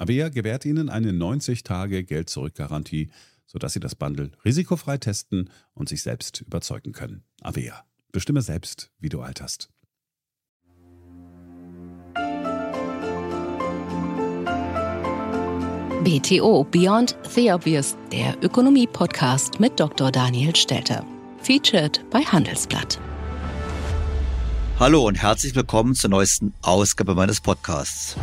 Avea gewährt Ihnen eine 90-Tage-Geld-Zurück-Garantie, sodass Sie das Bundle risikofrei testen und sich selbst überzeugen können. Avea. Bestimme selbst, wie du alterst. BTO Beyond the Obvious, der Ökonomie-Podcast mit Dr. Daniel Stelter. Featured bei Handelsblatt. Hallo und herzlich willkommen zur neuesten Ausgabe meines Podcasts.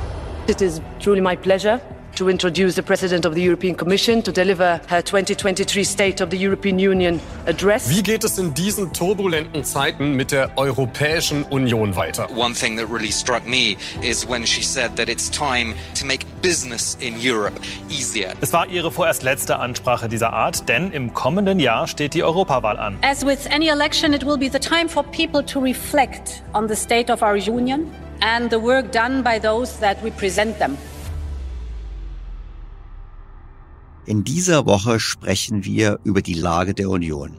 It is truly my pleasure to introduce the President of the European Commission to deliver her 2023 State of the European Union Address. Wie geht es in diesen turbulenten Zeiten mit der Europäischen Union weiter? One thing that really struck me is when she said that it's time to make business in Europe easier. Es war ihre vorerst letzte Ansprache dieser Art, denn im kommenden Jahr steht die Europawahl an. As with any election, it will be the time for people to reflect on the state of our union and the work done by those that represent them. In dieser Woche sprechen wir über die Lage der Union.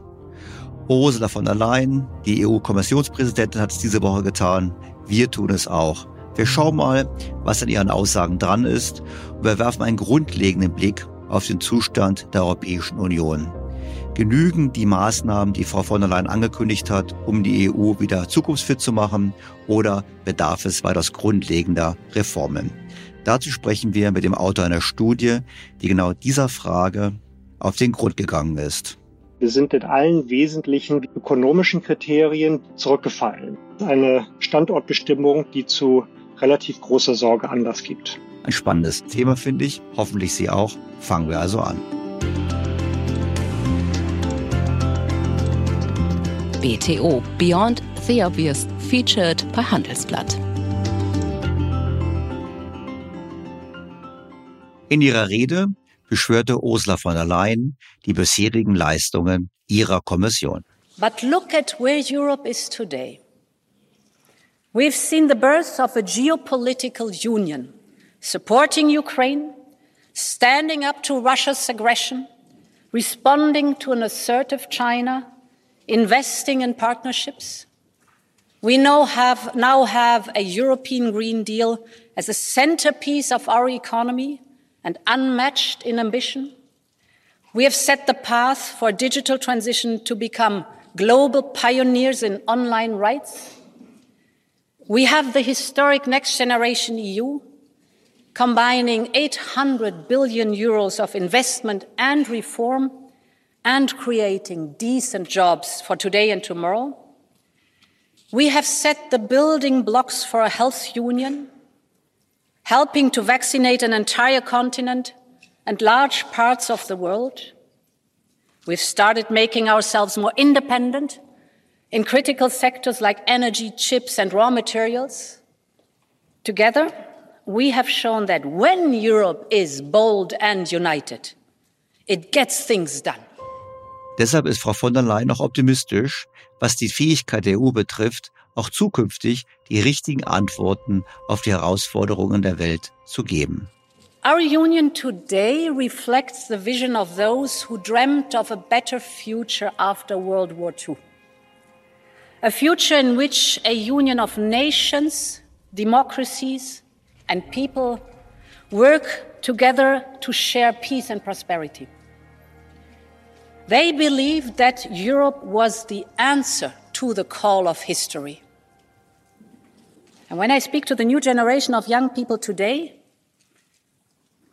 Ursula von der Leyen, die EU-Kommissionspräsidentin, hat es diese Woche getan. Wir tun es auch. Wir schauen mal, was an ihren Aussagen dran ist und wir werfen einen grundlegenden Blick auf den Zustand der Europäischen Union. Genügen die Maßnahmen, die Frau von der Leyen angekündigt hat, um die EU wieder zukunftsfit zu machen, oder bedarf es weitaus grundlegender Reformen? Dazu sprechen wir mit dem Autor einer Studie, die genau dieser Frage auf den Grund gegangen ist. Wir sind in allen wesentlichen ökonomischen Kriterien zurückgefallen. Eine Standortbestimmung, die zu relativ großer Sorge Anlass gibt. Ein spannendes Thema, finde ich. Hoffentlich Sie auch. Fangen wir also an. BTO Beyond the Obvious featured bei Handelsblatt. In ihrer Rede beschwörte Ursula von der Leyen die bisherigen Leistungen ihrer Kommission. But look at where Europe is today. We've seen the birth of a geopolitical union, supporting Ukraine, standing up to Russia's aggression, responding to an assertive China, investing in partnerships. We now have, now have a European Green Deal as a centerpiece of our economy and unmatched in ambition. We have set the path for digital transition to become global pioneers in online rights. We have the historic Next Generation EU, combining 800 billion euros of investment and reform and creating decent jobs for today and tomorrow. We have set the building blocks for a health union, helping to vaccinate an entire continent and large parts of the world. We've started making ourselves more independent in critical sectors like energy, chips, and raw materials. Together, we have shown that when Europe is bold and united, it gets things done. Deshalb ist Frau von der Leyen noch optimistisch, was die Fähigkeit der EU betrifft, auch zukünftig die richtigen Antworten auf die Herausforderungen der Welt zu geben. Our union today reflects the vision of those who dreamt of a better future after World War II. A future in which a union of nations, democracies, and people work together to share peace and prosperity. They believed that Europe was the answer to the call of history. And when I speak to the new generation of young people today,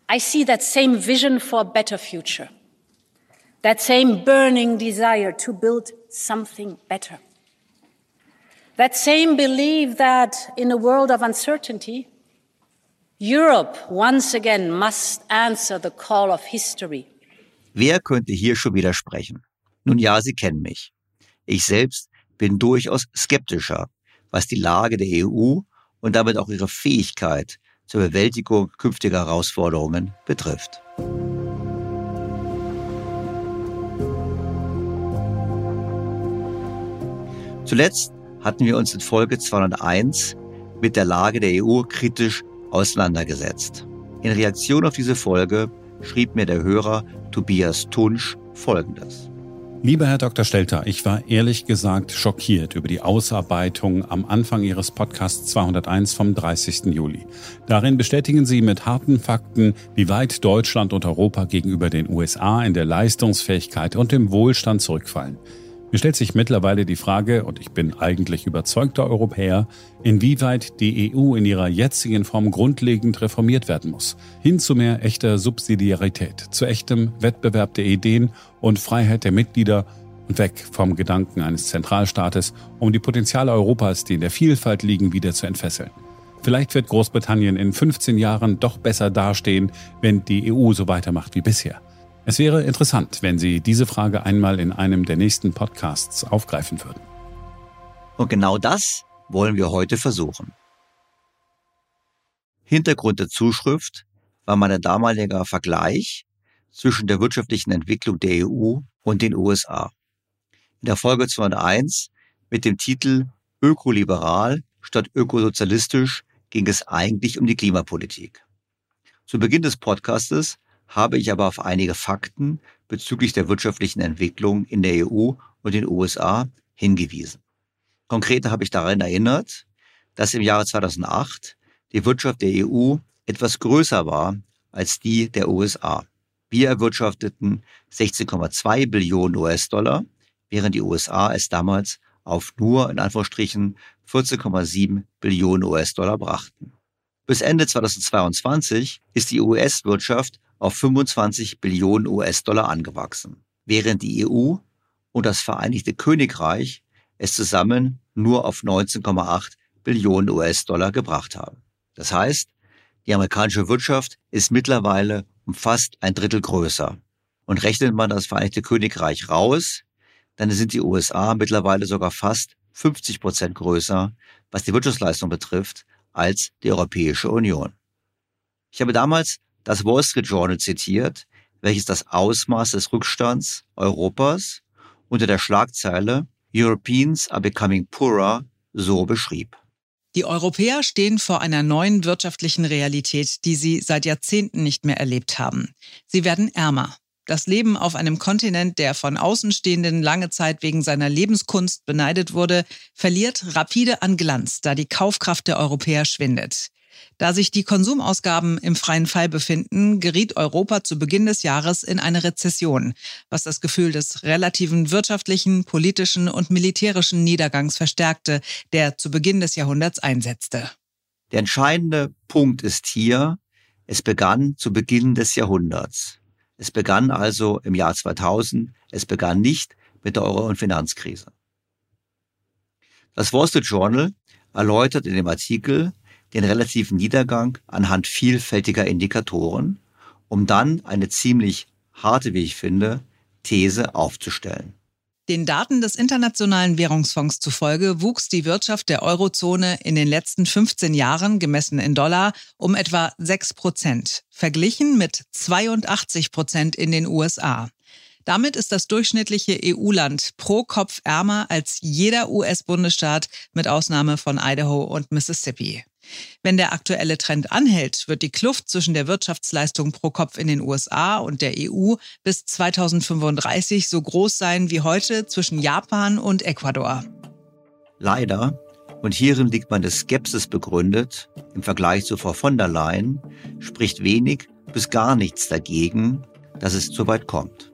I see that same vision for a better future, that same burning desire to build something better, that same belief that in a world of uncertainty, Europe once again must answer the call of history Wer könnte hier schon widersprechen? Nun ja, Sie kennen mich. Ich selbst bin durchaus skeptischer, was die Lage der EU und damit auch ihre Fähigkeit zur Bewältigung künftiger Herausforderungen betrifft. Zuletzt hatten wir uns in Folge 201 mit der Lage der EU kritisch auseinandergesetzt. In Reaktion auf diese Folge schrieb mir der Hörer Tobias Tunsch Folgendes. Lieber Herr Dr. Stelter, ich war ehrlich gesagt schockiert über die Ausarbeitung am Anfang Ihres Podcasts 201 vom 30. Juli. Darin bestätigen Sie mit harten Fakten, wie weit Deutschland und Europa gegenüber den USA in der Leistungsfähigkeit und dem Wohlstand zurückfallen. Mir stellt sich mittlerweile die Frage, und ich bin eigentlich überzeugter Europäer, inwieweit die EU in ihrer jetzigen Form grundlegend reformiert werden muss. Hin zu mehr echter Subsidiarität, zu echtem Wettbewerb der Ideen und Freiheit der Mitglieder und weg vom Gedanken eines Zentralstaates, um die Potenziale Europas, die in der Vielfalt liegen, wieder zu entfesseln. Vielleicht wird Großbritannien in 15 Jahren doch besser dastehen, wenn die EU so weitermacht wie bisher. Es wäre interessant, wenn Sie diese Frage einmal in einem der nächsten Podcasts aufgreifen würden. Und genau das wollen wir heute versuchen. Hintergrund der Zuschrift war mein damaliger Vergleich zwischen der wirtschaftlichen Entwicklung der EU und den USA. In der Folge 201 mit dem Titel Ökoliberal statt ökosozialistisch ging es eigentlich um die Klimapolitik. Zu Beginn des Podcastes habe ich aber auf einige Fakten bezüglich der wirtschaftlichen Entwicklung in der EU und den USA hingewiesen. Konkret habe ich daran erinnert, dass im Jahre 2008 die Wirtschaft der EU etwas größer war als die der USA. Wir erwirtschafteten 16,2 Billionen US-Dollar, während die USA es damals auf nur in Anführungsstrichen 14,7 Billionen US-Dollar brachten. Bis Ende 2022 ist die US-Wirtschaft auf 25 Billionen US-Dollar angewachsen, während die EU und das Vereinigte Königreich es zusammen nur auf 19,8 Billionen US-Dollar gebracht haben. Das heißt, die amerikanische Wirtschaft ist mittlerweile um fast ein Drittel größer. Und rechnet man das Vereinigte Königreich raus, dann sind die USA mittlerweile sogar fast 50 Prozent größer, was die Wirtschaftsleistung betrifft, als die Europäische Union. Ich habe damals das Wall Street Journal zitiert, welches das Ausmaß des Rückstands Europas unter der Schlagzeile Europeans are becoming poorer so beschrieb. Die Europäer stehen vor einer neuen wirtschaftlichen Realität, die sie seit Jahrzehnten nicht mehr erlebt haben. Sie werden ärmer. Das Leben auf einem Kontinent, der von Außenstehenden lange Zeit wegen seiner Lebenskunst beneidet wurde, verliert rapide an Glanz, da die Kaufkraft der Europäer schwindet. Da sich die Konsumausgaben im freien Fall befinden, geriet Europa zu Beginn des Jahres in eine Rezession, was das Gefühl des relativen wirtschaftlichen, politischen und militärischen Niedergangs verstärkte, der zu Beginn des Jahrhunderts einsetzte. Der entscheidende Punkt ist hier, es begann zu Beginn des Jahrhunderts. Es begann also im Jahr 2000, es begann nicht mit der Euro- und Finanzkrise. Das Wall Street Journal erläutert in dem Artikel den relativen Niedergang anhand vielfältiger Indikatoren, um dann eine ziemlich harte, wie ich finde, These aufzustellen. Den Daten des Internationalen Währungsfonds zufolge wuchs die Wirtschaft der Eurozone in den letzten 15 Jahren, gemessen in Dollar, um etwa 6 Prozent, verglichen mit 82 Prozent in den USA. Damit ist das durchschnittliche EU-Land pro Kopf ärmer als jeder US-Bundesstaat mit Ausnahme von Idaho und Mississippi. Wenn der aktuelle Trend anhält, wird die Kluft zwischen der Wirtschaftsleistung pro Kopf in den USA und der EU bis 2035 so groß sein wie heute zwischen Japan und Ecuador. Leider, und hierin liegt meine Skepsis begründet, im Vergleich zu Frau von der Leyen, spricht wenig bis gar nichts dagegen, dass es so weit kommt.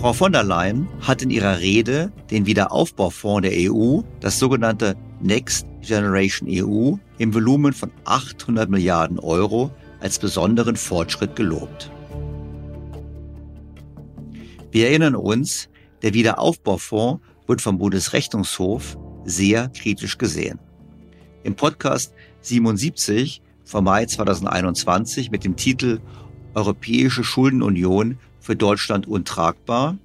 Frau von der Leyen hat in ihrer Rede den Wiederaufbaufonds der EU, das sogenannte Next Generation EU, im Volumen von 800 Milliarden Euro als besonderen Fortschritt gelobt. Wir erinnern uns, der Wiederaufbaufonds wird vom Bundesrechnungshof sehr kritisch gesehen. Im Podcast 77 vom Mai 2021 mit dem Titel Europäische Schuldenunion für Deutschland untragbar,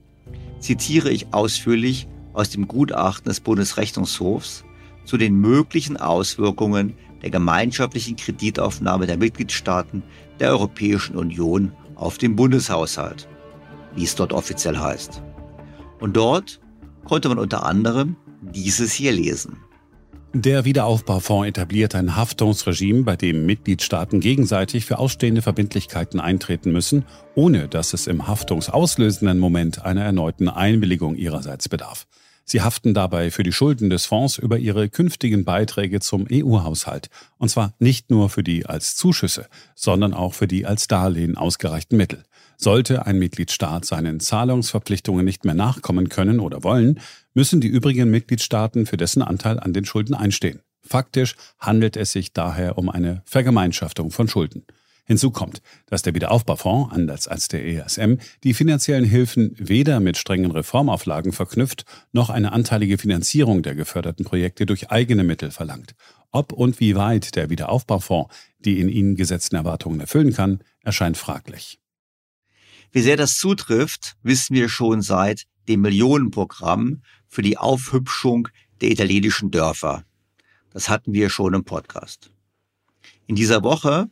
zitiere ich ausführlich aus dem Gutachten des Bundesrechnungshofs zu den möglichen Auswirkungen der gemeinschaftlichen Kreditaufnahme der Mitgliedstaaten der Europäischen Union auf den Bundeshaushalt, wie es dort offiziell heißt. Und dort konnte man unter anderem dieses hier lesen. Der Wiederaufbaufonds etabliert ein Haftungsregime, bei dem Mitgliedstaaten gegenseitig für ausstehende Verbindlichkeiten eintreten müssen, ohne dass es im haftungsauslösenden Moment einer erneuten Einwilligung ihrerseits bedarf. Sie haften dabei für die Schulden des Fonds über ihre künftigen Beiträge zum EU-Haushalt. Und zwar nicht nur für die als Zuschüsse, sondern auch für die als Darlehen ausgereichten Mittel. Sollte ein Mitgliedstaat seinen Zahlungsverpflichtungen nicht mehr nachkommen können oder wollen, müssen die übrigen Mitgliedstaaten für dessen Anteil an den Schulden einstehen. Faktisch handelt es sich daher um eine Vergemeinschaftung von Schulden. Hinzu kommt, dass der Wiederaufbaufonds, anders als der ESM, die finanziellen Hilfen weder mit strengen Reformauflagen verknüpft, noch eine anteilige Finanzierung der geförderten Projekte durch eigene Mittel verlangt. Ob und wie weit der Wiederaufbaufonds die in ihnen gesetzten Erwartungen erfüllen kann, erscheint fraglich. Wie sehr das zutrifft, wissen wir schon seit dem Millionenprogramm für die Aufhübschung der italienischen Dörfer. Das hatten wir schon im Podcast. In dieser Woche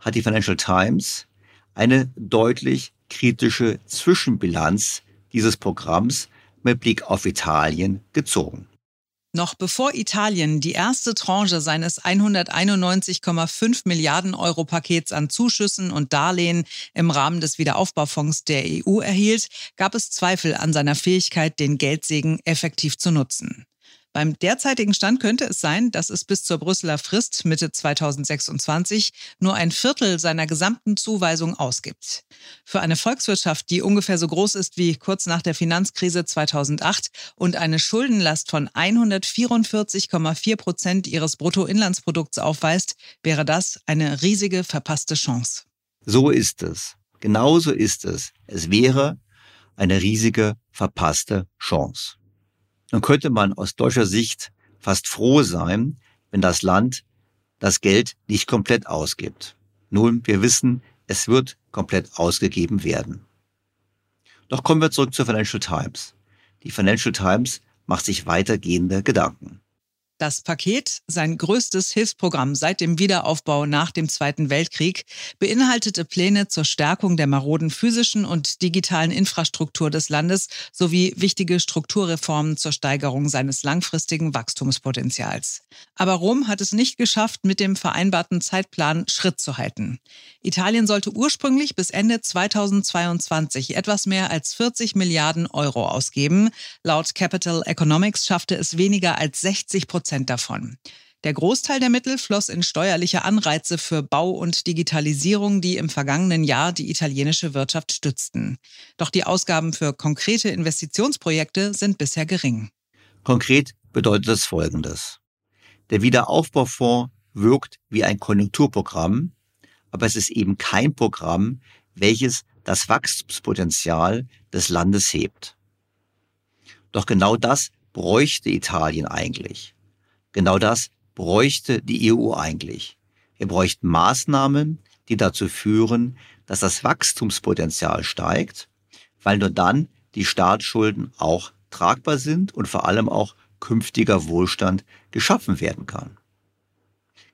hat die Financial Times eine deutlich kritische Zwischenbilanz dieses Programms mit Blick auf Italien gezogen. Noch bevor Italien die erste Tranche seines 191,5 Milliarden Euro Pakets an Zuschüssen und Darlehen im Rahmen des Wiederaufbaufonds der EU erhielt, gab es Zweifel an seiner Fähigkeit, den Geldsegen effektiv zu nutzen. Beim derzeitigen Stand könnte es sein, dass es bis zur Brüsseler Frist Mitte 2026 nur ein Viertel seiner gesamten Zuweisung ausgibt. Für eine Volkswirtschaft, die ungefähr so groß ist wie kurz nach der Finanzkrise 2008 und eine Schuldenlast von 144,4 Prozent ihres Bruttoinlandsprodukts aufweist, wäre das eine riesige verpasste Chance. So ist es. Genauso ist es. Es wäre eine riesige verpasste Chance. Nun könnte man aus deutscher Sicht fast froh sein, wenn das Land das Geld nicht komplett ausgibt. Nun, wir wissen, es wird komplett ausgegeben werden. Doch kommen wir zurück zur Financial Times. Die Financial Times macht sich weitergehende Gedanken. Das Paket, sein größtes Hilfsprogramm seit dem Wiederaufbau nach dem Zweiten Weltkrieg, beinhaltete Pläne zur Stärkung der maroden physischen und digitalen Infrastruktur des Landes sowie wichtige Strukturreformen zur Steigerung seines langfristigen Wachstumspotenzials. Aber Rom hat es nicht geschafft, mit dem vereinbarten Zeitplan Schritt zu halten. Italien sollte ursprünglich bis Ende 2022 etwas mehr als 40 Milliarden Euro ausgeben. Laut Capital Economics schaffte es weniger als 60 Prozent Prozent davon. Der Großteil der Mittel floss in steuerliche Anreize für Bau und Digitalisierung, die im vergangenen Jahr die italienische Wirtschaft stützten. Doch die Ausgaben für konkrete Investitionsprojekte sind bisher gering. Konkret bedeutet das Folgendes. Der Wiederaufbaufonds wirkt wie ein Konjunkturprogramm, aber es ist eben kein Programm, welches das Wachstumspotenzial des Landes hebt. Doch genau das bräuchte Italien eigentlich. Genau das bräuchte die EU eigentlich. Wir bräuchten Maßnahmen, die dazu führen, dass das Wachstumspotenzial steigt, weil nur dann die Staatsschulden auch tragbar sind und vor allem auch künftiger Wohlstand geschaffen werden kann.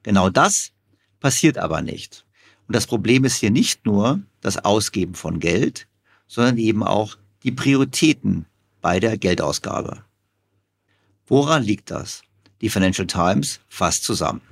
Genau das passiert aber nicht. Und das Problem ist hier nicht nur das Ausgeben von Geld, sondern eben auch die Prioritäten bei der Geldausgabe. Woran liegt das? Die Financial Times fasst zusammen.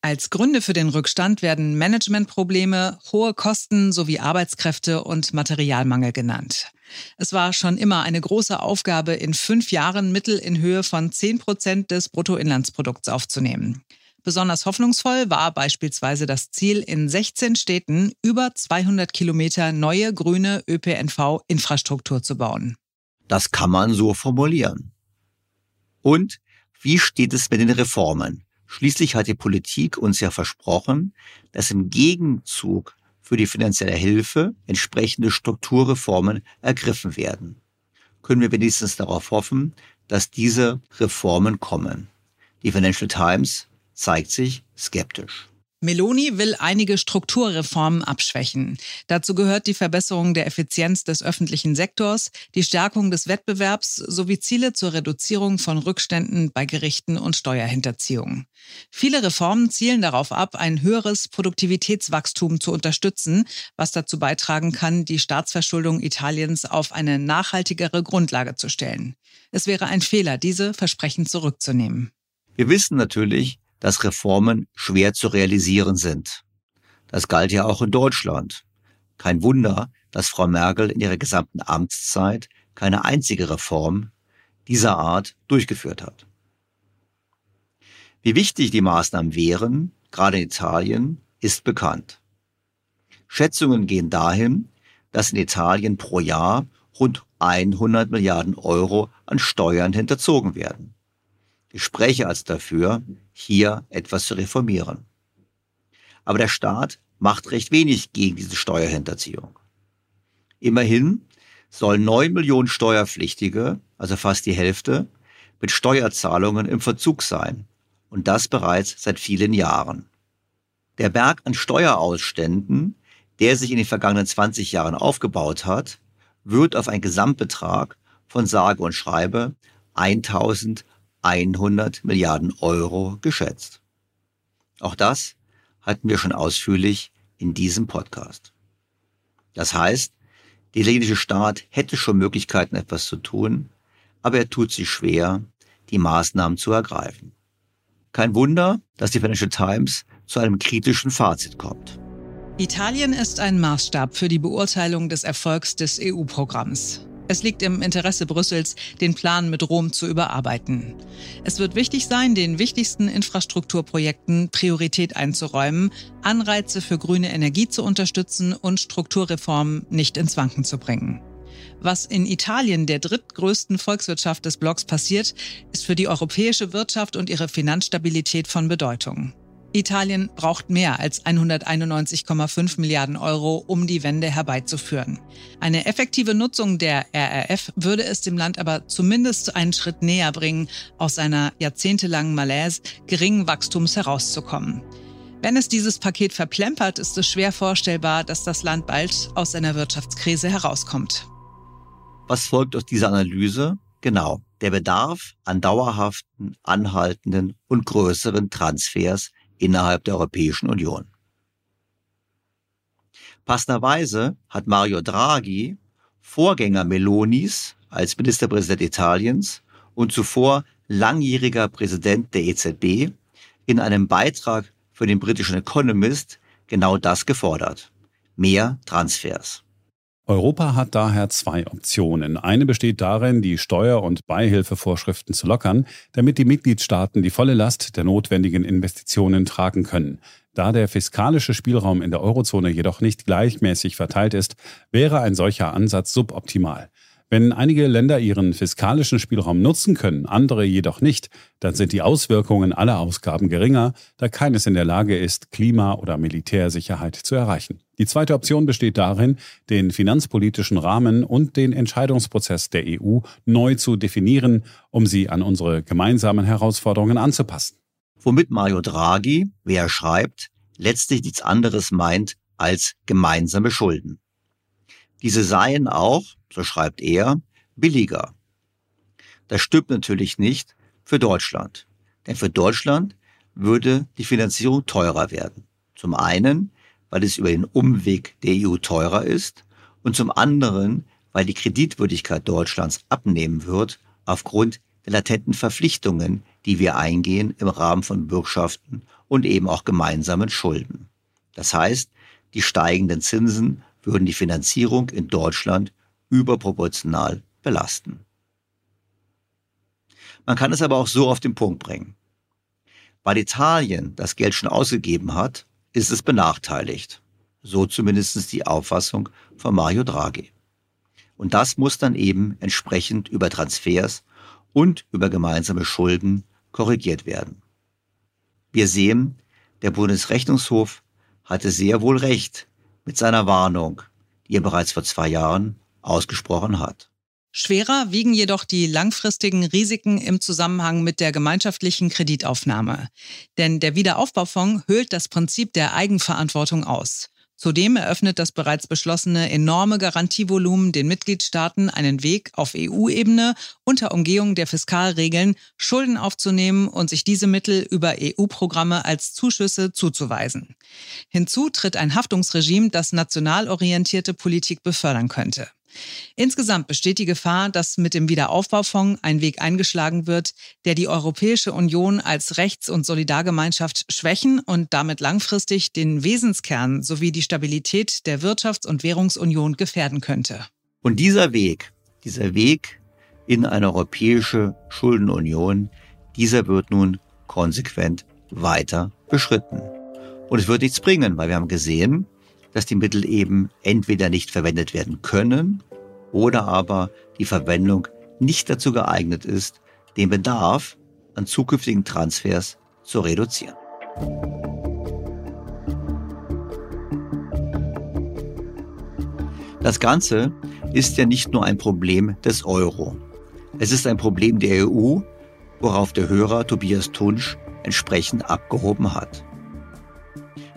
Als Gründe für den Rückstand werden Managementprobleme, hohe Kosten sowie Arbeitskräfte und Materialmangel genannt. Es war schon immer eine große Aufgabe, in fünf Jahren Mittel in Höhe von 10 Prozent des Bruttoinlandsprodukts aufzunehmen. Besonders hoffnungsvoll war beispielsweise das Ziel, in 16 Städten über 200 Kilometer neue grüne ÖPNV-Infrastruktur zu bauen. Das kann man so formulieren. Und wie steht es mit den Reformen? Schließlich hat die Politik uns ja versprochen, dass im Gegenzug für die finanzielle Hilfe entsprechende Strukturreformen ergriffen werden. Können wir wenigstens darauf hoffen, dass diese Reformen kommen? Die Financial Times zeigt sich skeptisch. Meloni will einige Strukturreformen abschwächen. Dazu gehört die Verbesserung der Effizienz des öffentlichen Sektors, die Stärkung des Wettbewerbs sowie Ziele zur Reduzierung von Rückständen bei Gerichten und Steuerhinterziehung. Viele Reformen zielen darauf ab, ein höheres Produktivitätswachstum zu unterstützen, was dazu beitragen kann, die Staatsverschuldung Italiens auf eine nachhaltigere Grundlage zu stellen. Es wäre ein Fehler, diese Versprechen zurückzunehmen. Wir wissen natürlich, dass Reformen schwer zu realisieren sind. Das galt ja auch in Deutschland. Kein Wunder, dass Frau Merkel in ihrer gesamten Amtszeit keine einzige Reform dieser Art durchgeführt hat. Wie wichtig die Maßnahmen wären, gerade in Italien, ist bekannt. Schätzungen gehen dahin, dass in Italien pro Jahr rund 100 Milliarden Euro an Steuern hinterzogen werden. Ich spreche also dafür, hier etwas zu reformieren. Aber der Staat macht recht wenig gegen diese Steuerhinterziehung. Immerhin sollen neun Millionen Steuerpflichtige, also fast die Hälfte, mit Steuerzahlungen im Verzug sein. Und das bereits seit vielen Jahren. Der Berg an Steuerausständen, der sich in den vergangenen 20 Jahren aufgebaut hat, wird auf einen Gesamtbetrag von sage und schreibe 1000 100 Milliarden Euro geschätzt. Auch das hatten wir schon ausführlich in diesem Podcast. Das heißt, der italienische Staat hätte schon Möglichkeiten, etwas zu tun, aber er tut sich schwer, die Maßnahmen zu ergreifen. Kein Wunder, dass die Financial Times zu einem kritischen Fazit kommt. Italien ist ein Maßstab für die Beurteilung des Erfolgs des EU-Programms. Es liegt im Interesse Brüssels, den Plan mit Rom zu überarbeiten. Es wird wichtig sein, den wichtigsten Infrastrukturprojekten Priorität einzuräumen, Anreize für grüne Energie zu unterstützen und Strukturreformen nicht ins Wanken zu bringen. Was in Italien, der drittgrößten Volkswirtschaft des Blocks, passiert, ist für die europäische Wirtschaft und ihre Finanzstabilität von Bedeutung. Italien braucht mehr als 191,5 Milliarden Euro, um die Wende herbeizuführen. Eine effektive Nutzung der RRF würde es dem Land aber zumindest einen Schritt näher bringen, aus seiner jahrzehntelangen Malaise geringen Wachstums herauszukommen. Wenn es dieses Paket verplempert, ist es schwer vorstellbar, dass das Land bald aus seiner Wirtschaftskrise herauskommt. Was folgt aus dieser Analyse? Genau. der Bedarf an dauerhaften, anhaltenden und größeren Transfers innerhalb der Europäischen Union. Passenderweise hat Mario Draghi, Vorgänger Melonis als Ministerpräsident Italiens und zuvor langjähriger Präsident der EZB, in einem Beitrag für den britischen Economist genau das gefordert. Mehr Transfers. Europa hat daher zwei Optionen. Eine besteht darin, die Steuer- und Beihilfevorschriften zu lockern, damit die Mitgliedstaaten die volle Last der notwendigen Investitionen tragen können. Da der fiskalische Spielraum in der Eurozone jedoch nicht gleichmäßig verteilt ist, wäre ein solcher Ansatz suboptimal. Wenn einige Länder ihren fiskalischen Spielraum nutzen können, andere jedoch nicht, dann sind die Auswirkungen aller Ausgaben geringer, da keines in der Lage ist, Klima- oder Militärsicherheit zu erreichen. Die zweite Option besteht darin, den finanzpolitischen Rahmen und den Entscheidungsprozess der EU neu zu definieren, um sie an unsere gemeinsamen Herausforderungen anzupassen. Womit Mario Draghi, wie er schreibt, letztlich nichts anderes meint als gemeinsame Schulden. Diese seien auch, so schreibt er, billiger. Das stimmt natürlich nicht für Deutschland. Denn für Deutschland würde die Finanzierung teurer werden. Zum einen, weil es über den Umweg der EU teurer ist und zum anderen, weil die Kreditwürdigkeit Deutschlands abnehmen wird aufgrund der latenten Verpflichtungen, die wir eingehen im Rahmen von Bürgschaften und eben auch gemeinsamen Schulden. Das heißt, die steigenden Zinsen würden die Finanzierung in Deutschland überproportional belasten. Man kann es aber auch so auf den Punkt bringen. Weil Italien das Geld schon ausgegeben hat, ist es benachteiligt. So zumindest die Auffassung von Mario Draghi. Und das muss dann eben entsprechend über Transfers und über gemeinsame Schulden korrigiert werden. Wir sehen, der Bundesrechnungshof hatte sehr wohl recht mit seiner Warnung, die er bereits vor zwei Jahren ausgesprochen hat. Schwerer wiegen jedoch die langfristigen Risiken im Zusammenhang mit der gemeinschaftlichen Kreditaufnahme. Denn der Wiederaufbaufonds höhlt das Prinzip der Eigenverantwortung aus. Zudem eröffnet das bereits beschlossene enorme Garantievolumen den Mitgliedstaaten einen Weg auf EU-Ebene unter Umgehung der Fiskalregeln Schulden aufzunehmen und sich diese Mittel über EU-Programme als Zuschüsse zuzuweisen. Hinzu tritt ein Haftungsregime, das national orientierte Politik befördern könnte. Insgesamt besteht die Gefahr, dass mit dem Wiederaufbaufonds ein Weg eingeschlagen wird, der die Europäische Union als Rechts- und Solidargemeinschaft schwächen und damit langfristig den Wesenskern sowie die Stabilität der Wirtschafts- und Währungsunion gefährden könnte. Und dieser Weg, dieser Weg in eine europäische Schuldenunion, dieser wird nun konsequent weiter beschritten. Und es wird nichts bringen, weil wir haben gesehen, dass die Mittel eben entweder nicht verwendet werden können oder aber die Verwendung nicht dazu geeignet ist, den Bedarf an zukünftigen Transfers zu reduzieren. Das Ganze ist ja nicht nur ein Problem des Euro. Es ist ein Problem der EU, worauf der Hörer Tobias Tunsch entsprechend abgehoben hat.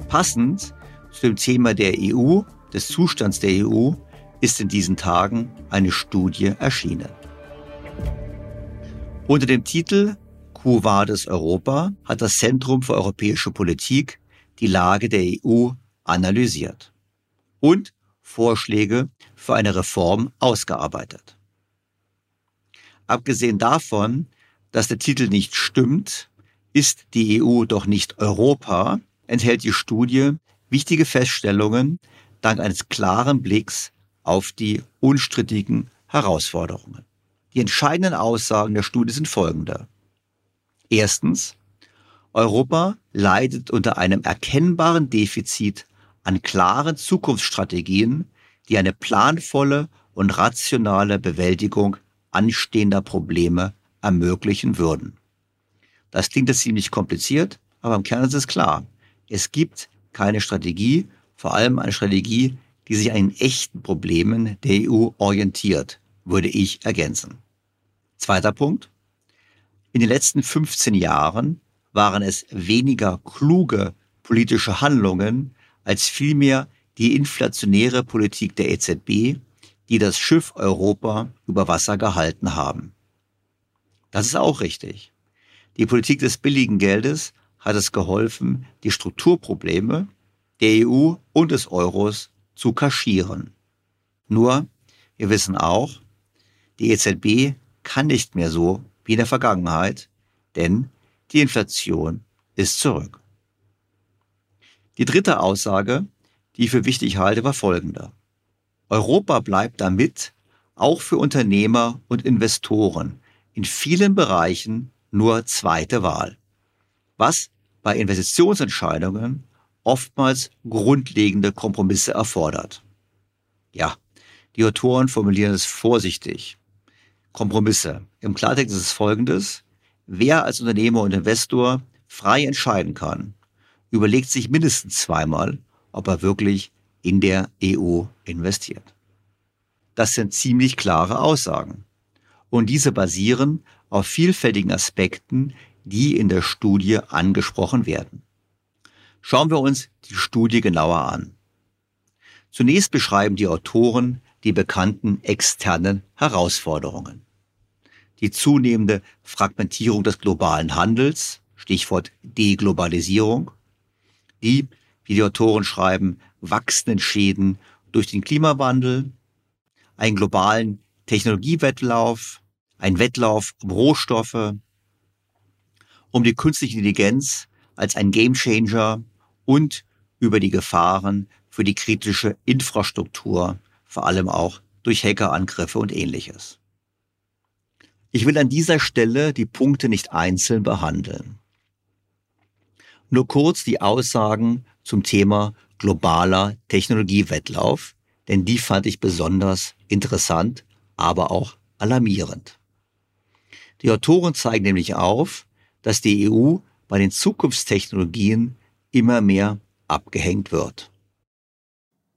Passend zu dem Thema der EU, des Zustands der EU, ist in diesen Tagen eine Studie erschienen. Unter dem Titel Quo Vadis Europa hat das Zentrum für europäische Politik die Lage der EU analysiert und Vorschläge für eine Reform ausgearbeitet. Abgesehen davon, dass der Titel nicht stimmt, ist die EU doch nicht Europa, enthält die Studie wichtige Feststellungen dank eines klaren Blicks auf die unstrittigen Herausforderungen. Die entscheidenden Aussagen der Studie sind folgende. Erstens, Europa leidet unter einem erkennbaren Defizit an klaren Zukunftsstrategien, die eine planvolle und rationale Bewältigung anstehender Probleme ermöglichen würden. Das klingt jetzt ziemlich kompliziert, aber im Kern ist es klar. Es gibt keine Strategie, vor allem eine Strategie, die sich an den echten Problemen der EU orientiert, würde ich ergänzen. Zweiter Punkt. In den letzten 15 Jahren waren es weniger kluge politische Handlungen als vielmehr die inflationäre Politik der EZB, die das Schiff Europa über Wasser gehalten haben. Das ist auch richtig. Die Politik des billigen Geldes hat es geholfen, die Strukturprobleme der EU und des Euros zu kaschieren. Nur, wir wissen auch, die EZB kann nicht mehr so wie in der Vergangenheit, denn die Inflation ist zurück. Die dritte Aussage, die ich für wichtig halte, war folgende. Europa bleibt damit auch für Unternehmer und Investoren in vielen Bereichen nur zweite Wahl, was bei Investitionsentscheidungen oftmals grundlegende Kompromisse erfordert. Ja, die Autoren formulieren es vorsichtig. Kompromisse. Im Klartext ist es folgendes. Wer als Unternehmer und Investor frei entscheiden kann, überlegt sich mindestens zweimal, ob er wirklich in der EU investiert. Das sind ziemlich klare Aussagen. Und diese basieren auf vielfältigen Aspekten, die in der Studie angesprochen werden. Schauen wir uns die Studie genauer an. Zunächst beschreiben die Autoren die bekannten externen Herausforderungen. Die zunehmende Fragmentierung des globalen Handels, Stichwort Deglobalisierung, die, wie die Autoren schreiben, wachsenden Schäden durch den Klimawandel, einen globalen Technologiewettlauf, ein Wettlauf um Rohstoffe, um die künstliche Intelligenz als ein Gamechanger und über die Gefahren für die kritische Infrastruktur, vor allem auch durch Hackerangriffe und ähnliches. Ich will an dieser Stelle die Punkte nicht einzeln behandeln. Nur kurz die Aussagen zum Thema globaler Technologiewettlauf, denn die fand ich besonders interessant, aber auch alarmierend. Die Autoren zeigen nämlich auf, dass die EU bei den Zukunftstechnologien immer mehr abgehängt wird.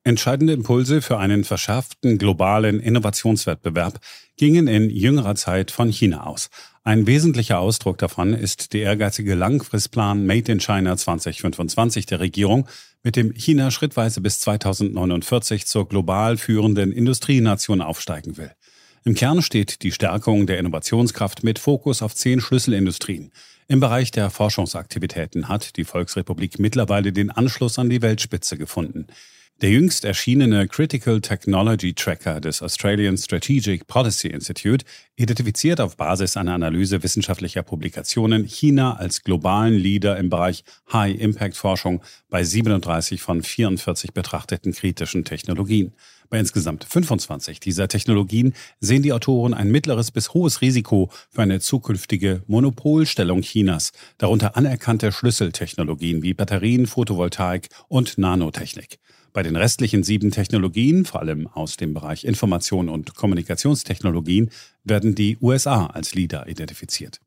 Entscheidende Impulse für einen verschärften globalen Innovationswettbewerb gingen in jüngerer Zeit von China aus. Ein wesentlicher Ausdruck davon ist der ehrgeizige Langfristplan Made in China 2025 der Regierung, mit dem China schrittweise bis 2049 zur global führenden Industrienation aufsteigen will. Im Kern steht die Stärkung der Innovationskraft mit Fokus auf zehn Schlüsselindustrien. Im Bereich der Forschungsaktivitäten hat die Volksrepublik mittlerweile den Anschluss an die Weltspitze gefunden. Der jüngst erschienene Critical Technology Tracker des Australian Strategic Policy Institute identifiziert auf Basis einer Analyse wissenschaftlicher Publikationen China als globalen Leader im Bereich High-Impact-Forschung bei 37 von 44 betrachteten kritischen Technologien. Bei insgesamt 25 dieser Technologien sehen die Autoren ein mittleres bis hohes Risiko für eine zukünftige Monopolstellung Chinas, darunter anerkannte Schlüsseltechnologien wie Batterien, Photovoltaik und Nanotechnik. Bei den restlichen sieben Technologien, vor allem aus dem Bereich Information- und Kommunikationstechnologien, werden die USA als Leader identifiziert.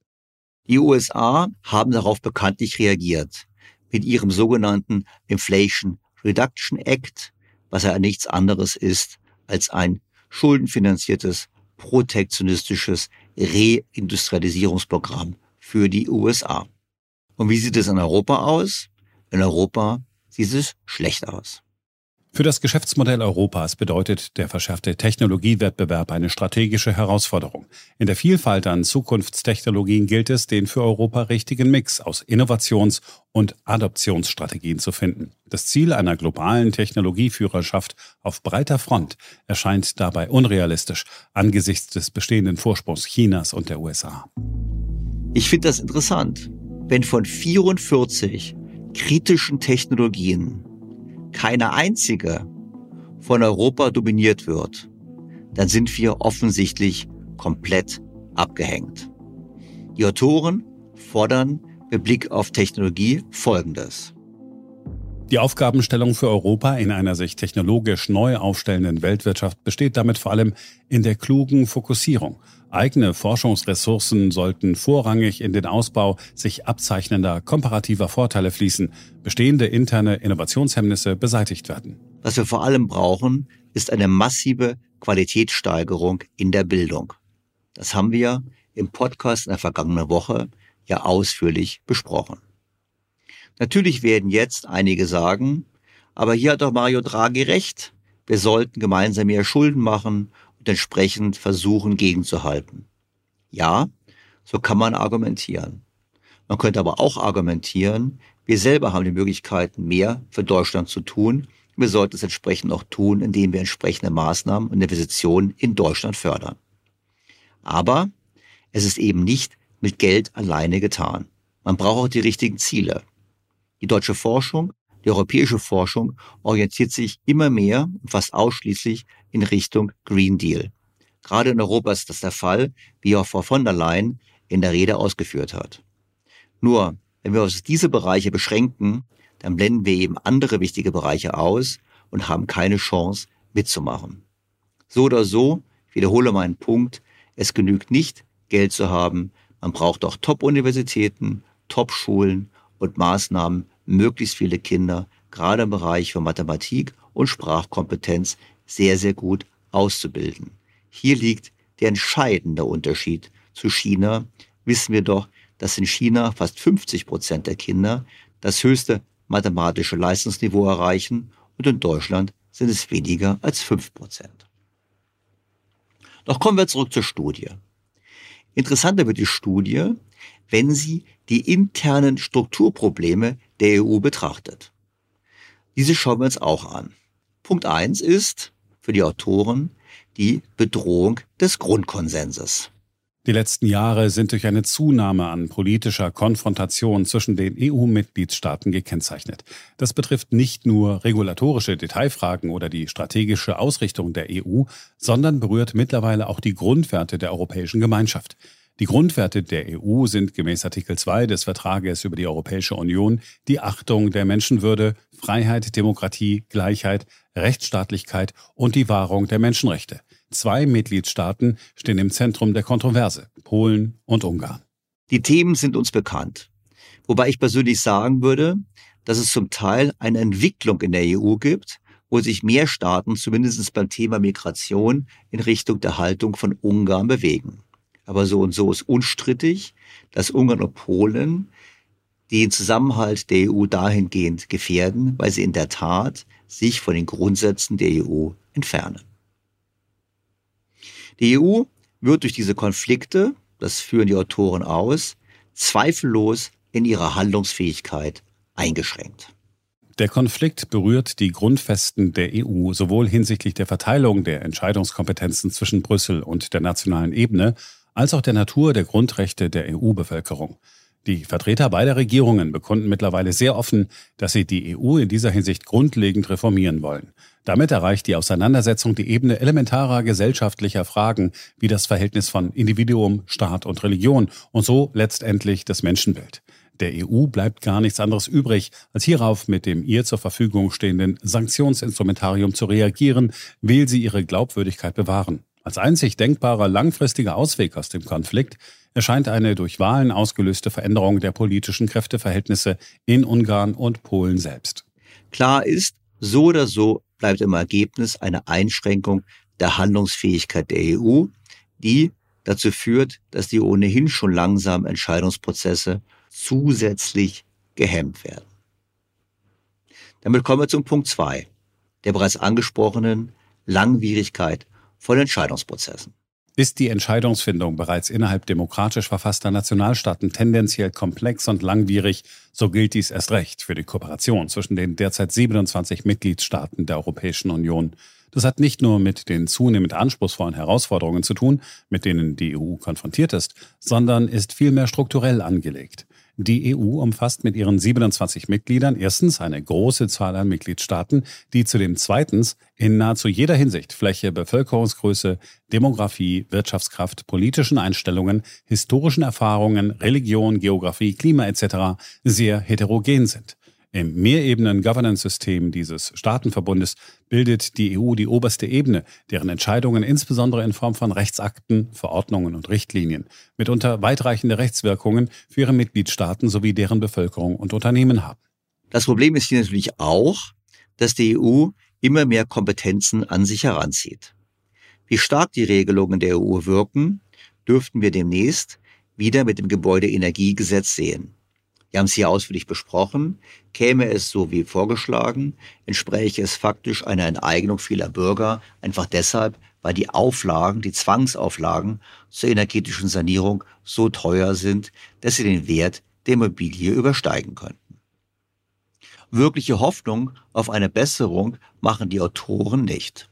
Die USA haben darauf bekanntlich reagiert mit ihrem sogenannten Inflation Reduction Act, was ja nichts anderes ist als ein schuldenfinanziertes, protektionistisches Reindustrialisierungsprogramm für die USA. Und wie sieht es in Europa aus? In Europa sieht es schlecht aus. Für das Geschäftsmodell Europas bedeutet der verschärfte Technologiewettbewerb eine strategische Herausforderung. In der Vielfalt an Zukunftstechnologien gilt es, den für Europa richtigen Mix aus Innovations- und Adoptionsstrategien zu finden. Das Ziel einer globalen Technologieführerschaft auf breiter Front erscheint dabei unrealistisch angesichts des bestehenden Vorsprungs Chinas und der USA. Ich finde das interessant. Wenn von 44 kritischen Technologien keine einzige von Europa dominiert wird, dann sind wir offensichtlich komplett abgehängt. Die Autoren fordern mit Blick auf Technologie Folgendes. Die Aufgabenstellung für Europa in einer sich technologisch neu aufstellenden Weltwirtschaft besteht damit vor allem in der klugen Fokussierung Eigene Forschungsressourcen sollten vorrangig in den Ausbau sich abzeichnender komparativer Vorteile fließen, bestehende interne Innovationshemmnisse beseitigt werden. Was wir vor allem brauchen, ist eine massive Qualitätssteigerung in der Bildung. Das haben wir im Podcast in der vergangenen Woche ja ausführlich besprochen. Natürlich werden jetzt einige sagen, aber hier hat doch Mario Draghi recht. Wir sollten gemeinsam mehr Schulden machen entsprechend versuchen gegenzuhalten. Ja, So kann man argumentieren. Man könnte aber auch argumentieren, wir selber haben die Möglichkeit, mehr für Deutschland zu tun. Wir sollten es entsprechend auch tun, indem wir entsprechende Maßnahmen und Investitionen in Deutschland fördern. Aber es ist eben nicht mit Geld alleine getan. Man braucht auch die richtigen Ziele. Die deutsche Forschung, die europäische Forschung orientiert sich immer mehr und fast ausschließlich in Richtung Green Deal. Gerade in Europa ist das der Fall, wie auch Frau von der Leyen in der Rede ausgeführt hat. Nur, wenn wir uns diese Bereiche beschränken, dann blenden wir eben andere wichtige Bereiche aus und haben keine Chance mitzumachen. So oder so, ich wiederhole meinen Punkt, es genügt nicht, Geld zu haben, man braucht auch Top-Universitäten, Top-Schulen und Maßnahmen, möglichst viele Kinder, gerade im Bereich von Mathematik und Sprachkompetenz, sehr, sehr gut auszubilden. Hier liegt der entscheidende Unterschied zu China. Wissen wir doch, dass in China fast 50 Prozent der Kinder das höchste mathematische Leistungsniveau erreichen und in Deutschland sind es weniger als 5 Prozent. Doch kommen wir zurück zur Studie. Interessanter wird die Studie, wenn sie die internen Strukturprobleme der EU betrachtet. Diese schauen wir uns auch an. Punkt eins ist für die Autoren die Bedrohung des Grundkonsenses. Die letzten Jahre sind durch eine Zunahme an politischer Konfrontation zwischen den EU-Mitgliedstaaten gekennzeichnet. Das betrifft nicht nur regulatorische Detailfragen oder die strategische Ausrichtung der EU, sondern berührt mittlerweile auch die Grundwerte der Europäischen Gemeinschaft. Die Grundwerte der EU sind gemäß Artikel 2 des Vertrages über die Europäische Union die Achtung der Menschenwürde, Freiheit, Demokratie, Gleichheit, Rechtsstaatlichkeit und die Wahrung der Menschenrechte. Zwei Mitgliedstaaten stehen im Zentrum der Kontroverse, Polen und Ungarn. Die Themen sind uns bekannt. Wobei ich persönlich sagen würde, dass es zum Teil eine Entwicklung in der EU gibt, wo sich mehr Staaten zumindest beim Thema Migration in Richtung der Haltung von Ungarn bewegen. Aber so und so ist unstrittig, dass Ungarn und Polen den Zusammenhalt der EU dahingehend gefährden, weil sie in der Tat sich von den Grundsätzen der EU entfernen. Die EU wird durch diese Konflikte, das führen die Autoren aus, zweifellos in ihrer Handlungsfähigkeit eingeschränkt. Der Konflikt berührt die Grundfesten der EU sowohl hinsichtlich der Verteilung der Entscheidungskompetenzen zwischen Brüssel und der nationalen Ebene als auch der Natur der Grundrechte der EU-Bevölkerung. Die Vertreter beider Regierungen bekunden mittlerweile sehr offen, dass sie die EU in dieser Hinsicht grundlegend reformieren wollen. Damit erreicht die Auseinandersetzung die Ebene elementarer gesellschaftlicher Fragen wie das Verhältnis von Individuum, Staat und Religion und so letztendlich das Menschenbild. Der EU bleibt gar nichts anderes übrig, als hierauf mit dem ihr zur Verfügung stehenden Sanktionsinstrumentarium zu reagieren, will sie ihre Glaubwürdigkeit bewahren. Als einzig denkbarer langfristiger Ausweg aus dem Konflikt erscheint eine durch Wahlen ausgelöste Veränderung der politischen Kräfteverhältnisse in Ungarn und Polen selbst. Klar ist, so oder so bleibt im Ergebnis eine Einschränkung der Handlungsfähigkeit der EU, die dazu führt, dass die ohnehin schon langsamen Entscheidungsprozesse zusätzlich gehemmt werden. Damit kommen wir zum Punkt zwei, der bereits angesprochenen Langwierigkeit von Entscheidungsprozessen. Ist die Entscheidungsfindung bereits innerhalb demokratisch verfasster Nationalstaaten tendenziell komplex und langwierig, so gilt dies erst recht für die Kooperation zwischen den derzeit 27 Mitgliedstaaten der Europäischen Union. Das hat nicht nur mit den zunehmend anspruchsvollen Herausforderungen zu tun, mit denen die EU konfrontiert ist, sondern ist vielmehr strukturell angelegt. Die EU umfasst mit ihren 27 Mitgliedern erstens eine große Zahl an Mitgliedstaaten, die zudem zweitens in nahezu jeder Hinsicht Fläche, Bevölkerungsgröße, Demografie, Wirtschaftskraft, politischen Einstellungen, historischen Erfahrungen, Religion, Geografie, Klima etc. sehr heterogen sind. Im Mehrebenen-Governance-System dieses Staatenverbundes bildet die EU die oberste Ebene, deren Entscheidungen insbesondere in Form von Rechtsakten, Verordnungen und Richtlinien mitunter weitreichende Rechtswirkungen für ihre Mitgliedstaaten sowie deren Bevölkerung und Unternehmen haben. Das Problem ist hier natürlich auch, dass die EU immer mehr Kompetenzen an sich heranzieht. Wie stark die Regelungen der EU wirken, dürften wir demnächst wieder mit dem Gebäudeenergiegesetz sehen. Wir haben es hier ausführlich besprochen. Käme es so wie vorgeschlagen, entspräche es faktisch einer Enteignung vieler Bürger, einfach deshalb, weil die Auflagen, die Zwangsauflagen zur energetischen Sanierung so teuer sind, dass sie den Wert der Immobilie übersteigen könnten. Wirkliche Hoffnung auf eine Besserung machen die Autoren nicht.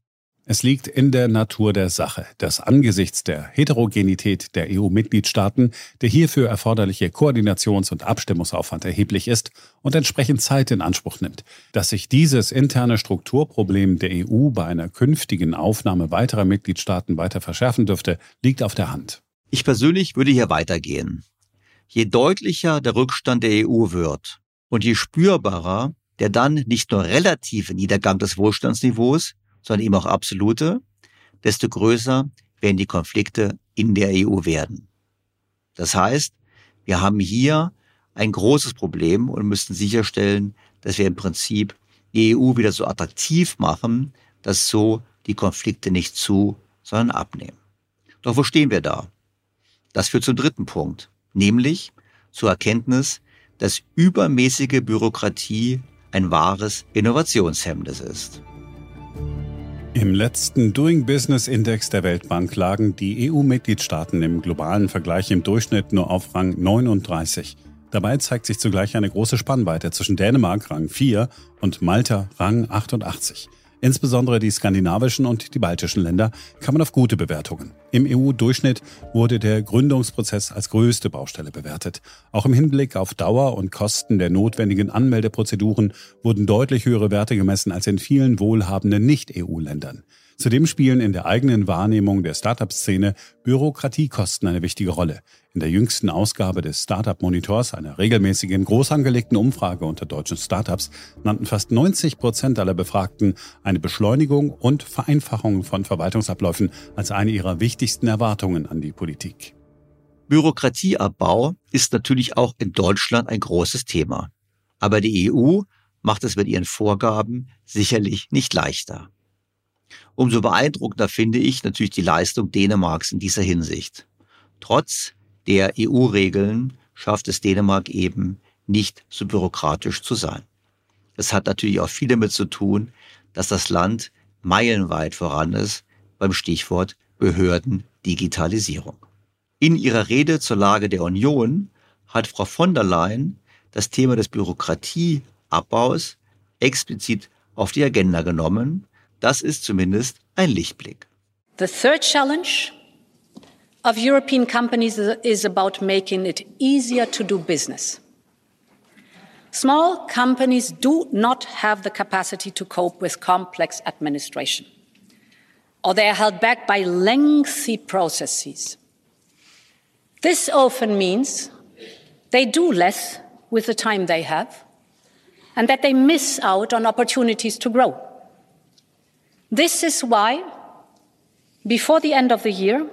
Es liegt in der Natur der Sache, dass angesichts der Heterogenität der EU-Mitgliedstaaten der hierfür erforderliche Koordinations- und Abstimmungsaufwand erheblich ist und entsprechend Zeit in Anspruch nimmt. Dass sich dieses interne Strukturproblem der EU bei einer künftigen Aufnahme weiterer Mitgliedstaaten weiter verschärfen dürfte, liegt auf der Hand. Ich persönlich würde hier weitergehen. Je deutlicher der Rückstand der EU wird und je spürbarer der dann nicht nur relative Niedergang des Wohlstandsniveaus, sondern eben auch absolute, desto größer werden die Konflikte in der EU werden. Das heißt, wir haben hier ein großes Problem und müssen sicherstellen, dass wir im Prinzip die EU wieder so attraktiv machen, dass so die Konflikte nicht zu, sondern abnehmen. Doch wo stehen wir da? Das führt zum dritten Punkt, nämlich zur Erkenntnis, dass übermäßige Bürokratie ein wahres Innovationshemmnis ist. Im letzten Doing Business Index der Weltbank lagen die EU-Mitgliedstaaten im globalen Vergleich im Durchschnitt nur auf Rang 39. Dabei zeigt sich zugleich eine große Spannweite zwischen Dänemark Rang 4 und Malta Rang 88. Insbesondere die skandinavischen und die baltischen Länder kamen auf gute Bewertungen. Im EU-Durchschnitt wurde der Gründungsprozess als größte Baustelle bewertet. Auch im Hinblick auf Dauer und Kosten der notwendigen Anmeldeprozeduren wurden deutlich höhere Werte gemessen als in vielen wohlhabenden Nicht-EU-Ländern. Zudem spielen in der eigenen Wahrnehmung der Startup-Szene Bürokratiekosten eine wichtige Rolle. In der jüngsten Ausgabe des Startup Monitors, einer regelmäßigen, groß angelegten Umfrage unter deutschen Startups, nannten fast 90 Prozent aller Befragten eine Beschleunigung und Vereinfachung von Verwaltungsabläufen als eine ihrer wichtigsten Erwartungen an die Politik. Bürokratieabbau ist natürlich auch in Deutschland ein großes Thema. Aber die EU macht es mit ihren Vorgaben sicherlich nicht leichter. Umso beeindruckender finde ich natürlich die Leistung Dänemarks in dieser Hinsicht. Trotz der EU-Regeln schafft es Dänemark eben nicht so bürokratisch zu sein. Es hat natürlich auch viel damit zu tun, dass das Land meilenweit voran ist beim Stichwort Behördendigitalisierung. In ihrer Rede zur Lage der Union hat Frau von der Leyen das Thema des Bürokratieabbaus explizit auf die Agenda genommen. Das ist zumindest ein Lichtblick. The third challenge of European companies is about making it easier to do business. Small companies do not have the capacity to cope with complex administration, or they are held back by lengthy processes. This often means they do less with the time they have, and that they miss out on opportunities to grow. This is why, before the end of the year,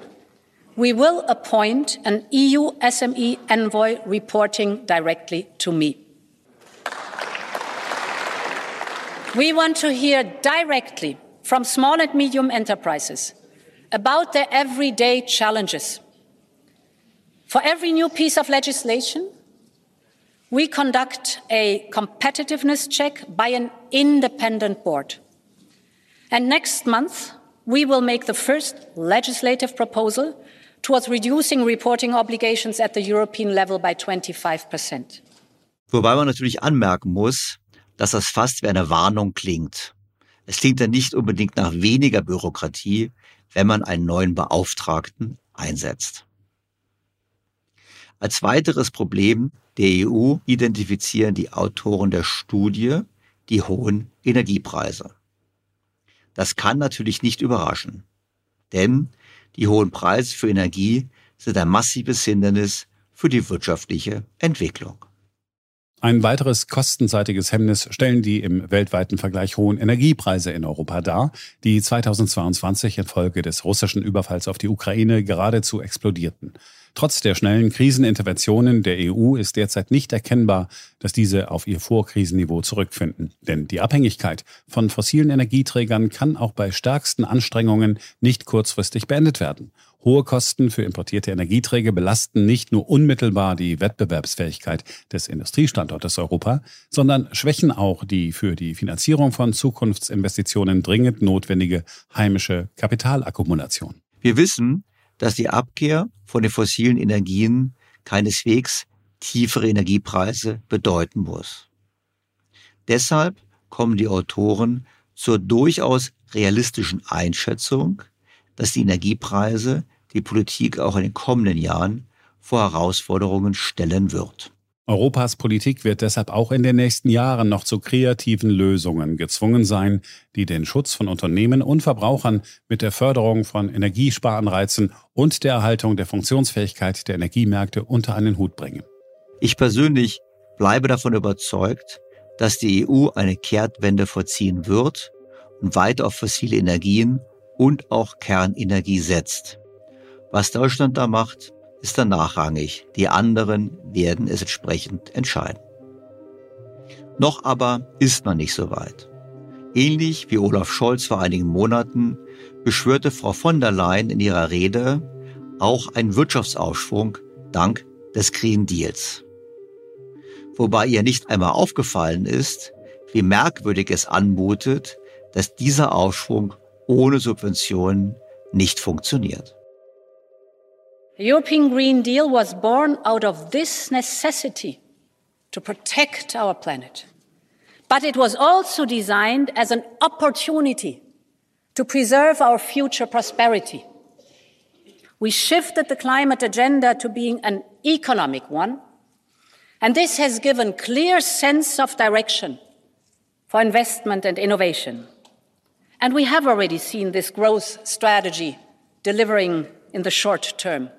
we will appoint an EU SME envoy reporting directly to me. We want to hear directly from small and medium enterprises about their everyday challenges. For every new piece of legislation, we conduct a competitiveness check by an independent board. And next month, we will make the first legislative proposal towards reducing reporting obligations at the European level by 25%. Wobei man natürlich anmerken muss, dass das fast wie eine Warnung klingt. Es klingt ja nicht unbedingt nach weniger Bürokratie, wenn man einen neuen Beauftragten einsetzt. Als weiteres Problem der EU identifizieren die Autoren der Studie die hohen Energiepreise. Das kann natürlich nicht überraschen, denn die hohen Preise für Energie sind ein massives Hindernis für die wirtschaftliche Entwicklung. Ein weiteres kostenseitiges Hemmnis stellen die im weltweiten Vergleich hohen Energiepreise in Europa dar, die 2022 infolge des russischen Überfalls auf die Ukraine geradezu explodierten. Trotz der schnellen Kriseninterventionen der EU ist derzeit nicht erkennbar, dass diese auf ihr Vorkrisenniveau zurückfinden. Denn die Abhängigkeit von fossilen Energieträgern kann auch bei stärksten Anstrengungen nicht kurzfristig beendet werden. Hohe Kosten für importierte Energieträger belasten nicht nur unmittelbar die Wettbewerbsfähigkeit des Industriestandortes Europa, sondern schwächen auch die für die Finanzierung von Zukunftsinvestitionen dringend notwendige heimische Kapitalakkumulation. Wir wissen, dass die Abkehr von den fossilen Energien keineswegs tiefere Energiepreise bedeuten muss. Deshalb kommen die Autoren zur durchaus realistischen Einschätzung, dass die Energiepreise die Politik auch in den kommenden Jahren vor Herausforderungen stellen wird. Europas Politik wird deshalb auch in den nächsten Jahren noch zu kreativen Lösungen gezwungen sein, die den Schutz von Unternehmen und Verbrauchern mit der Förderung von Energiesparanreizen und der Erhaltung der Funktionsfähigkeit der Energiemärkte unter einen Hut bringen. Ich persönlich bleibe davon überzeugt, dass die EU eine Kehrtwende vollziehen wird und weiter auf fossile Energien und auch Kernenergie setzt. Was Deutschland da macht, ist dann nachrangig. Die anderen werden es entsprechend entscheiden. Noch aber ist man nicht so weit. Ähnlich wie Olaf Scholz vor einigen Monaten beschwörte Frau von der Leyen in ihrer Rede auch einen Wirtschaftsaufschwung dank des Green Deals. Wobei ihr nicht einmal aufgefallen ist, wie merkwürdig es anmutet, dass dieser Aufschwung ohne Subventionen nicht funktioniert. The European Green Deal was born out of this necessity to protect our planet. But it was also designed as an opportunity to preserve our future prosperity. We shifted the climate agenda to being an economic one, and this has given clear sense of direction for investment and innovation. And we have already seen this growth strategy delivering in the short term.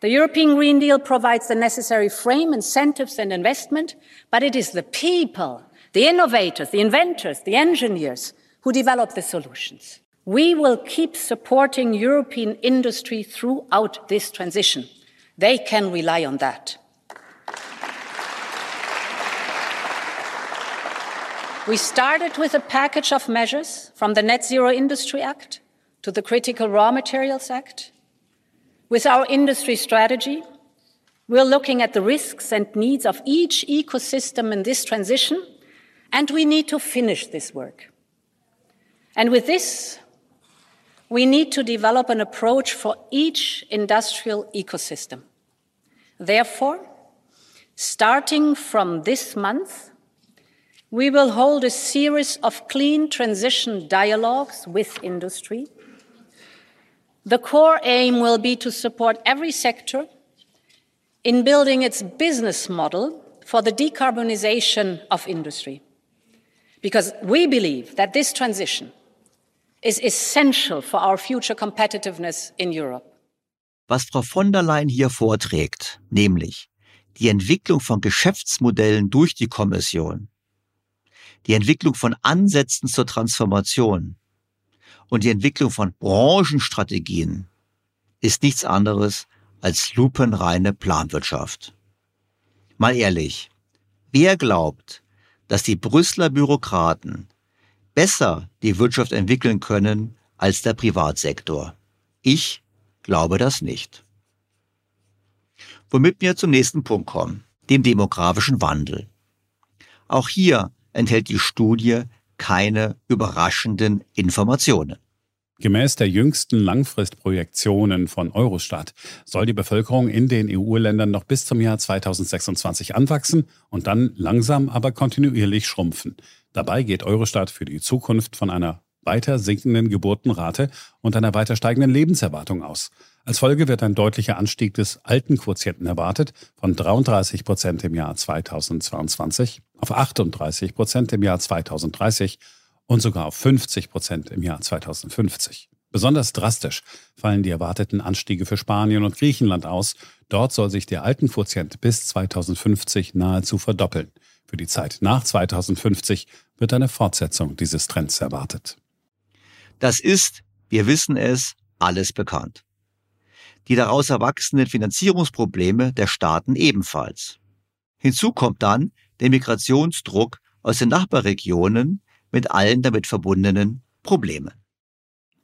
The European Green Deal provides the necessary frame, incentives and investment, but it is the people, the innovators, the inventors, the engineers who develop the solutions. We will keep supporting European industry throughout this transition. They can rely on that. We started with a package of measures from the Net Zero Industry Act to the Critical Raw Materials Act With our industry strategy, we're looking at the risks and needs of each ecosystem in this transition, and we need to finish this work. And with this, we need to develop an approach for each industrial ecosystem. Therefore, starting from this month, we will hold a series of clean transition dialogues with industry The core aim will be to support every sector in building its business model for the decarbonization of industry. Because we believe that this transition is essential for our future competitiveness in Europe. Was Frau von der Leyen hier vorträgt, nämlich die Entwicklung von Geschäftsmodellen durch die Kommission, die Entwicklung von Ansätzen zur Transformation, und die Entwicklung von Branchenstrategien ist nichts anderes als lupenreine Planwirtschaft. Mal ehrlich, wer glaubt, dass die Brüsseler Bürokraten besser die Wirtschaft entwickeln können als der Privatsektor? Ich glaube das nicht. Womit wir zum nächsten Punkt kommen, dem demografischen Wandel. Auch hier enthält die Studie keine überraschenden Informationen. Gemäß der jüngsten Langfristprojektionen von Eurostat soll die Bevölkerung in den EU-Ländern noch bis zum Jahr 2026 anwachsen und dann langsam aber kontinuierlich schrumpfen. Dabei geht Eurostat für die Zukunft von einer weiter sinkenden Geburtenrate und einer weiter steigenden Lebenserwartung aus. Als Folge wird ein deutlicher Anstieg des Altenquotienten erwartet von 33 Prozent im Jahr 2022 auf 38 Prozent im Jahr 2030 und sogar auf 50 Prozent im Jahr 2050. Besonders drastisch fallen die erwarteten Anstiege für Spanien und Griechenland aus. Dort soll sich der Altenquotient bis 2050 nahezu verdoppeln. Für die Zeit nach 2050 wird eine Fortsetzung dieses Trends erwartet. Das ist, wir wissen es, alles bekannt. Die daraus erwachsenen Finanzierungsprobleme der Staaten ebenfalls. Hinzu kommt dann der Migrationsdruck aus den Nachbarregionen mit allen damit verbundenen Problemen.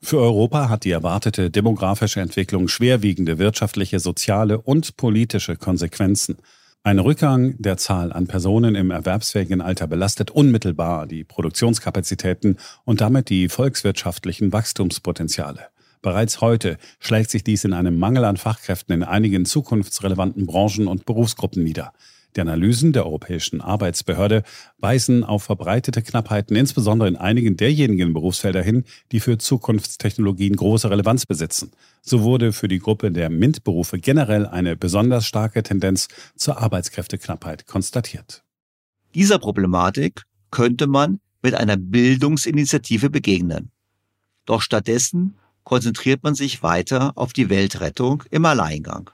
Für Europa hat die erwartete demografische Entwicklung schwerwiegende wirtschaftliche, soziale und politische Konsequenzen. Ein Rückgang der Zahl an Personen im erwerbsfähigen Alter belastet unmittelbar die Produktionskapazitäten und damit die volkswirtschaftlichen Wachstumspotenziale. Bereits heute schlägt sich dies in einem Mangel an Fachkräften in einigen zukunftsrelevanten Branchen und Berufsgruppen nieder. Die Analysen der Europäischen Arbeitsbehörde weisen auf verbreitete Knappheiten, insbesondere in einigen derjenigen Berufsfelder hin, die für Zukunftstechnologien große Relevanz besitzen. So wurde für die Gruppe der MINT-Berufe generell eine besonders starke Tendenz zur Arbeitskräfteknappheit konstatiert. Dieser Problematik könnte man mit einer Bildungsinitiative begegnen. Doch stattdessen konzentriert man sich weiter auf die Weltrettung im Alleingang.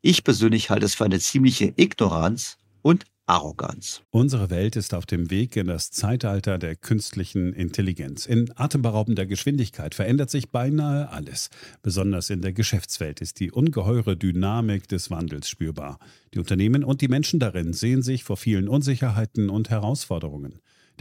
Ich persönlich halte es für eine ziemliche Ignoranz und Arroganz. Unsere Welt ist auf dem Weg in das Zeitalter der künstlichen Intelligenz. In atemberaubender Geschwindigkeit verändert sich beinahe alles. Besonders in der Geschäftswelt ist die ungeheure Dynamik des Wandels spürbar. Die Unternehmen und die Menschen darin sehen sich vor vielen Unsicherheiten und Herausforderungen.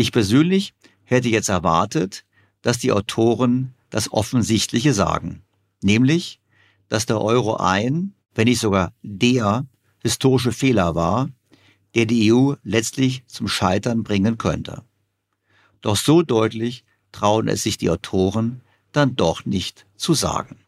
Ich persönlich hätte jetzt erwartet, dass die Autoren das Offensichtliche sagen, nämlich, dass der Euro ein, wenn nicht sogar der historische Fehler war, der die EU letztlich zum Scheitern bringen könnte. Doch so deutlich trauen es sich die Autoren dann doch nicht zu sagen.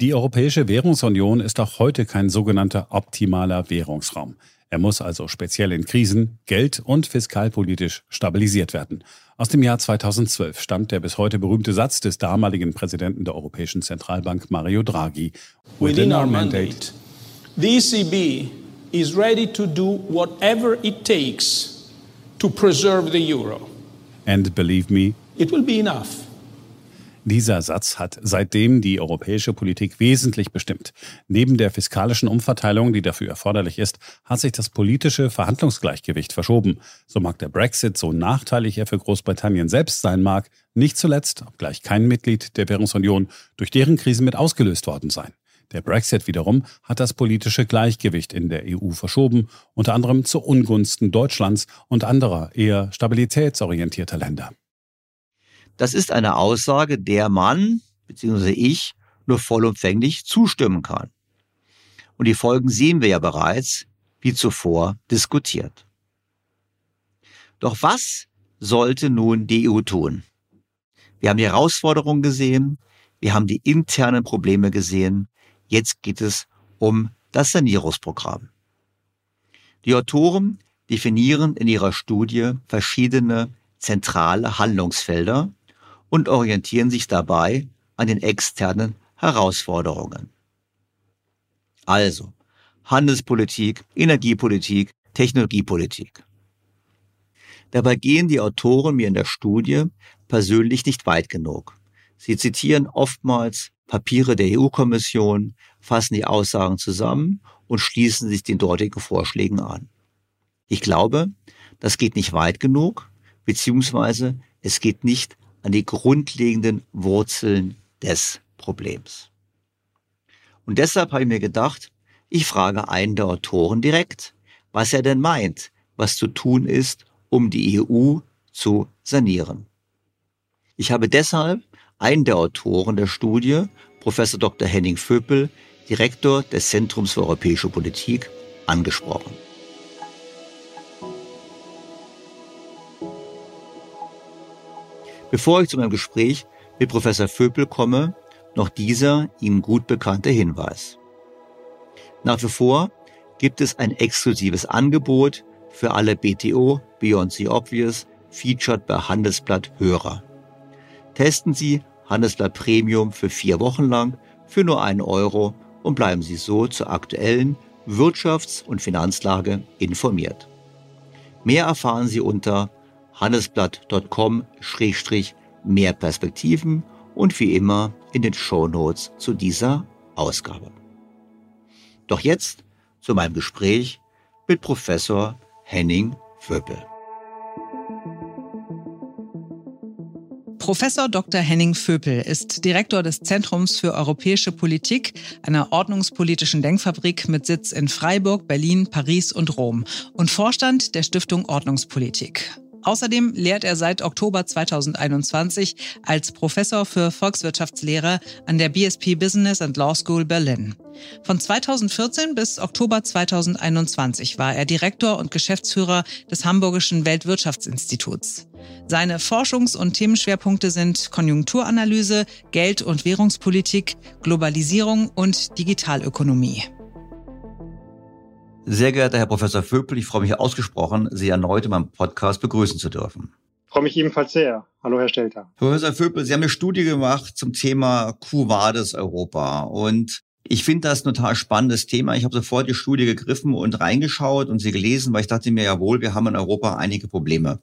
Die Europäische Währungsunion ist auch heute kein sogenannter optimaler Währungsraum. Er muss also speziell in Krisen geld- und fiskalpolitisch stabilisiert werden. Aus dem Jahr 2012 stammt der bis heute berühmte Satz des damaligen Präsidenten der Europäischen Zentralbank Mario Draghi. Within our mandate, the ECB is ready to do whatever it takes to preserve the euro. And believe me, it will be enough. Dieser Satz hat seitdem die europäische Politik wesentlich bestimmt. Neben der fiskalischen Umverteilung, die dafür erforderlich ist, hat sich das politische Verhandlungsgleichgewicht verschoben. So mag der Brexit, so nachteilig er für Großbritannien selbst sein mag, nicht zuletzt, obgleich kein Mitglied der Währungsunion, durch deren Krisen mit ausgelöst worden sein. Der Brexit wiederum hat das politische Gleichgewicht in der EU verschoben, unter anderem zu Ungunsten Deutschlands und anderer eher stabilitätsorientierter Länder. Das ist eine Aussage, der man bzw. ich nur vollumfänglich zustimmen kann. Und die Folgen sehen wir ja bereits, wie zuvor diskutiert. Doch was sollte nun die EU tun? Wir haben die Herausforderungen gesehen, wir haben die internen Probleme gesehen, jetzt geht es um das Sanierungsprogramm. Die Autoren definieren in ihrer Studie verschiedene zentrale Handlungsfelder, und orientieren sich dabei an den externen Herausforderungen. Also Handelspolitik, Energiepolitik, Technologiepolitik. Dabei gehen die Autoren mir in der Studie persönlich nicht weit genug. Sie zitieren oftmals Papiere der EU-Kommission, fassen die Aussagen zusammen und schließen sich den dortigen Vorschlägen an. Ich glaube, das geht nicht weit genug, beziehungsweise es geht nicht an die grundlegenden Wurzeln des Problems. Und deshalb habe ich mir gedacht, ich frage einen der Autoren direkt, was er denn meint, was zu tun ist, um die EU zu sanieren. Ich habe deshalb einen der Autoren der Studie, Professor Dr. Henning Vöpel, Direktor des Zentrums für europäische Politik, angesprochen. Bevor ich zu meinem Gespräch mit Professor Vöpel komme, noch dieser Ihnen gut bekannte Hinweis. Nach wie vor gibt es ein exklusives Angebot für alle BTO Beyond the Obvious Featured bei Handelsblatt Hörer. Testen Sie Handelsblatt Premium für vier Wochen lang für nur einen Euro und bleiben Sie so zur aktuellen Wirtschafts- und Finanzlage informiert. Mehr erfahren Sie unter handelsblatt.com-mehr Perspektiven und wie immer in den Show Notes zu dieser Ausgabe. Doch jetzt zu meinem Gespräch mit Professor Henning Vöpel. Professor Dr. Henning Vöpel ist Direktor des Zentrums für europäische Politik, einer ordnungspolitischen Denkfabrik mit Sitz in Freiburg, Berlin, Paris und Rom und Vorstand der Stiftung Ordnungspolitik. Außerdem lehrt er seit Oktober 2021 als Professor für Volkswirtschaftslehre an der BSP Business and Law School Berlin. Von 2014 bis Oktober 2021 war er Direktor und Geschäftsführer des Hamburgischen Weltwirtschaftsinstituts. Seine Forschungs- und Themenschwerpunkte sind Konjunkturanalyse, Geld- und Währungspolitik, Globalisierung und Digitalökonomie. Sehr geehrter Herr Professor Vöpel, ich freue mich ausgesprochen, Sie erneut in meinem Podcast begrüßen zu dürfen. Ich freue mich ebenfalls sehr. Hallo, Herr Stelter. Professor Vöpel, Sie haben eine Studie gemacht zum Thema Quo Vadis Europa und ich finde das ein total spannendes Thema. Ich habe sofort die Studie gegriffen und reingeschaut und sie gelesen, weil ich dachte mir, jawohl, wir haben in Europa einige Probleme.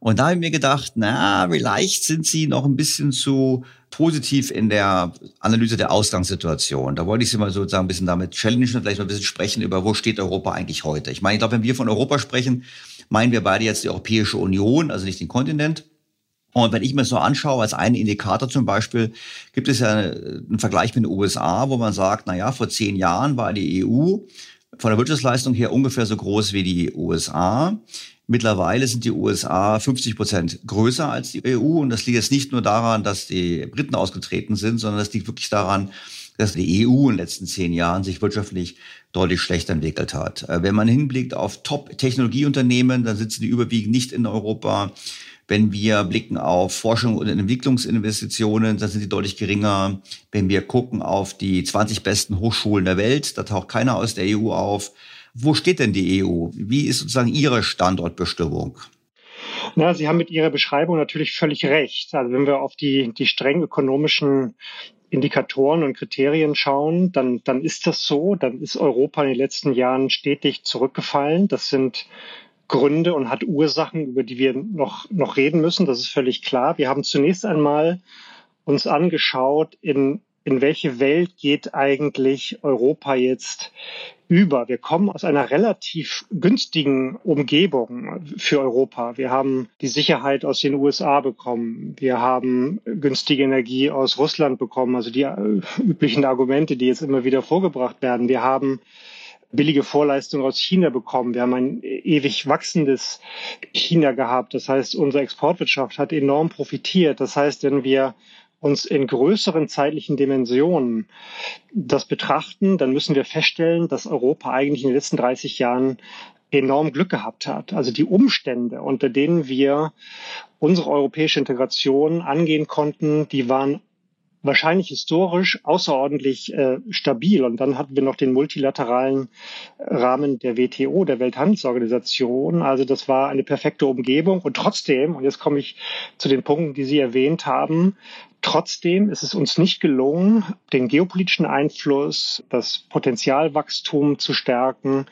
Und da habe ich mir gedacht, na, vielleicht sind Sie noch ein bisschen zu positiv in der Analyse der Ausgangssituation. Da wollte ich Sie mal sozusagen ein bisschen damit challengen, vielleicht mal ein bisschen sprechen über, wo steht Europa eigentlich heute. Ich meine, ich glaube, wenn wir von Europa sprechen, meinen wir beide jetzt die Europäische Union, also nicht den Kontinent. Und wenn ich mir so anschaue, als einen Indikator zum Beispiel, gibt es ja einen Vergleich mit den USA, wo man sagt, na ja, vor zehn Jahren war die EU von der Wirtschaftsleistung her ungefähr so groß wie die USA. Mittlerweile sind die USA 50 Prozent größer als die EU. Und das liegt jetzt nicht nur daran, dass die Briten ausgetreten sind, sondern das liegt wirklich daran, dass die EU in den letzten zehn Jahren sich wirtschaftlich deutlich schlechter entwickelt hat. Äh, wenn man hinblickt auf Top-Technologieunternehmen, dann sitzen die überwiegend nicht in Europa. Wenn wir blicken auf Forschung und Entwicklungsinvestitionen, dann sind die deutlich geringer. Wenn wir gucken auf die 20 besten Hochschulen der Welt, da taucht keiner aus der EU auf. Wo steht denn die EU? Wie ist sozusagen Ihre Standortbestimmung? Na, Sie haben mit Ihrer Beschreibung natürlich völlig recht. Also wenn wir auf die, die streng ökonomischen Indikatoren und Kriterien schauen, dann, dann ist das so. Dann ist Europa in den letzten Jahren stetig zurückgefallen. Das sind Gründe und hat Ursachen, über die wir noch, noch reden müssen. Das ist völlig klar. Wir haben zunächst einmal uns angeschaut, in, in welche Welt geht eigentlich Europa jetzt über. Wir kommen aus einer relativ günstigen Umgebung für Europa. Wir haben die Sicherheit aus den USA bekommen. Wir haben günstige Energie aus Russland bekommen, also die äh, üblichen Argumente, die jetzt immer wieder vorgebracht werden. Wir haben billige Vorleistungen aus China bekommen. Wir haben ein ewig wachsendes China gehabt. Das heißt, unsere Exportwirtschaft hat enorm profitiert. Das heißt, wenn wir uns in größeren zeitlichen Dimensionen das betrachten, dann müssen wir feststellen, dass Europa eigentlich in den letzten 30 Jahren enorm Glück gehabt hat. Also die Umstände, unter denen wir unsere europäische Integration angehen konnten, die waren wahrscheinlich historisch außerordentlich äh, stabil. Und dann hatten wir noch den multilateralen Rahmen der WTO, der Welthandelsorganisation. Also das war eine perfekte Umgebung. Und trotzdem, und jetzt komme ich zu den Punkten, die Sie erwähnt haben, Trotzdem ist es uns nicht gelungen, den geopolitischen Einfluss, das Potenzialwachstum zu stärken,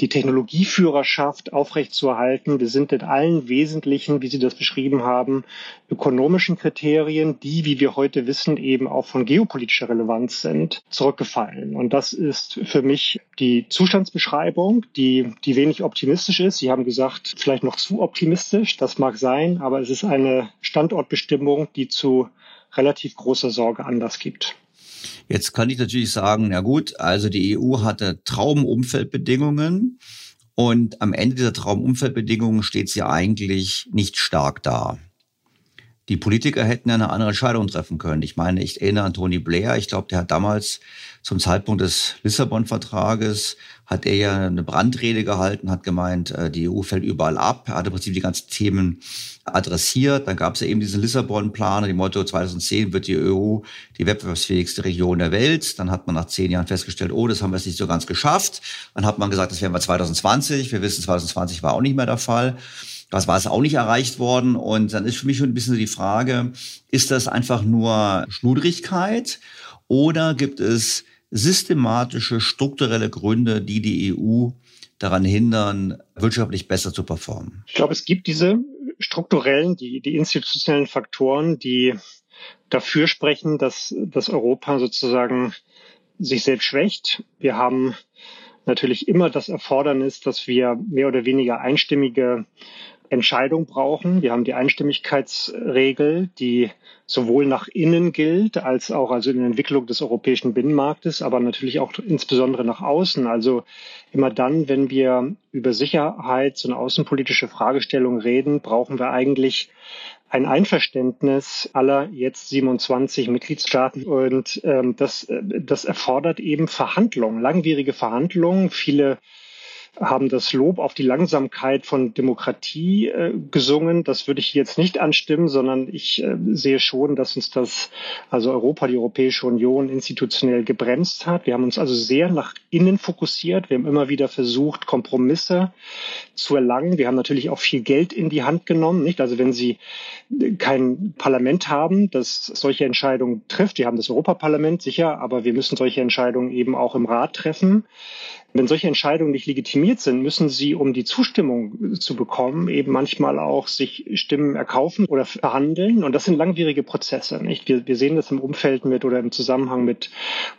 die Technologieführerschaft aufrechtzuerhalten. Wir sind in allen wesentlichen, wie Sie das beschrieben haben, ökonomischen Kriterien, die, wie wir heute wissen, eben auch von geopolitischer Relevanz sind, zurückgefallen. Und das ist für mich die Zustandsbeschreibung, die, die wenig optimistisch ist. Sie haben gesagt, vielleicht noch zu optimistisch. Das mag sein, aber es ist eine Standortbestimmung, die zu relativ große Sorge Anlass gibt. Jetzt kann ich natürlich sagen, na gut, also die EU hatte Traumumfeldbedingungen und am Ende dieser Traumumfeldbedingungen steht sie eigentlich nicht stark da. Die Politiker hätten eine andere Entscheidung treffen können. Ich meine, ich erinnere an Tony Blair. Ich glaube, der hat damals zum Zeitpunkt des Lissabon-Vertrages hat er ja eine Brandrede gehalten, hat gemeint, äh, die EU fällt überall ab. Er hat im Prinzip die ganzen Themen adressiert. Dann gab es ja eben diesen Lissabon-Plan, die Motto 2010 wird die EU die wettbewerbsfähigste Region der Welt. Dann hat man nach zehn Jahren festgestellt, oh, das haben wir es nicht so ganz geschafft. Dann hat man gesagt, das wären wir 2020. Wir wissen, 2020 war auch nicht mehr der Fall. Das war es auch nicht erreicht worden. Und dann ist für mich schon ein bisschen so die Frage, ist das einfach nur Schludrigkeit oder gibt es systematische, strukturelle Gründe, die die EU daran hindern, wirtschaftlich besser zu performen? Ich glaube, es gibt diese strukturellen, die, die institutionellen Faktoren, die dafür sprechen, dass, dass Europa sozusagen sich selbst schwächt. Wir haben natürlich immer das Erfordernis, dass wir mehr oder weniger einstimmige Entscheidung brauchen. Wir haben die Einstimmigkeitsregel, die sowohl nach innen gilt, als auch also in der Entwicklung des europäischen Binnenmarktes, aber natürlich auch insbesondere nach außen. Also immer dann, wenn wir über Sicherheits- und außenpolitische Fragestellungen reden, brauchen wir eigentlich ein Einverständnis aller jetzt 27 Mitgliedstaaten. Und ähm, das, das erfordert eben Verhandlungen, langwierige Verhandlungen. Viele haben das Lob auf die Langsamkeit von Demokratie äh, gesungen. Das würde ich jetzt nicht anstimmen, sondern ich äh, sehe schon, dass uns das, also Europa, die Europäische Union institutionell gebremst hat. Wir haben uns also sehr nach innen fokussiert. Wir haben immer wieder versucht, Kompromisse zu erlangen. Wir haben natürlich auch viel Geld in die Hand genommen, nicht? Also wenn Sie kein Parlament haben, das solche Entscheidungen trifft, wir haben das Europaparlament sicher, aber wir müssen solche Entscheidungen eben auch im Rat treffen. Wenn solche Entscheidungen nicht legitimiert sind, müssen sie, um die Zustimmung zu bekommen, eben manchmal auch sich Stimmen erkaufen oder verhandeln. Und das sind langwierige Prozesse. Nicht? Wir, wir sehen das im Umfeld mit oder im Zusammenhang mit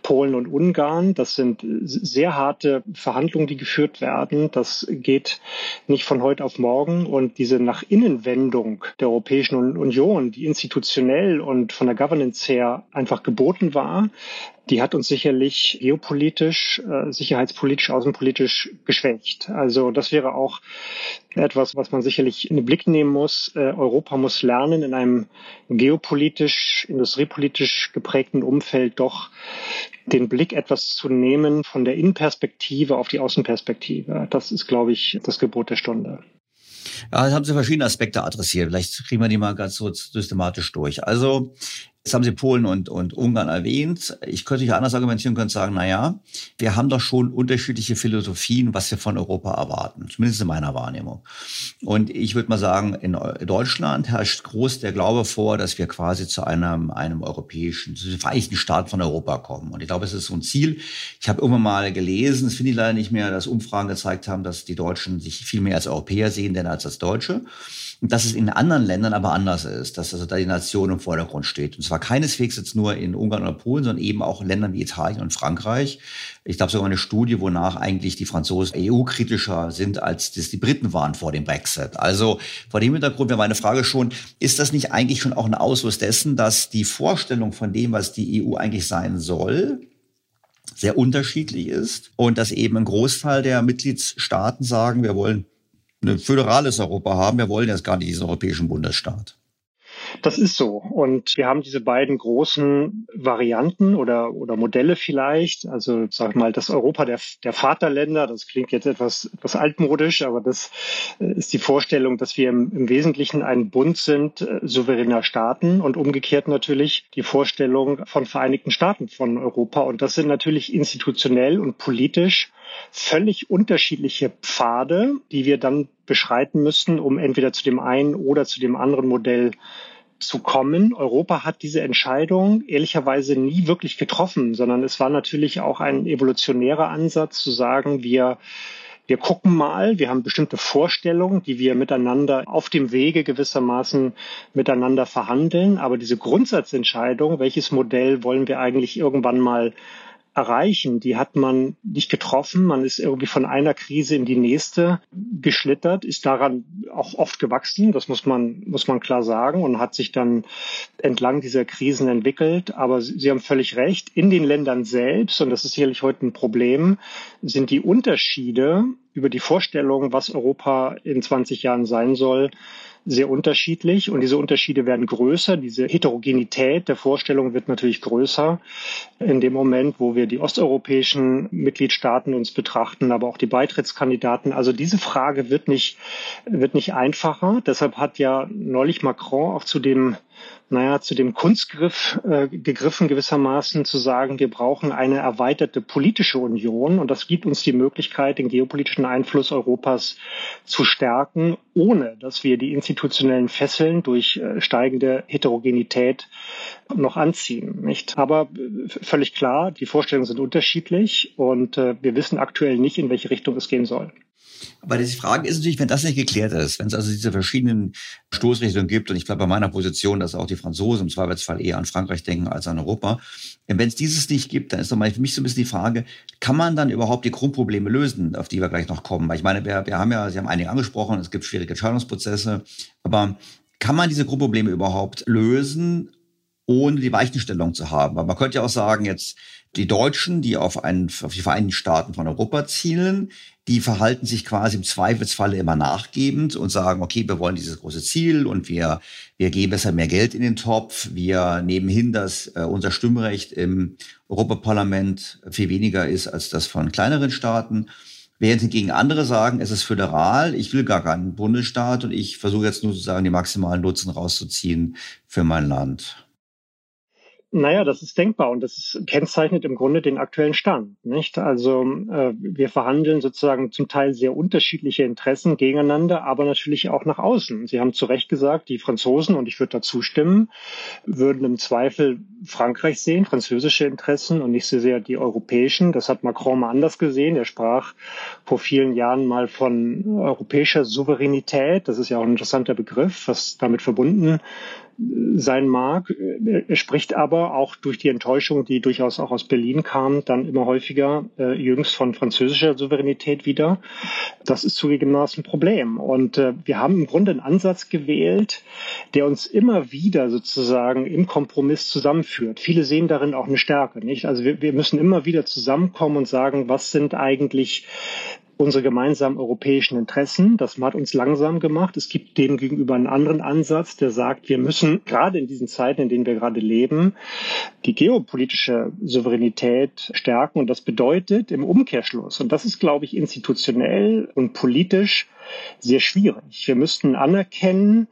Polen und Ungarn. Das sind sehr harte Verhandlungen, die geführt werden. Das geht nicht von heute auf morgen. Und diese nach Innenwendung der Europäischen Union, die institutionell und von der Governance her einfach geboten war, die hat uns sicherlich geopolitisch, äh, sicherheitspolitisch, außenpolitisch geschwächt. Also das wäre auch etwas, was man sicherlich in den Blick nehmen muss. Äh, Europa muss lernen, in einem geopolitisch, industriepolitisch geprägten Umfeld doch den Blick etwas zu nehmen von der Innenperspektive auf die Außenperspektive. Das ist, glaube ich, das Gebot der Stunde. Ja, da haben Sie verschiedene Aspekte adressiert. Vielleicht kriegen wir die mal ganz so systematisch durch. Also Jetzt haben Sie Polen und, und Ungarn erwähnt. Ich könnte ja anders argumentieren, könnte sagen, na ja, wir haben doch schon unterschiedliche Philosophien, was wir von Europa erwarten. Zumindest in meiner Wahrnehmung. Und ich würde mal sagen, in Deutschland herrscht groß der Glaube vor, dass wir quasi zu einem, einem europäischen, zu den Vereinigten Staaten von Europa kommen. Und ich glaube, es ist so ein Ziel. Ich habe irgendwann mal gelesen, das finde ich leider nicht mehr, dass Umfragen gezeigt haben, dass die Deutschen sich viel mehr als Europäer sehen, denn als als Deutsche dass es in anderen Ländern aber anders ist, dass also da die Nation im Vordergrund steht. Und zwar keineswegs jetzt nur in Ungarn oder Polen, sondern eben auch in Ländern wie Italien und Frankreich. Ich glaube sogar eine Studie, wonach eigentlich die Franzosen EU-kritischer sind, als das die Briten waren vor dem Brexit. Also vor dem Hintergrund wäre meine Frage schon, ist das nicht eigentlich schon auch ein Ausfluss dessen, dass die Vorstellung von dem, was die EU eigentlich sein soll, sehr unterschiedlich ist und dass eben ein Großteil der Mitgliedstaaten sagen, wir wollen ein föderales Europa haben. Wir wollen jetzt gar nicht diesen europäischen Bundesstaat. Das ist so. Und wir haben diese beiden großen Varianten oder, oder Modelle vielleicht. Also sag mal, das Europa der, der Vaterländer, das klingt jetzt etwas, etwas altmodisch, aber das äh, ist die Vorstellung, dass wir im, im Wesentlichen ein Bund sind äh, souveräner Staaten und umgekehrt natürlich die Vorstellung von Vereinigten Staaten von Europa. Und das sind natürlich institutionell und politisch völlig unterschiedliche Pfade, die wir dann beschreiten müssen, um entweder zu dem einen oder zu dem anderen Modell zu kommen. Europa hat diese Entscheidung ehrlicherweise nie wirklich getroffen, sondern es war natürlich auch ein evolutionärer Ansatz zu sagen, wir wir gucken mal, wir haben bestimmte Vorstellungen, die wir miteinander auf dem Wege gewissermaßen miteinander verhandeln. Aber diese Grundsatzentscheidung, welches Modell wollen wir eigentlich irgendwann mal erreichen, die hat man nicht getroffen. Man ist irgendwie von einer Krise in die nächste geschlittert, ist daran auch oft gewachsen, das muss man, muss man klar sagen, und hat sich dann entlang dieser Krisen entwickelt. Aber Sie haben völlig recht, in den Ländern selbst, und das ist sicherlich heute ein Problem, sind die Unterschiede über die Vorstellung, was Europa in 20 Jahren sein soll, sehr unterschiedlich und diese Unterschiede werden größer. Diese Heterogenität der Vorstellung wird natürlich größer in dem Moment, wo wir die osteuropäischen Mitgliedstaaten uns betrachten, aber auch die Beitrittskandidaten. Also diese Frage wird nicht, wird nicht einfacher. Deshalb hat ja neulich Macron auch zu dem naja, zu dem Kunstgriff äh, gegriffen gewissermaßen zu sagen, wir brauchen eine erweiterte politische Union und das gibt uns die Möglichkeit, den geopolitischen Einfluss Europas zu stärken, ohne dass wir die institutionellen Fesseln durch äh, steigende Heterogenität noch anziehen. Nicht? Aber äh, völlig klar, die Vorstellungen sind unterschiedlich und äh, wir wissen aktuell nicht, in welche Richtung es gehen soll. Aber die Frage ist natürlich, wenn das nicht geklärt ist, wenn es also diese verschiedenen Stoßrichtungen gibt, und ich bleibe bei meiner Position, dass auch die Franzosen im Zweifelsfall eher an Frankreich denken als an Europa, wenn es dieses nicht gibt, dann ist doch mal für mich so ein bisschen die Frage, kann man dann überhaupt die Grundprobleme lösen, auf die wir gleich noch kommen? Weil ich meine, wir, wir haben ja, Sie haben einige angesprochen, es gibt schwierige Entscheidungsprozesse, aber kann man diese Grundprobleme überhaupt lösen, ohne die Weichenstellung zu haben? Weil man könnte ja auch sagen, jetzt die Deutschen, die auf, einen, auf die Vereinigten Staaten von Europa zielen, die verhalten sich quasi im Zweifelsfalle immer nachgebend und sagen, okay, wir wollen dieses große Ziel und wir, wir geben besser mehr Geld in den Topf. Wir nehmen hin, dass äh, unser Stimmrecht im Europaparlament viel weniger ist als das von kleineren Staaten. Während hingegen andere sagen, es ist föderal, ich will gar keinen Bundesstaat und ich versuche jetzt nur sozusagen die maximalen Nutzen rauszuziehen für mein Land. Naja, das ist denkbar und das ist, kennzeichnet im Grunde den aktuellen Stand. Nicht? Also äh, wir verhandeln sozusagen zum Teil sehr unterschiedliche Interessen gegeneinander, aber natürlich auch nach außen. Sie haben zu Recht gesagt, die Franzosen, und ich würde dazu stimmen, würden im Zweifel Frankreich sehen, französische Interessen und nicht so sehr die europäischen. Das hat Macron mal anders gesehen. Er sprach vor vielen Jahren mal von europäischer Souveränität. Das ist ja auch ein interessanter Begriff, was damit verbunden sein mag. Er spricht aber auch durch die Enttäuschung, die durchaus auch aus Berlin kam, dann immer häufiger äh, jüngst von französischer Souveränität wieder. Das ist zugegebenermaßen ein Problem. Und äh, wir haben im Grunde einen Ansatz gewählt, der uns immer wieder sozusagen im Kompromiss zusammenführt. Viele sehen darin auch eine Stärke, nicht? Also wir, wir müssen immer wieder zusammenkommen und sagen, was sind eigentlich unsere gemeinsamen europäischen Interessen. Das hat uns langsam gemacht. Es gibt dem gegenüber einen anderen Ansatz, der sagt, wir müssen gerade in diesen Zeiten, in denen wir gerade leben, die geopolitische Souveränität stärken. Und das bedeutet im Umkehrschluss, und das ist, glaube ich, institutionell und politisch sehr schwierig. Wir müssten anerkennen,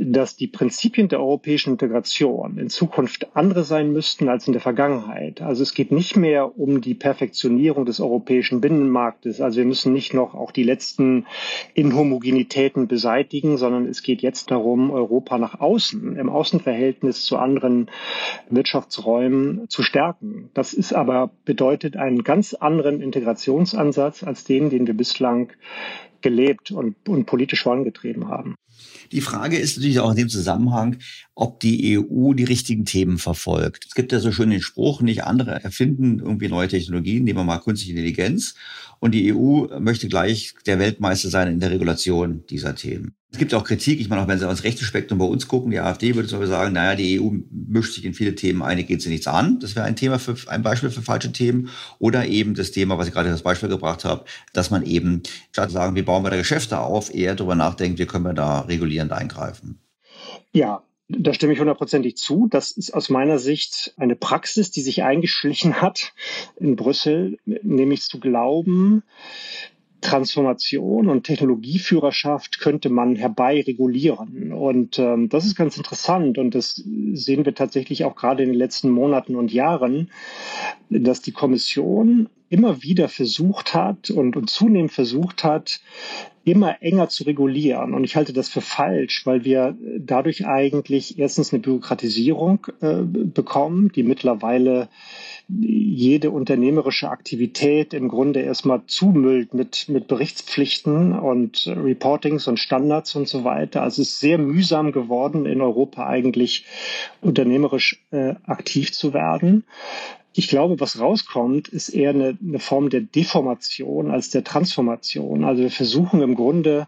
dass die Prinzipien der europäischen Integration in Zukunft andere sein müssten als in der Vergangenheit. Also es geht nicht mehr um die Perfektionierung des europäischen Binnenmarktes. Also wir müssen nicht noch auch die letzten Inhomogenitäten beseitigen, sondern es geht jetzt darum, Europa nach außen, im Außenverhältnis zu anderen Wirtschaftsräumen zu stärken. Das ist aber bedeutet einen ganz anderen Integrationsansatz als den, den wir bislang gelebt und, und politisch vorangetrieben haben. Die Frage ist natürlich auch in dem Zusammenhang, ob die EU die richtigen Themen verfolgt. Es gibt ja so schön den Spruch, nicht andere erfinden irgendwie neue Technologien, nehmen wir mal künstliche Intelligenz. Und die EU möchte gleich der Weltmeister sein in der Regulation dieser Themen. Es gibt auch Kritik, ich meine, auch wenn Sie aufs rechte Spektrum bei uns gucken, die AfD würde zum sagen, naja, die EU mischt sich in viele Themen ein, geht sie nichts an. Das wäre ein Thema für, ein Beispiel für falsche Themen. Oder eben das Thema, was ich gerade als Beispiel gebracht habe, dass man eben, statt zu sagen, wie bauen wir da Geschäfte auf, eher darüber nachdenkt, wie können wir da regulierend eingreifen. Ja, da stimme ich hundertprozentig zu. Das ist aus meiner Sicht eine Praxis, die sich eingeschlichen hat in Brüssel, nämlich zu glauben, Transformation und Technologieführerschaft könnte man herbei regulieren. Und ähm, das ist ganz interessant und das sehen wir tatsächlich auch gerade in den letzten Monaten und Jahren, dass die Kommission immer wieder versucht hat und, und zunehmend versucht hat, immer enger zu regulieren. Und ich halte das für falsch, weil wir dadurch eigentlich erstens eine Bürokratisierung äh, bekommen, die mittlerweile jede unternehmerische Aktivität im Grunde erstmal zumüllt mit, mit Berichtspflichten und Reportings und Standards und so weiter. Also es ist sehr mühsam geworden, in Europa eigentlich unternehmerisch äh, aktiv zu werden. Ich glaube, was rauskommt, ist eher eine, eine Form der Deformation als der Transformation. Also wir versuchen im Grunde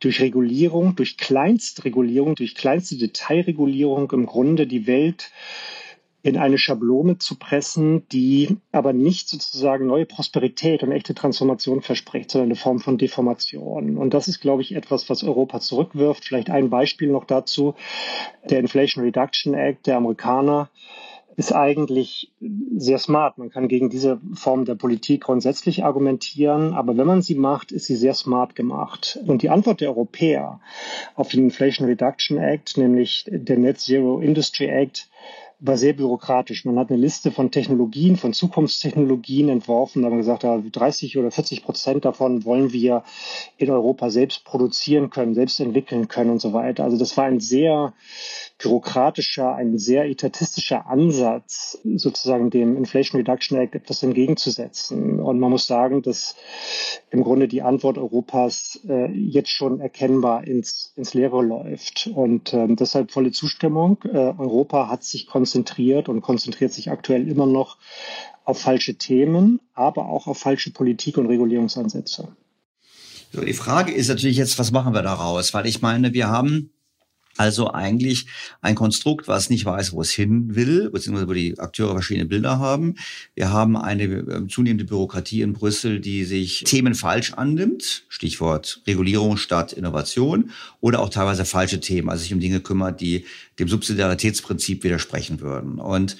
durch Regulierung, durch Kleinstregulierung, durch kleinste Detailregulierung im Grunde die Welt in eine Schablone zu pressen, die aber nicht sozusagen neue Prosperität und echte Transformation verspricht, sondern eine Form von Deformation. Und das ist, glaube ich, etwas, was Europa zurückwirft. Vielleicht ein Beispiel noch dazu. Der Inflation Reduction Act der Amerikaner ist eigentlich sehr smart. Man kann gegen diese Form der Politik grundsätzlich argumentieren, aber wenn man sie macht, ist sie sehr smart gemacht. Und die Antwort der Europäer auf den Inflation Reduction Act, nämlich der Net Zero Industry Act, war sehr bürokratisch. Man hat eine Liste von Technologien, von Zukunftstechnologien entworfen. Da haben wir gesagt, 30 oder 40 Prozent davon wollen wir in Europa selbst produzieren können, selbst entwickeln können und so weiter. Also das war ein sehr bürokratischer, ein sehr etatistischer Ansatz, sozusagen dem Inflation Reduction Act etwas entgegenzusetzen. Und man muss sagen, dass im Grunde die Antwort Europas äh, jetzt schon erkennbar ins, ins Leere läuft. Und äh, deshalb volle Zustimmung. Äh, Europa hat sich konzentriert und konzentriert sich aktuell immer noch auf falsche Themen, aber auch auf falsche Politik- und Regulierungsansätze. So, die Frage ist natürlich jetzt, was machen wir daraus? Weil ich meine, wir haben also eigentlich ein Konstrukt, was nicht weiß, wo es hin will, beziehungsweise wo die Akteure verschiedene Bilder haben. Wir haben eine ähm, zunehmende Bürokratie in Brüssel, die sich Themen falsch annimmt. Stichwort Regulierung statt Innovation oder auch teilweise falsche Themen, also sich um Dinge kümmert, die dem Subsidiaritätsprinzip widersprechen würden. Und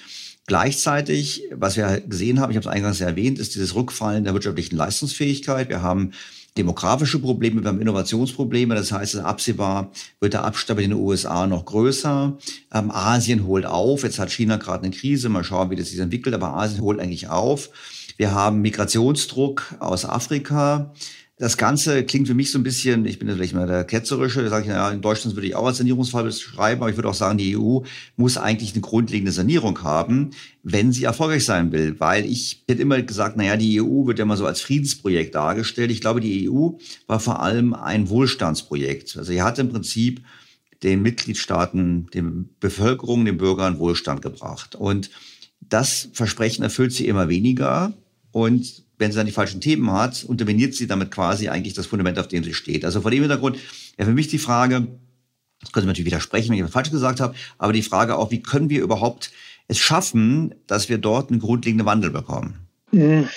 Gleichzeitig, was wir gesehen haben, ich habe es eingangs erwähnt, ist dieses Rückfallen der wirtschaftlichen Leistungsfähigkeit. Wir haben demografische Probleme, wir haben Innovationsprobleme. Das heißt, absehbar wird der Abstand in den USA noch größer. Ähm, Asien holt auf. Jetzt hat China gerade eine Krise. Mal schauen, wie das sich entwickelt. Aber Asien holt eigentlich auf. Wir haben Migrationsdruck aus Afrika. Das Ganze klingt für mich so ein bisschen, ich bin ja vielleicht mal der Ketzerische, da sage ich, naja, in Deutschland würde ich auch als Sanierungsfall beschreiben, aber ich würde auch sagen, die EU muss eigentlich eine grundlegende Sanierung haben, wenn sie erfolgreich sein will. Weil ich hätte immer gesagt, naja, die EU wird ja mal so als Friedensprojekt dargestellt. Ich glaube, die EU war vor allem ein Wohlstandsprojekt. Also sie hat im Prinzip den Mitgliedstaaten, den Bevölkerung, den Bürgern Wohlstand gebracht. Und das Versprechen erfüllt sie immer weniger. Und wenn sie dann die falschen Themen hat, unterminiert sie damit quasi eigentlich das Fundament, auf dem sie steht. Also vor dem Hintergrund, ja, für mich die Frage, das könnte man natürlich widersprechen, wenn ich was falsch gesagt habe, aber die Frage auch, wie können wir überhaupt es schaffen, dass wir dort einen grundlegenden Wandel bekommen? Hm,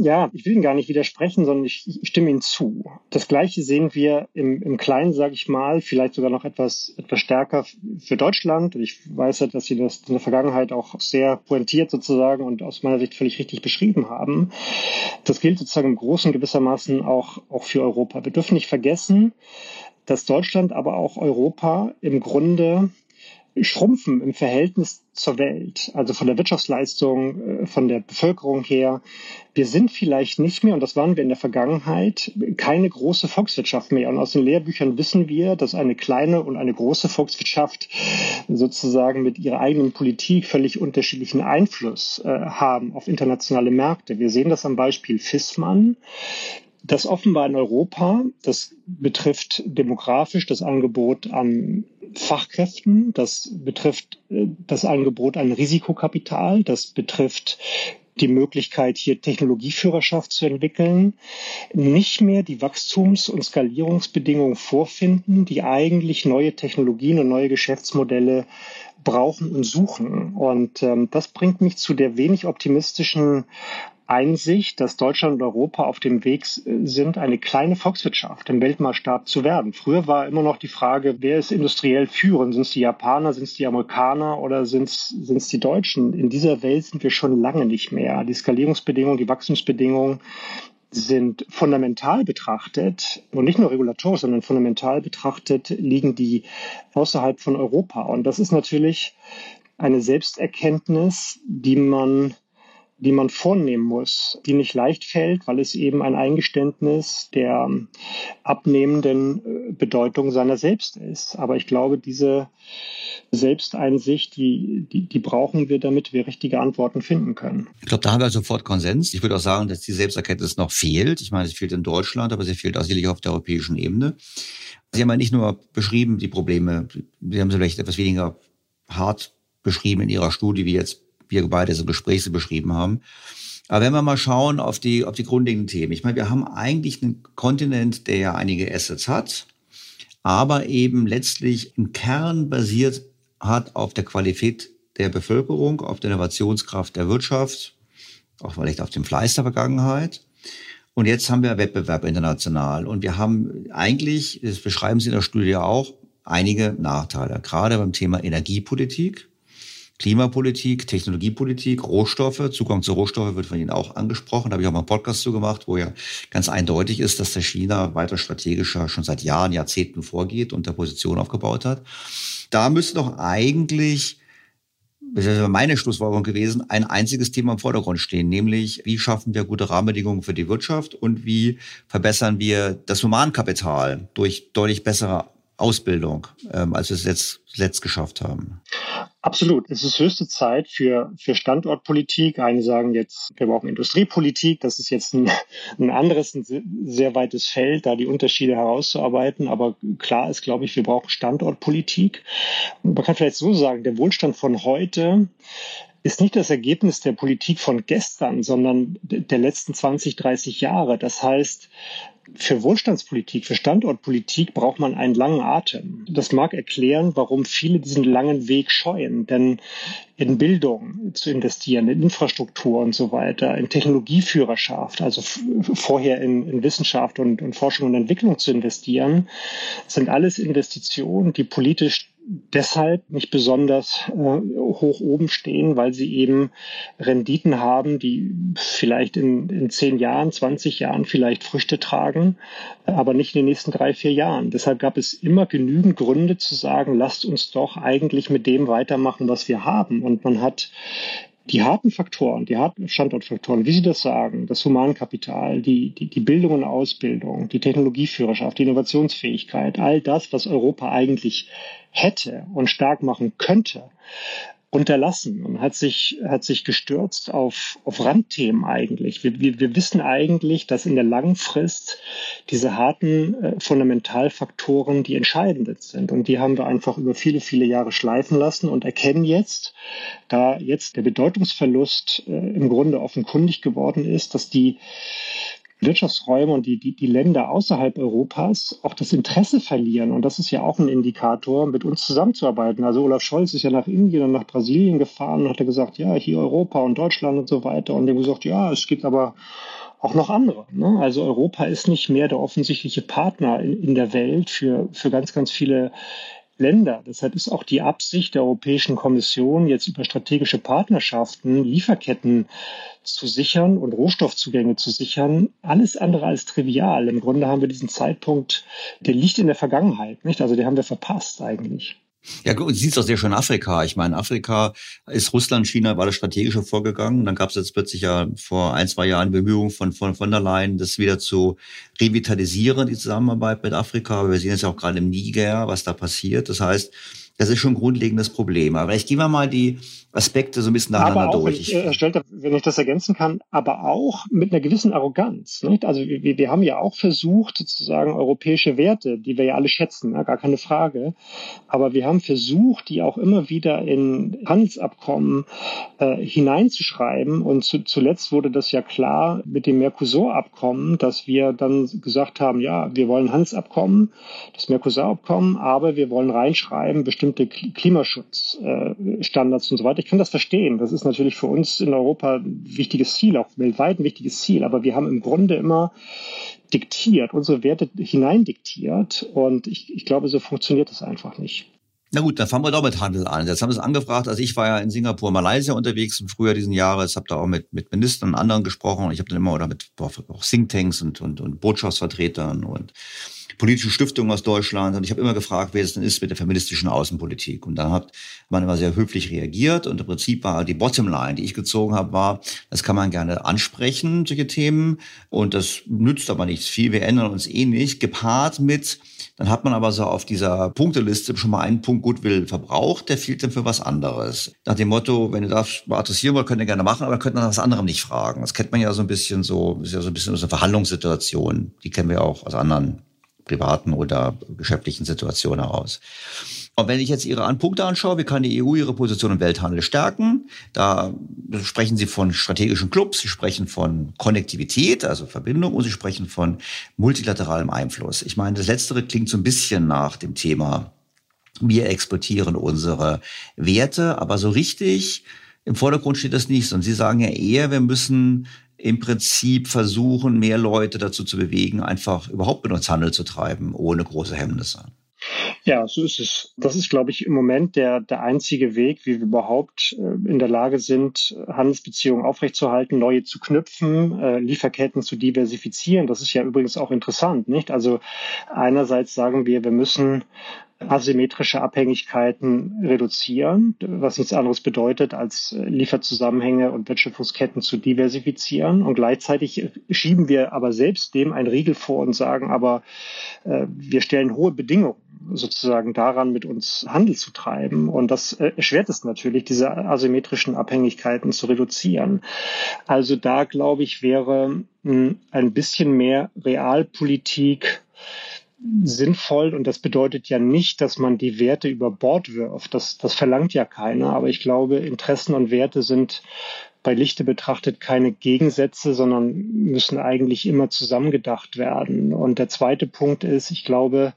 ja, ich will Ihnen gar nicht widersprechen, sondern ich, ich stimme Ihnen zu. Das Gleiche sehen wir im, im Kleinen, sage ich mal, vielleicht sogar noch etwas, etwas stärker für Deutschland. Ich weiß ja, dass Sie das in der Vergangenheit auch sehr pointiert sozusagen und aus meiner Sicht völlig richtig beschrieben haben. Das gilt sozusagen im Großen gewissermaßen auch, auch für Europa. Wir dürfen nicht vergessen, dass Deutschland, aber auch Europa im Grunde schrumpfen im Verhältnis zur Welt, also von der Wirtschaftsleistung, äh, von der Bevölkerung her. Wir sind vielleicht nicht mehr, und das waren wir in der Vergangenheit, keine große Volkswirtschaft mehr. Und aus den Lehrbüchern wissen wir, dass eine kleine und eine große Volkswirtschaft sozusagen mit ihrer eigenen Politik völlig unterschiedlichen Einfluss äh, haben auf internationale Märkte. Wir sehen das am Beispiel Fissmann das offenbar in Europa, das betrifft demografisch das Angebot an Fachkräften, das betrifft äh, das Angebot an Risikokapital, das betrifft die Möglichkeit, hier Technologieführerschaft zu entwickeln, nicht mehr die Wachstums- und Skalierungsbedingungen vorfinden, die eigentlich neue Technologien und neue Geschäftsmodelle brauchen und suchen. Und ähm, das bringt mich zu der wenig optimistischen Einsicht, dass Deutschland und Europa auf dem Weg sind, eine kleine Volkswirtschaft im Weltmaßstab zu werden. Früher war immer noch die Frage, wer ist industriell führend? Sind es die Japaner, sind es die Amerikaner oder sind es die Deutschen? In dieser Welt sind wir schon lange nicht mehr. Die Skalierungsbedingungen, die Wachstumsbedingungen sind fundamental betrachtet und nicht nur regulatorisch, sondern fundamental betrachtet liegen die außerhalb von Europa. Und das ist natürlich eine Selbsterkenntnis, die man die man vornehmen muss, die nicht leicht fällt, weil es eben ein Eingeständnis der abnehmenden äh, Bedeutung seiner selbst ist. Aber ich glaube, diese Selbsteinsicht, die, die, die brauchen wir, damit wir richtige Antworten finden können. Ich glaube, da haben wir sofort Konsens. Ich würde auch sagen, dass die Selbsterkenntnis noch fehlt. Ich meine, sie fehlt in Deutschland, aber sie fehlt auch sicherlich auf der europäischen Ebene. Sie haben ja nicht nur beschrieben, die Probleme, Sie haben sie vielleicht etwas weniger hart beschrieben in Ihrer Studie, wie jetzt wir beide so Gespräche beschrieben haben. Aber wenn wir mal schauen auf die, auf die grundlegenden Themen. Ich meine, wir haben eigentlich einen Kontinent, der ja einige Assets hat, aber eben letztlich im Kern basiert hat auf der Qualität der Bevölkerung, auf der Innovationskraft der Wirtschaft, auch vielleicht auf dem Fleiß der Vergangenheit. Und jetzt haben wir Wettbewerb international. Und wir haben eigentlich, das beschreiben Sie in der Studie auch, einige Nachteile, gerade beim Thema Energiepolitik. Klimapolitik, Technologiepolitik, Rohstoffe, Zugang zu Rohstoffe wird von Ihnen auch angesprochen. Da habe ich auch mal einen Podcast zu gemacht, wo ja ganz eindeutig ist, dass der China weiter strategischer schon seit Jahren, Jahrzehnten vorgeht und der Position aufgebaut hat. Da müsste doch eigentlich das ist meine Schlussfolgerung gewesen, ein einziges Thema im Vordergrund stehen, nämlich wie schaffen wir gute Rahmenbedingungen für die Wirtschaft und wie verbessern wir das Humankapital durch deutlich bessere Ausbildung, ähm, als wir es jetzt letzt geschafft haben. Absolut. Es ist höchste Zeit für, für Standortpolitik. Einige sagen jetzt, wir brauchen Industriepolitik. Das ist jetzt ein, ein anderes, ein sehr weites Feld, da die Unterschiede herauszuarbeiten. Aber klar ist, glaube ich, wir brauchen Standortpolitik. Man kann vielleicht so sagen, der Wohlstand von heute ist nicht das Ergebnis der Politik von gestern, sondern der letzten 20, 30 Jahre. Das heißt, für Wohlstandspolitik, für Standortpolitik braucht man einen langen Atem. Das mag erklären, warum viele diesen langen Weg scheuen. Denn in Bildung zu investieren, in Infrastruktur und so weiter, in Technologieführerschaft, also vorher in, in Wissenschaft und, und Forschung und Entwicklung zu investieren, sind alles Investitionen, die politisch deshalb nicht besonders äh, hoch oben stehen, weil sie eben Renditen haben, die vielleicht in, in zehn Jahren, 20 Jahren vielleicht Früchte tragen, aber nicht in den nächsten drei, vier Jahren. Deshalb gab es immer genügend Gründe zu sagen, lasst uns doch eigentlich mit dem weitermachen, was wir haben. Und man hat die harten Faktoren, die harten Standortfaktoren, wie Sie das sagen, das Humankapital, die, die, die Bildung und Ausbildung, die Technologieführerschaft, die Innovationsfähigkeit, all das, was Europa eigentlich hätte und stark machen könnte, unterlassen und hat sich, hat sich gestürzt auf, auf Randthemen eigentlich. Wir, wir, wir wissen eigentlich, dass in der langen Frist diese harten äh, Fundamentalfaktoren die entscheidenden sind. Und die haben wir einfach über viele, viele Jahre schleifen lassen und erkennen jetzt, da jetzt der Bedeutungsverlust äh, im Grunde offenkundig geworden ist, dass die Wirtschaftsräume und die, die, die Länder außerhalb Europas auch das Interesse verlieren. Und das ist ja auch ein Indikator, mit uns zusammenzuarbeiten. Also Olaf Scholz ist ja nach Indien und nach Brasilien gefahren und hat gesagt, ja, hier Europa und Deutschland und so weiter. Und dem gesagt, ja, es gibt aber auch noch andere. Ne? Also Europa ist nicht mehr der offensichtliche Partner in, in der Welt für, für ganz, ganz viele Länder. Deshalb ist auch die Absicht der Europäischen Kommission, jetzt über strategische Partnerschaften Lieferketten zu sichern und Rohstoffzugänge zu sichern, alles andere als trivial. Im Grunde haben wir diesen Zeitpunkt, der liegt in der Vergangenheit, nicht? Also den haben wir verpasst eigentlich. Ja, gut, sieht es auch sehr schön Afrika. Ich meine, Afrika ist Russland, China war das strategische vorgegangen. Dann gab es jetzt plötzlich ja vor ein, zwei Jahren Bemühungen von, von von der Leyen, das wieder zu revitalisieren, die Zusammenarbeit mit Afrika. Aber wir sehen jetzt ja auch gerade im Niger, was da passiert. Das heißt, das ist schon ein grundlegendes Problem. Aber ich gehe mal die Aspekte so ein bisschen nacheinander aber auch, durch. Wenn ich, äh, wenn ich das ergänzen kann, aber auch mit einer gewissen Arroganz. Nicht? Also wir, wir haben ja auch versucht, sozusagen europäische Werte, die wir ja alle schätzen, ne? gar keine Frage, aber wir haben versucht, die auch immer wieder in Handelsabkommen äh, hineinzuschreiben. Und zu, zuletzt wurde das ja klar mit dem Mercosur-Abkommen, dass wir dann gesagt haben, ja, wir wollen Handelsabkommen, das Mercosur-Abkommen, aber wir wollen reinschreiben bestimmte Klimaschutzstandards und so weiter. Ich kann das verstehen. Das ist natürlich für uns in Europa ein wichtiges Ziel, auch weltweit ein wichtiges Ziel. Aber wir haben im Grunde immer diktiert, unsere Werte hineindiktiert. Und ich, ich glaube, so funktioniert das einfach nicht. Na gut, dann fangen wir doch mit Handel an. Jetzt haben wir es angefragt. Also ich war ja in Singapur, Malaysia unterwegs im Frühjahr diesen Jahres, habe da auch mit, mit Ministern und anderen gesprochen. Ich habe dann immer oder mit auch Thinktanks und, und, und Botschaftsvertretern und politische Stiftungen aus Deutschland. Und ich habe immer gefragt, wer es denn ist mit der feministischen Außenpolitik. Und dann hat man immer sehr höflich reagiert. Und im Prinzip war die Bottomline, die ich gezogen habe, war, das kann man gerne ansprechen, solche Themen. Und das nützt aber nichts viel. Wir ändern uns eh nicht. Gepaart mit, dann hat man aber so auf dieser Punkteliste schon mal einen Punkt Goodwill verbraucht, der fehlt dann für was anderes. Nach dem Motto, wenn ihr das mal adressieren wollt, könnt ihr gerne machen, aber könnt nach was anderem nicht fragen. Das kennt man ja so ein bisschen so, ist ja so ein bisschen aus einer Verhandlungssituation. Die kennen wir auch aus anderen privaten oder geschäftlichen Situationen heraus. Und wenn ich jetzt Ihre Punkte anschaue, wie kann die EU ihre Position im Welthandel stärken? Da sprechen Sie von strategischen Clubs, Sie sprechen von Konnektivität, also Verbindung, und Sie sprechen von multilateralem Einfluss. Ich meine, das Letztere klingt so ein bisschen nach dem Thema, wir exportieren unsere Werte, aber so richtig im Vordergrund steht das nicht. Und Sie sagen ja eher, wir müssen im Prinzip versuchen, mehr Leute dazu zu bewegen, einfach überhaupt mit uns Handel zu treiben, ohne große Hemmnisse. Ja, so ist es. Das ist, glaube ich, im Moment der, der einzige Weg, wie wir überhaupt äh, in der Lage sind, Handelsbeziehungen aufrechtzuerhalten, neue zu knüpfen, äh, Lieferketten zu diversifizieren. Das ist ja übrigens auch interessant, nicht? Also einerseits sagen wir, wir müssen asymmetrische Abhängigkeiten reduzieren, was nichts anderes bedeutet, als Lieferzusammenhänge und Wertschöpfungsketten zu diversifizieren. Und gleichzeitig schieben wir aber selbst dem einen Riegel vor und sagen, aber äh, wir stellen hohe Bedingungen sozusagen daran, mit uns Handel zu treiben. Und das äh, erschwert es natürlich, diese asymmetrischen Abhängigkeiten zu reduzieren. Also da, glaube ich, wäre hm, ein bisschen mehr Realpolitik sinnvoll und das bedeutet ja nicht, dass man die Werte über Bord wirft. Das, das verlangt ja keiner. Aber ich glaube, Interessen und Werte sind bei Lichte betrachtet keine Gegensätze, sondern müssen eigentlich immer zusammengedacht werden. Und der zweite Punkt ist, ich glaube,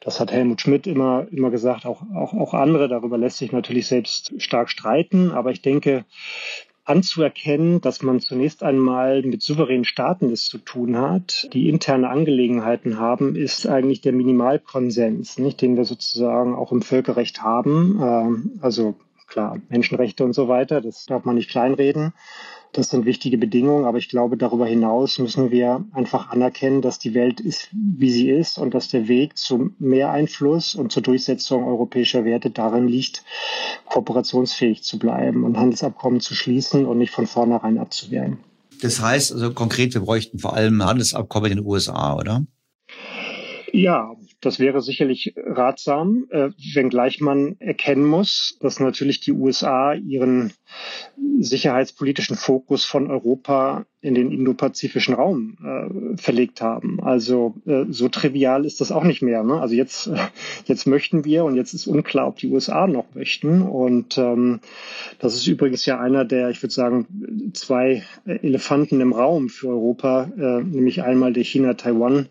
das hat Helmut Schmidt immer, immer gesagt, auch, auch, auch andere, darüber lässt sich natürlich selbst stark streiten. Aber ich denke, anzuerkennen, dass man zunächst einmal mit souveränen Staaten es zu tun hat, die interne Angelegenheiten haben, ist eigentlich der Minimalkonsens, nicht, den wir sozusagen auch im Völkerrecht haben. Ähm, also klar, Menschenrechte und so weiter, das darf man nicht kleinreden. Das sind wichtige Bedingungen, aber ich glaube, darüber hinaus müssen wir einfach anerkennen, dass die Welt ist, wie sie ist und dass der Weg zu mehr Einfluss und zur Durchsetzung europäischer Werte darin liegt, kooperationsfähig zu bleiben und Handelsabkommen zu schließen und nicht von vornherein abzuwehren. Das heißt also konkret, wir bräuchten vor allem Handelsabkommen in den USA, oder? Ja, das wäre sicherlich ratsam, äh, wenngleich man erkennen muss, dass natürlich die USA ihren sicherheitspolitischen Fokus von Europa in den indopazifischen Raum äh, verlegt haben. Also äh, so trivial ist das auch nicht mehr. Ne? Also jetzt, äh, jetzt möchten wir und jetzt ist unklar, ob die USA noch möchten. Und ähm, das ist übrigens ja einer der, ich würde sagen, zwei Elefanten im Raum für Europa, äh, nämlich einmal der China-Taiwan-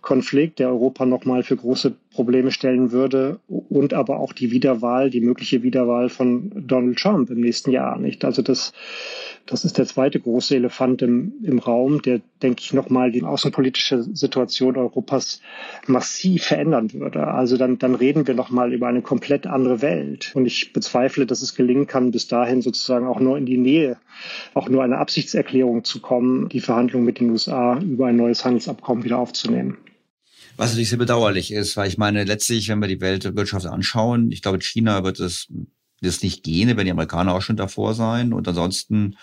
Konflikt, der Europa nochmal für große Probleme stellen würde und aber auch die Wiederwahl, die mögliche Wiederwahl von Donald Trump im nächsten Jahr, nicht? Also das, das ist der zweite große Elefant im, im Raum, der, denke ich, nochmal die außenpolitische Situation Europas massiv verändern würde. Also dann, dann reden wir nochmal über eine komplett andere Welt. Und ich bezweifle, dass es gelingen kann, bis dahin sozusagen auch nur in die Nähe, auch nur eine Absichtserklärung zu kommen, die Verhandlungen mit den USA über ein neues Handelsabkommen wieder aufzunehmen. Was natürlich sehr bedauerlich ist, weil ich meine, letztlich, wenn wir die Weltwirtschaft anschauen, ich glaube, China wird es das nicht gehen, wenn die Amerikaner auch schon davor sein. Und ansonsten,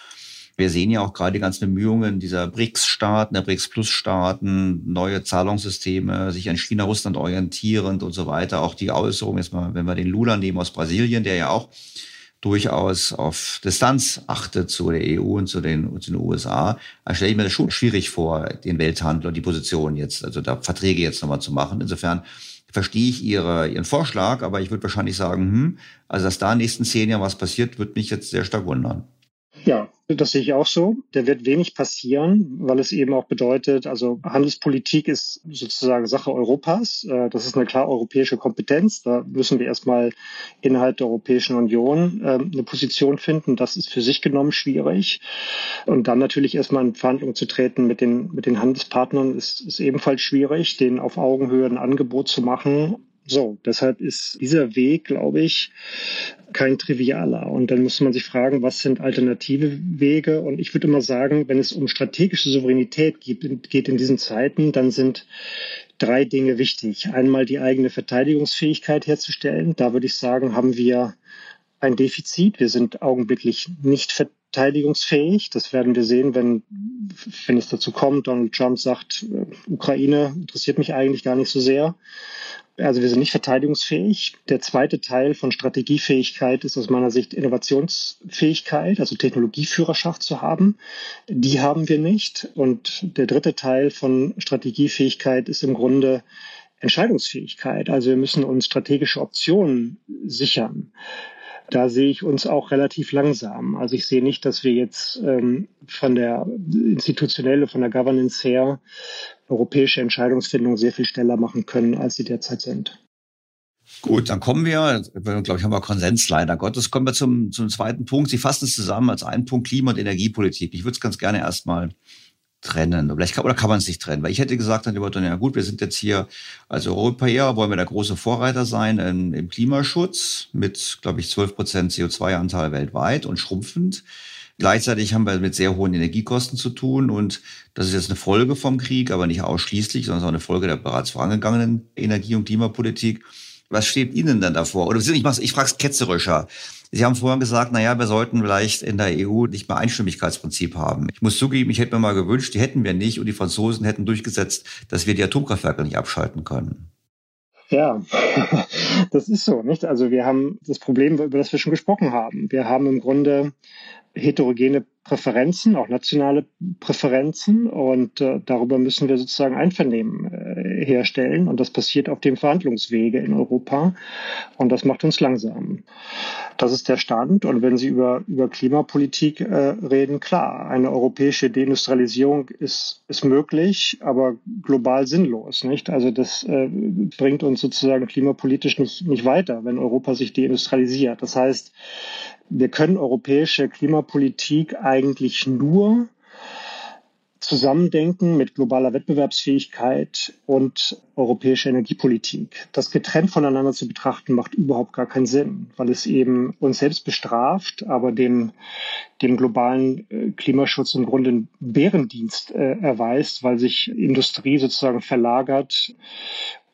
wir sehen ja auch gerade die ganzen Bemühungen dieser BRICS-Staaten, der BRICS-Plus-Staaten, neue Zahlungssysteme, sich an China, Russland orientierend und so weiter. Auch die Äußerung, jetzt mal, wenn wir den Lula nehmen aus Brasilien, der ja auch durchaus auf Distanz achtet zu der EU und zu den, zu den USA, dann stelle ich mir das schon schwierig vor, den Welthandel und die Position jetzt, also da Verträge jetzt nochmal zu machen. Insofern verstehe ich ihre, Ihren Vorschlag, aber ich würde wahrscheinlich sagen, hm, also dass da in den nächsten zehn Jahren was passiert, würde mich jetzt sehr stark wundern. Ja, das sehe ich auch so. Da wird wenig passieren, weil es eben auch bedeutet, also Handelspolitik ist sozusagen Sache Europas. Äh, das ist eine klar europäische Kompetenz. Da müssen wir erstmal innerhalb der Europäischen Union ähm, eine Position finden. Das ist für sich genommen schwierig. Und dann natürlich erstmal in Verhandlungen zu treten mit den, mit den Handelspartnern ist, ist ebenfalls schwierig, denen auf Augenhöhe ein Angebot zu machen so, deshalb ist dieser Weg, glaube ich, kein trivialer. Und dann muss man sich fragen, was sind alternative Wege? Und ich würde immer sagen, wenn es um strategische Souveränität geht, in diesen Zeiten, dann sind drei Dinge wichtig. Einmal die eigene Verteidigungsfähigkeit herzustellen. Da würde ich sagen, haben wir ein Defizit. Wir sind augenblicklich nicht verteidigungsfähig. Das werden wir sehen, wenn, wenn es dazu kommt. Donald Trump sagt, äh, Ukraine interessiert mich eigentlich gar nicht so sehr. Also wir sind nicht verteidigungsfähig. Der zweite Teil von Strategiefähigkeit ist aus meiner Sicht Innovationsfähigkeit, also Technologieführerschaft zu haben. Die haben wir nicht. Und der dritte Teil von Strategiefähigkeit ist im Grunde Entscheidungsfähigkeit. Also wir müssen uns strategische Optionen sichern da sehe ich uns auch relativ langsam. Also ich sehe nicht, dass wir jetzt ähm, von der institutionelle, von der Governance her europäische Entscheidungsfindung sehr viel schneller machen können, als sie derzeit sind. Gut, dann kommen wir, glaube ich, haben wir Konsens leider Gottes. Kommen wir zum, zum zweiten Punkt. Sie fassen es zusammen als einen Punkt Klima- und Energiepolitik. Ich würde es ganz gerne erstmal trennen. Vielleicht kann, oder kann man es nicht trennen? Weil ich hätte gesagt, dann über ja gut, wir sind jetzt hier als Europäer, wollen wir der große Vorreiter sein in, im Klimaschutz mit, glaube ich, 12 Prozent CO2-Anteil weltweit und schrumpfend. Gleichzeitig haben wir mit sehr hohen Energiekosten zu tun und das ist jetzt eine Folge vom Krieg, aber nicht ausschließlich, sondern auch eine Folge der bereits vorangegangenen Energie- und Klimapolitik. Was steht Ihnen denn davor? Oder ich, ich frage es ketzerischer. Sie haben vorhin gesagt, na ja, wir sollten vielleicht in der EU nicht mehr Einstimmigkeitsprinzip haben. Ich muss zugeben, ich hätte mir mal gewünscht, die hätten wir nicht und die Franzosen hätten durchgesetzt, dass wir die Atomkraftwerke nicht abschalten können. Ja, das ist so, nicht? Also wir haben das Problem, über das wir schon gesprochen haben. Wir haben im Grunde heterogene Präferenzen, auch nationale Präferenzen und äh, darüber müssen wir sozusagen Einvernehmen äh, herstellen und das passiert auf dem Verhandlungswege in Europa und das macht uns langsam. Das ist der Stand und wenn Sie über, über Klimapolitik äh, reden, klar, eine europäische Deindustrialisierung ist, ist möglich, aber global sinnlos, nicht? Also das äh, bringt uns sozusagen klimapolitisch nicht, nicht weiter, wenn Europa sich deindustrialisiert. Das heißt, wir können europäische Klimapolitik eigentlich nur zusammendenken mit globaler Wettbewerbsfähigkeit und europäischer Energiepolitik. Das getrennt voneinander zu betrachten, macht überhaupt gar keinen Sinn, weil es eben uns selbst bestraft, aber dem, dem globalen äh, Klimaschutz im Grunde einen Bärendienst äh, erweist, weil sich Industrie sozusagen verlagert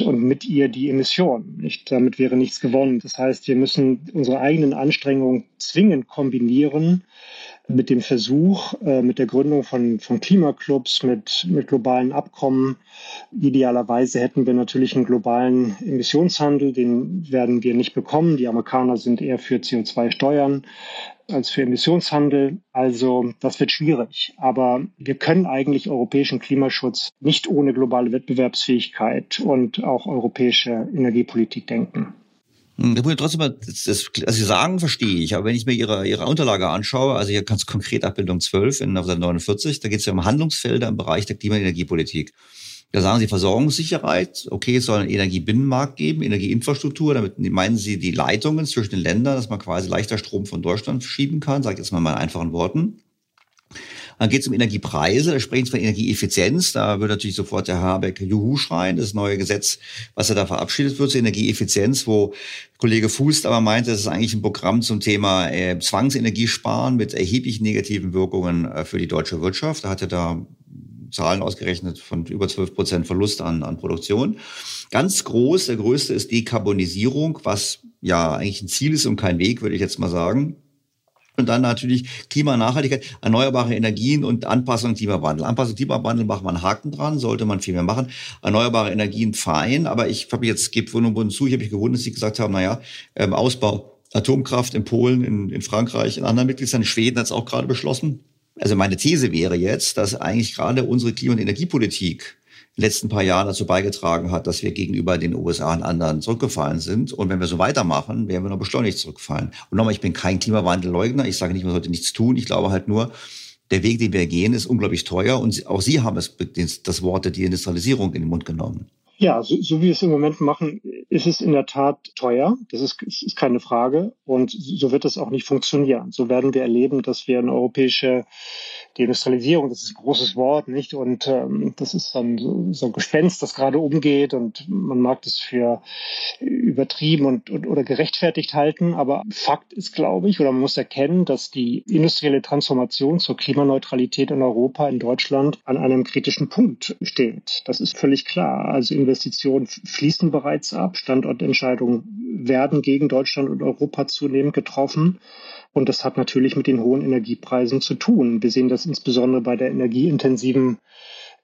und mit ihr die Emissionen. Nicht? Damit wäre nichts gewonnen. Das heißt, wir müssen unsere eigenen Anstrengungen zwingend kombinieren mit dem Versuch, äh, mit der Gründung von, von Klimaclubs, mit, mit globalen Abkommen. Idealerweise hätten wir natürlich einen globalen Emissionshandel, den werden wir nicht bekommen. Die Amerikaner sind eher für CO2-Steuern als für Emissionshandel. Also das wird schwierig. Aber wir können eigentlich europäischen Klimaschutz nicht ohne globale Wettbewerbsfähigkeit und auch europäische Energiepolitik denken. Hm, das muss ich trotzdem mal, das, was Sie sagen, verstehe ich. Aber wenn ich mir Ihre, Ihre Unterlage anschaue, also hier ganz konkret Abbildung 12 in Seite 49, da geht es ja um Handlungsfelder im Bereich der Klima- und Energiepolitik. Da sagen Sie Versorgungssicherheit. Okay, es soll einen Energiebinnenmarkt geben, Energieinfrastruktur. Damit meinen Sie die Leitungen zwischen den Ländern, dass man quasi leichter Strom von Deutschland schieben kann. Sage ich jetzt mal in einfachen Worten. Dann geht es um Energiepreise, da sprechen Sie von Energieeffizienz. Da würde natürlich sofort der Habeck Juhu schreien, das neue Gesetz, was er da verabschiedet wird zur Energieeffizienz, wo Kollege Fuß aber meinte, das ist eigentlich ein Programm zum Thema äh, Zwangsenergiesparen mit erheblichen negativen Wirkungen äh, für die deutsche Wirtschaft. Da hat er da Zahlen ausgerechnet von über 12 Prozent Verlust an, an Produktion. Ganz groß, der größte ist Dekarbonisierung, was ja eigentlich ein Ziel ist und kein Weg, würde ich jetzt mal sagen. Und dann natürlich Klimanachhaltigkeit, erneuerbare Energien und Anpassung an Klimawandel. Anpassung Klimawandel macht man Haken dran, sollte man viel mehr machen. Erneuerbare Energien fein, aber ich habe jetzt, gebe Wohnung zu, ich habe mich gewundert, dass Sie gesagt haben, naja, ähm, Ausbau Atomkraft in Polen, in, in Frankreich, in anderen Mitgliedstaaten, Schweden hat es auch gerade beschlossen. Also meine These wäre jetzt, dass eigentlich gerade unsere Klima- und Energiepolitik letzten paar Jahren dazu beigetragen hat, dass wir gegenüber den USA und anderen zurückgefallen sind. Und wenn wir so weitermachen, werden wir noch beschleunigt zurückfallen. Und nochmal, ich bin kein Klimawandelleugner. Ich sage nicht, man sollte nichts tun. Ich glaube halt nur, der Weg, den wir gehen, ist unglaublich teuer. Und auch Sie haben es, das Wort der Deindustrialisierung in den Mund genommen. Ja, so, so wie wir es im Moment machen, ist es in der Tat teuer. Das ist, ist keine Frage. Und so wird es auch nicht funktionieren. So werden wir erleben, dass wir eine europäische Deindustrialisierung, das ist ein großes Wort, nicht? Und ähm, das ist dann so, so ein Gespenst, das gerade umgeht und man mag das für übertrieben und, und oder gerechtfertigt halten. Aber Fakt ist, glaube ich, oder man muss erkennen, dass die industrielle Transformation zur Klimaneutralität in Europa, in Deutschland an einem kritischen Punkt steht. Das ist völlig klar. Also Investitionen fließen bereits ab. Standortentscheidungen werden gegen Deutschland und Europa zunehmend getroffen. Und das hat natürlich mit den hohen Energiepreisen zu tun. Wir sehen das insbesondere bei der energieintensiven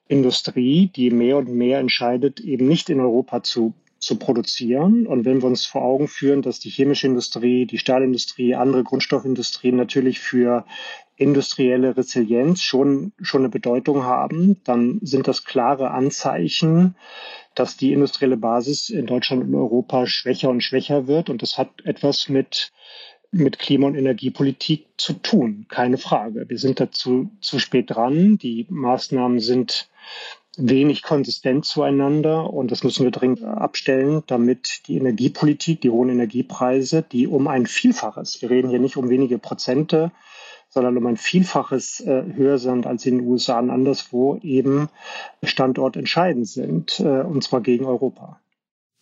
Industrie, die mehr und mehr entscheidet, eben nicht in Europa zu zu produzieren. Und wenn wir uns vor Augen führen, dass die chemische Industrie, die Stahlindustrie, andere Grundstoffindustrien natürlich für industrielle Resilienz schon, schon eine Bedeutung haben, dann sind das klare Anzeichen, dass die industrielle Basis in Deutschland und Europa schwächer und schwächer wird. Und das hat etwas mit mit Klima- und Energiepolitik zu tun, keine Frage. Wir sind dazu zu spät dran. Die Maßnahmen sind wenig konsistent zueinander und das müssen wir dringend abstellen, damit die Energiepolitik, die hohen Energiepreise, die um ein Vielfaches, wir reden hier nicht um wenige Prozente, sondern um ein Vielfaches äh, höher sind als in den USA und anderswo, eben standortentscheidend sind, äh, und zwar gegen Europa.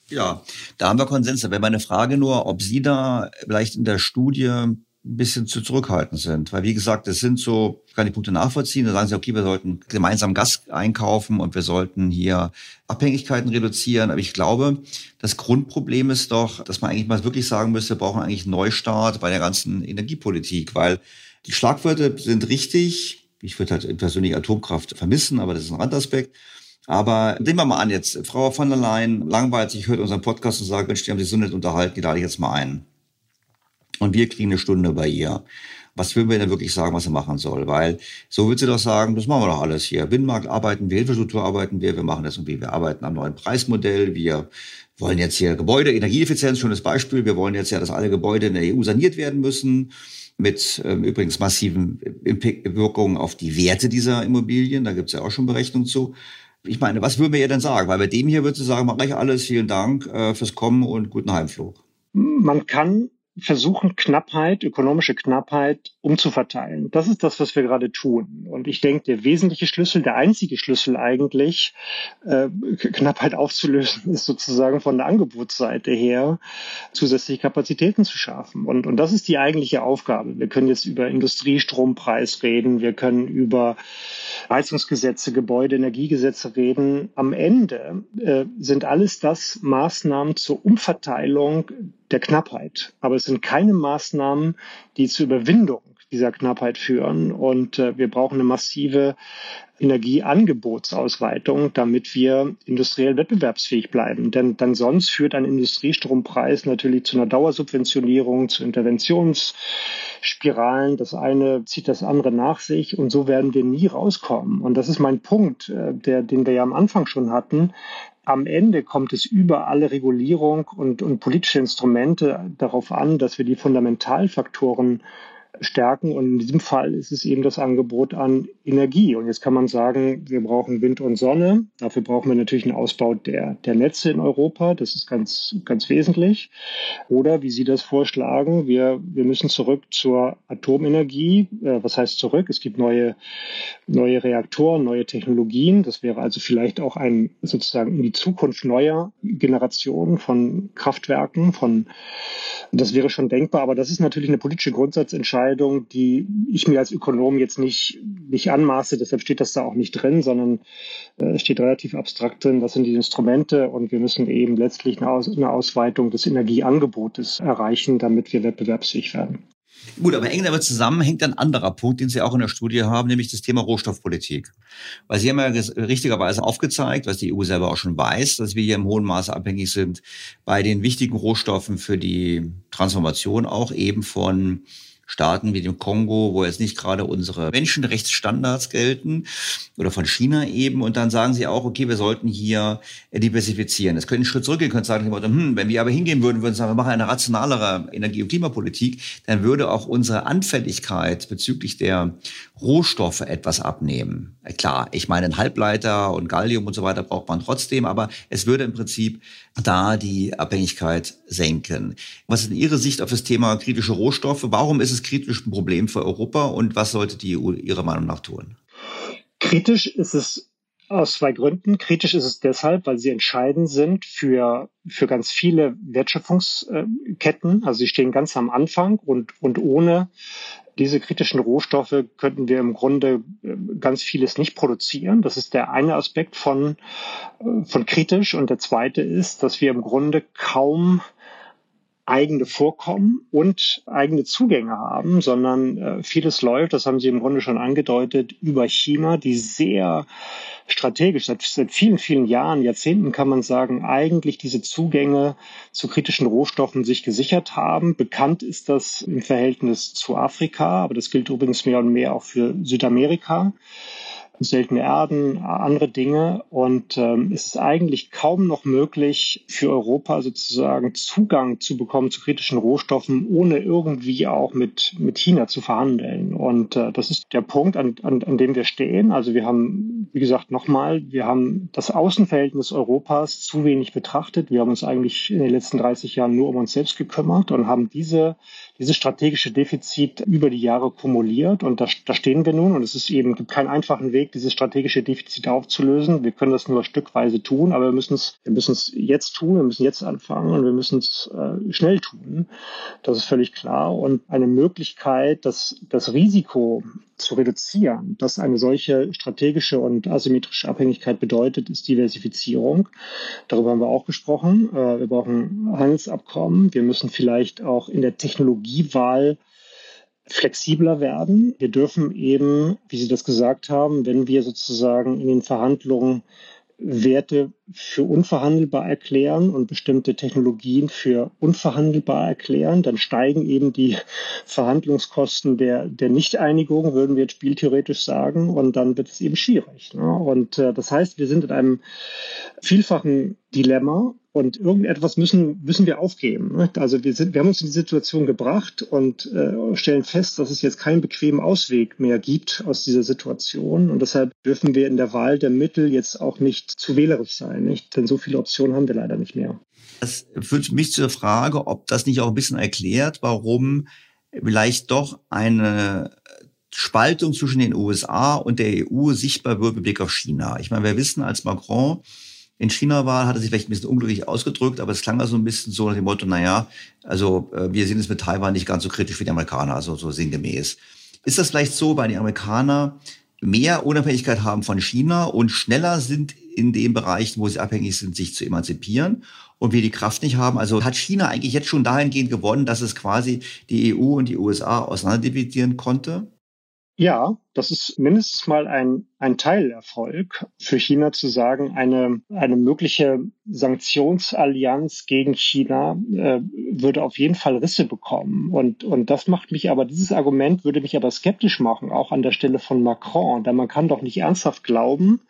Ja, da haben wir Konsens. Da wäre meine Frage nur, ob Sie da vielleicht in der Studie ein bisschen zu zurückhaltend sind. Weil, wie gesagt, das sind so, ich kann die Punkte nachvollziehen. Da sagen Sie, okay, wir sollten gemeinsam Gas einkaufen und wir sollten hier Abhängigkeiten reduzieren. Aber ich glaube, das Grundproblem ist doch, dass man eigentlich mal wirklich sagen müsste, wir brauchen eigentlich einen Neustart bei der ganzen Energiepolitik, weil die Schlagwörter sind richtig. Ich würde halt persönlich Atomkraft vermissen, aber das ist ein Randaspekt. Aber nehmen wir mal an jetzt, Frau von der Leyen langweilt sich, hört unseren Podcast und sagt, Mensch, die haben sich so nett unterhalten, die lade ich jetzt mal ein. Und wir kriegen eine Stunde bei ihr. Was will wir denn wirklich sagen, was sie machen soll? Weil so wird sie doch sagen, das machen wir doch alles hier. Binnenmarkt arbeiten wir, Infrastruktur arbeiten wir, wir machen das irgendwie, wir arbeiten am neuen Preismodell, wir wollen jetzt hier Gebäude, Energieeffizienz, schönes Beispiel, wir wollen jetzt ja, dass alle Gebäude in der EU saniert werden müssen mit ähm, übrigens massiven Wirkungen auf die Werte dieser Immobilien. Da gibt's ja auch schon Berechnungen zu. Ich meine, was würden wir ihr denn sagen? Weil bei dem hier würde sie sagen, mach gleich alles, vielen Dank äh, fürs Kommen und guten Heimflug. Man kann versuchen, Knappheit, ökonomische Knappheit umzuverteilen. Das ist das, was wir gerade tun. Und ich denke, der wesentliche Schlüssel, der einzige Schlüssel eigentlich, äh, Knappheit aufzulösen, ist sozusagen von der Angebotsseite her, zusätzliche Kapazitäten zu schaffen. Und, und das ist die eigentliche Aufgabe. Wir können jetzt über Industriestrompreis reden, wir können über Heizungsgesetze, Gebäudeenergiegesetze reden. Am Ende äh, sind alles das Maßnahmen zur Umverteilung der Knappheit. Aber es sind keine Maßnahmen, die zur Überwindung dieser Knappheit führen. Und äh, wir brauchen eine massive Energieangebotsausweitung, damit wir industriell wettbewerbsfähig bleiben. Denn dann sonst führt ein Industriestrompreis natürlich zu einer Dauersubventionierung, zu Interventionsspiralen. Das eine zieht das andere nach sich und so werden wir nie rauskommen. Und das ist mein Punkt, äh, der, den wir ja am Anfang schon hatten am Ende kommt es über alle Regulierung und, und politische Instrumente darauf an, dass wir die Fundamentalfaktoren stärken. Und in diesem Fall ist es eben das Angebot an Energie. Und jetzt kann man sagen, wir brauchen Wind und Sonne. Dafür brauchen wir natürlich einen Ausbau der, der Netze in Europa. Das ist ganz, ganz wesentlich. Oder wie Sie das vorschlagen, wir, wir müssen zurück zur Atomenergie. Äh, was heißt zurück? Es gibt neue, neue Reaktoren, neue Technologien. Das wäre also vielleicht auch ein sozusagen in die Zukunft neuer Generationen von Kraftwerken, von, das wäre schon denkbar. Aber das ist natürlich eine politische Grundsatzentscheidung Entscheidung, die ich mir als Ökonom jetzt nicht, nicht anmaße. Deshalb steht das da auch nicht drin, sondern äh, steht relativ abstrakt drin. Das sind die Instrumente und wir müssen eben letztlich eine, Aus eine Ausweitung des Energieangebotes erreichen, damit wir wettbewerbsfähig werden. Gut, aber eng damit zusammen hängt ein anderer Punkt, den Sie auch in der Studie haben, nämlich das Thema Rohstoffpolitik. Weil Sie haben ja richtigerweise aufgezeigt, was die EU selber auch schon weiß, dass wir hier im hohen Maße abhängig sind bei den wichtigen Rohstoffen für die Transformation auch eben von Staaten wie dem Kongo, wo jetzt nicht gerade unsere Menschenrechtsstandards gelten oder von China eben. Und dann sagen sie auch, okay, wir sollten hier diversifizieren. Es können einen Schritt zurückgehen, können sagen, hm, wenn wir aber hingehen würden, würden sagen, wir machen eine rationalere Energie- und Klimapolitik, dann würde auch unsere Anfälligkeit bezüglich der Rohstoffe etwas abnehmen. Klar, ich meine, Halbleiter und Gallium und so weiter braucht man trotzdem, aber es würde im Prinzip da die Abhängigkeit senken. Was ist Ihre Sicht auf das Thema kritische Rohstoffe? Warum ist es kritisch ein Problem für Europa und was sollte die EU Ihrer Meinung nach tun? Kritisch ist es aus zwei Gründen. Kritisch ist es deshalb, weil sie entscheidend sind für, für ganz viele Wertschöpfungsketten. Also sie stehen ganz am Anfang und, und ohne diese kritischen Rohstoffe könnten wir im Grunde äh, ganz vieles nicht produzieren. Das ist der eine Aspekt von, äh, von kritisch. Und der zweite ist, dass wir im Grunde kaum eigene Vorkommen und eigene Zugänge haben, sondern äh, vieles läuft, das haben Sie im Grunde schon angedeutet, über China, die sehr strategisch seit, seit vielen, vielen Jahren, Jahrzehnten kann man sagen, eigentlich diese Zugänge zu kritischen Rohstoffen sich gesichert haben. Bekannt ist das im Verhältnis zu Afrika, aber das gilt übrigens mehr und mehr auch für Südamerika seltene Erden, andere Dinge. Und ähm, es ist eigentlich kaum noch möglich für Europa sozusagen Zugang zu bekommen zu kritischen Rohstoffen, ohne irgendwie auch mit, mit China zu verhandeln. Und äh, das ist der Punkt, an, an, an dem wir stehen. Also wir haben, wie gesagt, nochmal, wir haben das Außenverhältnis Europas zu wenig betrachtet. Wir haben uns eigentlich in den letzten 30 Jahren nur um uns selbst gekümmert und haben diese, dieses strategische Defizit über die Jahre kumuliert. Und da, da stehen wir nun. Und es ist eben, gibt keinen einfachen Weg, dieses strategische Defizit aufzulösen. Wir können das nur stückweise tun, aber wir müssen es, wir müssen es jetzt tun, wir müssen jetzt anfangen und wir müssen es äh, schnell tun. Das ist völlig klar. Und eine Möglichkeit, das, das Risiko zu reduzieren, das eine solche strategische und asymmetrische Abhängigkeit bedeutet, ist Diversifizierung. Darüber haben wir auch gesprochen. Äh, wir brauchen Handelsabkommen. Wir müssen vielleicht auch in der Technologiewahl flexibler werden. Wir dürfen eben, wie Sie das gesagt haben, wenn wir sozusagen in den Verhandlungen Werte für unverhandelbar erklären und bestimmte Technologien für unverhandelbar erklären, dann steigen eben die Verhandlungskosten der, der Nichteinigung, würden wir jetzt spieltheoretisch sagen, und dann wird es eben schwierig. Ne? Und äh, das heißt, wir sind in einem vielfachen Dilemma und irgendetwas müssen, müssen wir aufgeben. Ne? Also wir, sind, wir haben uns in die Situation gebracht und äh, stellen fest, dass es jetzt keinen bequemen Ausweg mehr gibt aus dieser Situation. Und deshalb dürfen wir in der Wahl der Mittel jetzt auch nicht zu wählerisch sein. Nicht? Denn so viele Optionen haben wir leider nicht mehr. Das führt mich zur Frage, ob das nicht auch ein bisschen erklärt, warum vielleicht doch eine Spaltung zwischen den USA und der EU sichtbar wird mit Blick auf China. Ich meine, wir wissen, als Macron in China war, hat er sich vielleicht ein bisschen unglücklich ausgedrückt, aber es klang also ein bisschen so nach dem Motto, naja, also äh, wir sehen es mit Taiwan nicht ganz so kritisch wie die Amerikaner, also so sinngemäß. Ist das vielleicht so, weil die Amerikaner mehr Unabhängigkeit haben von China und schneller sind in den Bereichen, wo sie abhängig sind, sich zu emanzipieren und wir die Kraft nicht haben. Also hat China eigentlich jetzt schon dahingehend gewonnen, dass es quasi die EU und die USA auseinanderdividieren konnte? Ja, das ist mindestens mal ein, ein Teilerfolg für China zu sagen, eine, eine mögliche Sanktionsallianz gegen China äh, würde auf jeden Fall Risse bekommen. Und, und das macht mich aber, dieses Argument würde mich aber skeptisch machen, auch an der Stelle von Macron, denn man kann doch nicht ernsthaft glauben,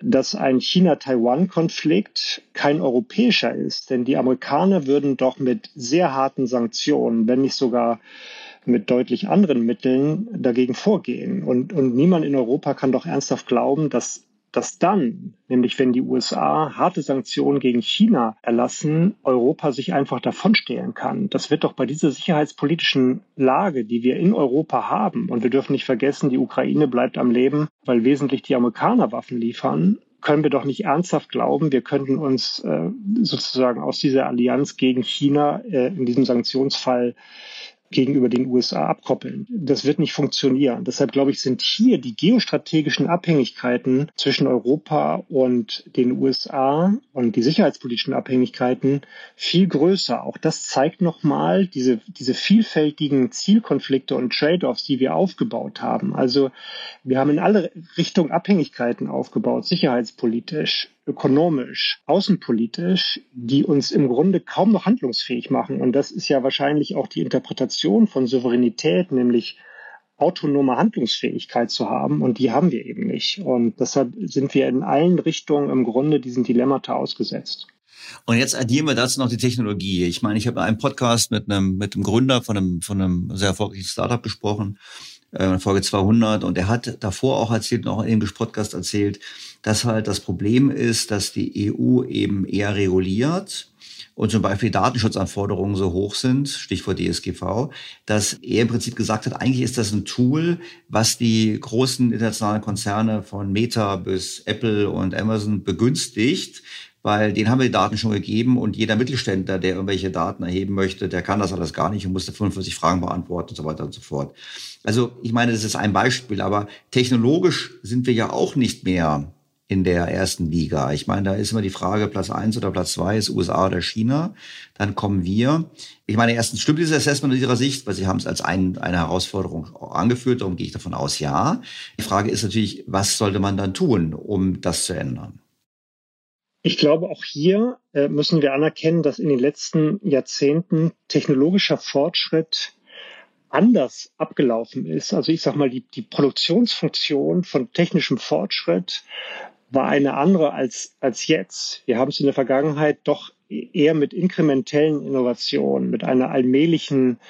dass ein China-Taiwan-Konflikt kein europäischer ist. Denn die Amerikaner würden doch mit sehr harten Sanktionen, wenn nicht sogar mit deutlich anderen Mitteln dagegen vorgehen. Und, und niemand in Europa kann doch ernsthaft glauben, dass dass dann, nämlich wenn die USA harte Sanktionen gegen China erlassen, Europa sich einfach davonstehlen kann. Das wird doch bei dieser sicherheitspolitischen Lage, die wir in Europa haben, und wir dürfen nicht vergessen, die Ukraine bleibt am Leben, weil wesentlich die Amerikaner Waffen liefern, können wir doch nicht ernsthaft glauben, wir könnten uns äh, sozusagen aus dieser Allianz gegen China äh, in diesem Sanktionsfall gegenüber den USA abkoppeln. Das wird nicht funktionieren. Deshalb glaube ich, sind hier die geostrategischen Abhängigkeiten zwischen Europa und den USA und die sicherheitspolitischen Abhängigkeiten viel größer. Auch das zeigt nochmal diese, diese vielfältigen Zielkonflikte und Trade-offs, die wir aufgebaut haben. Also wir haben in alle Richtungen Abhängigkeiten aufgebaut, sicherheitspolitisch, ökonomisch, außenpolitisch, die uns im Grunde kaum noch handlungsfähig machen. Und das ist ja wahrscheinlich auch die Interpretation von Souveränität, nämlich autonome Handlungsfähigkeit zu haben. Und die haben wir eben nicht. Und deshalb sind wir in allen Richtungen im Grunde diesen Dilemmata ausgesetzt. Und jetzt addieren wir dazu noch die Technologie. Ich meine, ich habe einen Podcast mit einem, mit einem Gründer von einem, von einem sehr erfolgreichen Startup gesprochen äh, Folge 200. Und er hat davor auch erzählt, noch in dem Podcast erzählt, dass halt das Problem ist, dass die EU eben eher reguliert und zum Beispiel Datenschutzanforderungen so hoch sind, Stichwort DSGV, dass er im Prinzip gesagt hat, eigentlich ist das ein Tool, was die großen internationalen Konzerne von Meta bis Apple und Amazon begünstigt, weil den haben wir die Daten schon gegeben und jeder Mittelständler, der irgendwelche Daten erheben möchte, der kann das alles gar nicht und musste 45 Fragen beantworten und so weiter und so fort. Also ich meine, das ist ein Beispiel, aber technologisch sind wir ja auch nicht mehr in der ersten Liga. Ich meine, da ist immer die Frage, Platz eins oder Platz zwei ist USA oder China. Dann kommen wir. Ich meine, erstens stimmt dieses Assessment aus Ihrer Sicht, weil Sie haben es als ein, eine Herausforderung angeführt. Darum gehe ich davon aus, ja. Die Frage ist natürlich, was sollte man dann tun, um das zu ändern? Ich glaube, auch hier äh, müssen wir anerkennen, dass in den letzten Jahrzehnten technologischer Fortschritt anders abgelaufen ist. Also ich sage mal, die, die Produktionsfunktion von technischem Fortschritt war eine andere als, als jetzt. Wir haben es in der Vergangenheit doch eher mit inkrementellen Innovationen, mit einer allmählichen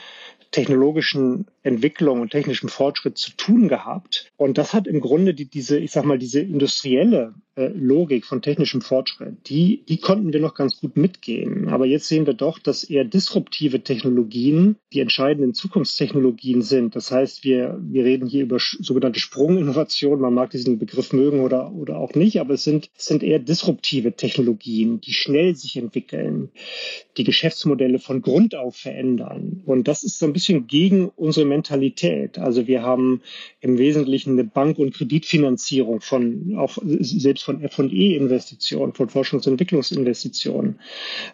technologischen Entwicklung und technischem Fortschritt zu tun gehabt. Und das hat im Grunde die, diese, ich sag mal, diese industrielle äh, Logik von technischem Fortschritt, die, die konnten wir noch ganz gut mitgehen. Aber jetzt sehen wir doch, dass eher disruptive Technologien die entscheidenden Zukunftstechnologien sind. Das heißt, wir, wir reden hier über sogenannte Sprunginnovationen. Man mag diesen Begriff mögen oder, oder auch nicht, aber es sind, es sind eher disruptive Technologien, die schnell sich entwickeln, die Geschäftsmodelle von Grund auf verändern. Und das ist so ein bisschen gegen unsere Mentalität. Also wir haben im Wesentlichen eine Bank- und Kreditfinanzierung von, auch selbst von F&E-Investitionen, von Forschungs- und Entwicklungsinvestitionen.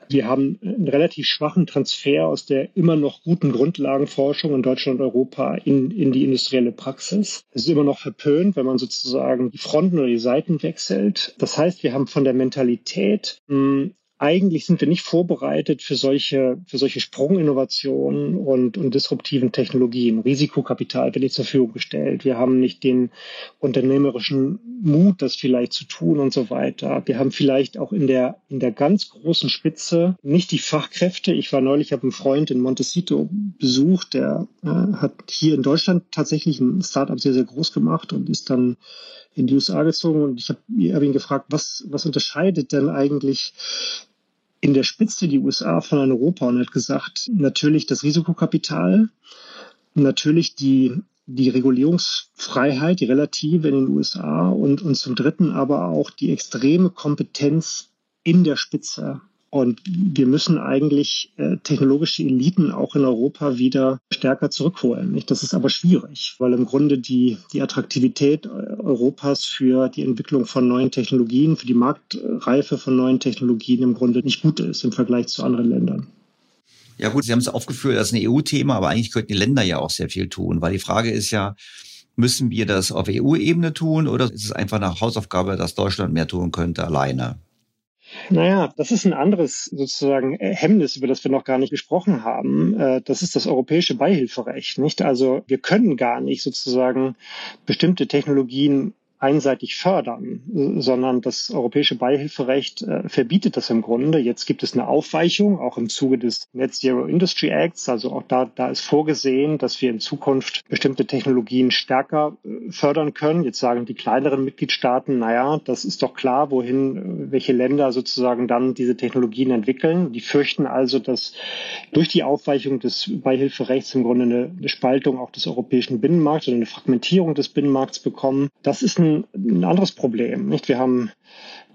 Wir haben einen relativ schwachen Transfer aus der immer noch guten Grundlagenforschung in Deutschland und Europa in, in die industrielle Praxis. Es ist immer noch verpönt, wenn man sozusagen die Fronten oder die Seiten wechselt. Das heißt, wir haben von der Mentalität hm, eigentlich sind wir nicht vorbereitet für solche, für solche Sprunginnovationen und, und disruptiven Technologien. Risikokapital wird nicht zur Verfügung gestellt. Wir haben nicht den unternehmerischen Mut, das vielleicht zu tun und so weiter. Wir haben vielleicht auch in der, in der ganz großen Spitze nicht die Fachkräfte. Ich war neulich, habe einen Freund in Montecito besucht, der äh, hat hier in Deutschland tatsächlich ein Startup sehr, sehr groß gemacht und ist dann in die USA gezogen und ich habe hab ihn gefragt, was, was unterscheidet denn eigentlich in der Spitze die USA von Europa und hat gesagt, natürlich das Risikokapital, natürlich die, die Regulierungsfreiheit, die relative in den USA und, und zum Dritten aber auch die extreme Kompetenz in der Spitze. Und wir müssen eigentlich äh, technologische Eliten auch in Europa wieder stärker zurückholen. Das ist aber schwierig, weil im Grunde die, die Attraktivität äh, Europas für die Entwicklung von neuen Technologien, für die Marktreife von neuen Technologien im Grunde nicht gut ist im Vergleich zu anderen Ländern. Ja gut, Sie haben es aufgeführt als ein EU-Thema, aber eigentlich könnten die Länder ja auch sehr viel tun, weil die Frage ist ja, müssen wir das auf EU-Ebene tun oder ist es einfach eine Hausaufgabe, dass Deutschland mehr tun könnte alleine? Naja, das ist ein anderes sozusagen äh, Hemmnis, über das wir noch gar nicht gesprochen haben. Äh, das ist das europäische Beihilferecht, nicht? Also wir können gar nicht sozusagen bestimmte Technologien einseitig fördern, sondern das europäische Beihilferecht äh, verbietet das im Grunde. Jetzt gibt es eine Aufweichung, auch im Zuge des Net Zero Industry Acts. Also auch da, da ist vorgesehen, dass wir in Zukunft bestimmte Technologien stärker äh, fördern können. Jetzt sagen die kleineren Mitgliedstaaten, naja, das ist doch klar, wohin, äh, welche Länder sozusagen dann diese Technologien entwickeln. Die fürchten also, dass durch die Aufweichung des Beihilferechts im Grunde eine, eine Spaltung auch des europäischen Binnenmarkts oder eine Fragmentierung des Binnenmarkts bekommen. Das ist ein ein, anderes Problem. Nicht? Wir haben